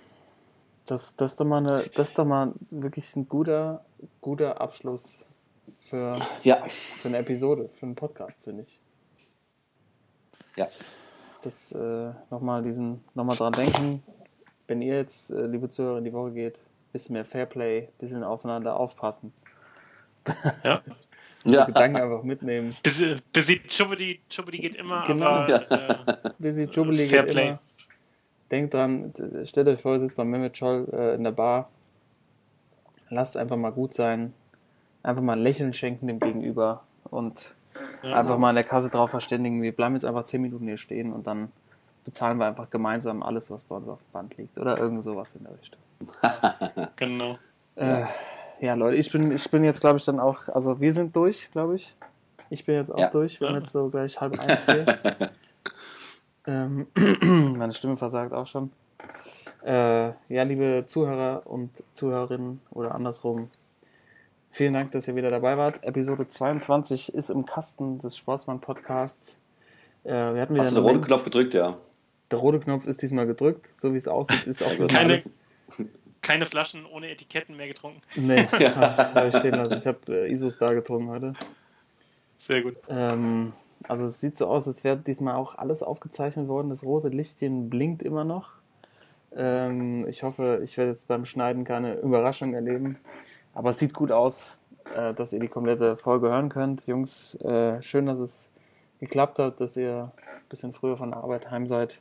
das, das, ist doch mal eine, das ist doch mal wirklich ein guter, guter Abschluss für, Ja, für eine Episode, für einen Podcast, finde ich. ja, Das äh, nochmal diesen, nochmal dran denken, wenn ihr jetzt, äh, liebe Zuhörer, in die Woche geht, bisschen mehr Fairplay, bisschen aufeinander aufpassen. Ja. Die Ja. Gedanken einfach mitnehmen. Busy, busy Chubby, Chubby geht immer, Genau. aber äh, Busy Jubilee Fair geht Play. immer. Denkt dran, stellt euch vor, ihr sitzt bei Mehmet Scholl äh, in der Bar. Lasst einfach mal gut sein. Einfach mal ein Lächeln schenken dem Gegenüber und Ja. einfach mal an der Kasse drauf verständigen. Wir bleiben jetzt einfach 10 Minuten hier stehen und dann bezahlen wir einfach gemeinsam alles, was bei uns auf dem Band liegt. Oder irgend sowas in der Richtung. genau. Äh, ja, Leute, ich bin, ich bin jetzt, glaube ich, dann auch, also wir sind durch, glaube ich. Ich bin jetzt auch Ja. durch. Wir haben Ja. jetzt so gleich halb eins hier. ähm, meine Stimme versagt auch schon. Äh, ja, liebe Zuhörer und Zuhörerinnen oder andersrum, vielen Dank, dass ihr wieder dabei wart. Episode 22 ist im Kasten des Sportsmann-Podcasts. Äh, wir hatten wieder Hast du den eine roten Knopf gedrückt, ja? Der rote Knopf ist diesmal gedrückt, so wie es aussieht, ist auch diesmal Keine- alles. Keine Flaschen ohne Etiketten mehr getrunken. Nee, hab ich, hab ich stehen lassen. Ich habe äh, Isos da getrunken heute. Sehr gut. Ähm, also es sieht so aus, als wäre diesmal auch alles aufgezeichnet worden. Das rote Lichtchen blinkt immer noch. Ähm, ich hoffe, ich werde jetzt beim Schneiden keine Überraschung erleben. Aber es sieht gut aus, äh, dass ihr die komplette Folge hören könnt. Jungs, äh, schön, dass es geklappt hat, dass ihr ein bisschen früher von der Arbeit heim seid.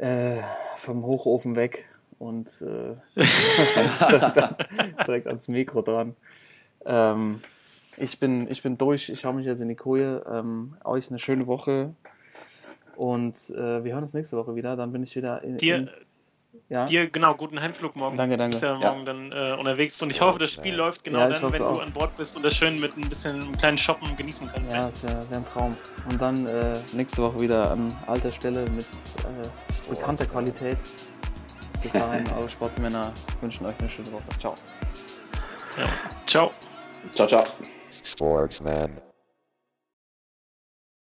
Äh, vom Hochofen weg und äh, direkt, ans, direkt ans Mikro dran. Ähm, ich bin, ich bin durch, ich schaue mich jetzt in die Koje. Ähm, euch eine schöne Woche. Und äh, wir hören uns nächste Woche wieder. Dann bin ich wieder in. Dir, in ja? dir genau, guten Heimflug morgen. Danke, Du bist ja danke. morgen dann äh, unterwegs und ich hoffe, das Spiel läuft genau dann, wenn du auch. an Bord bist und das schön mit ein bisschen einem kleinen Shoppen genießen kannst. ja, ist ja ein Traum. Und dann äh, nächste Woche wieder an alter Stelle mit äh, bekannter Qualität. Bis dahin, eure Sportsmänner wünschen euch eine schöne Woche. Ciao. Ja. Ciao. Ciao, ciao. Sportsman.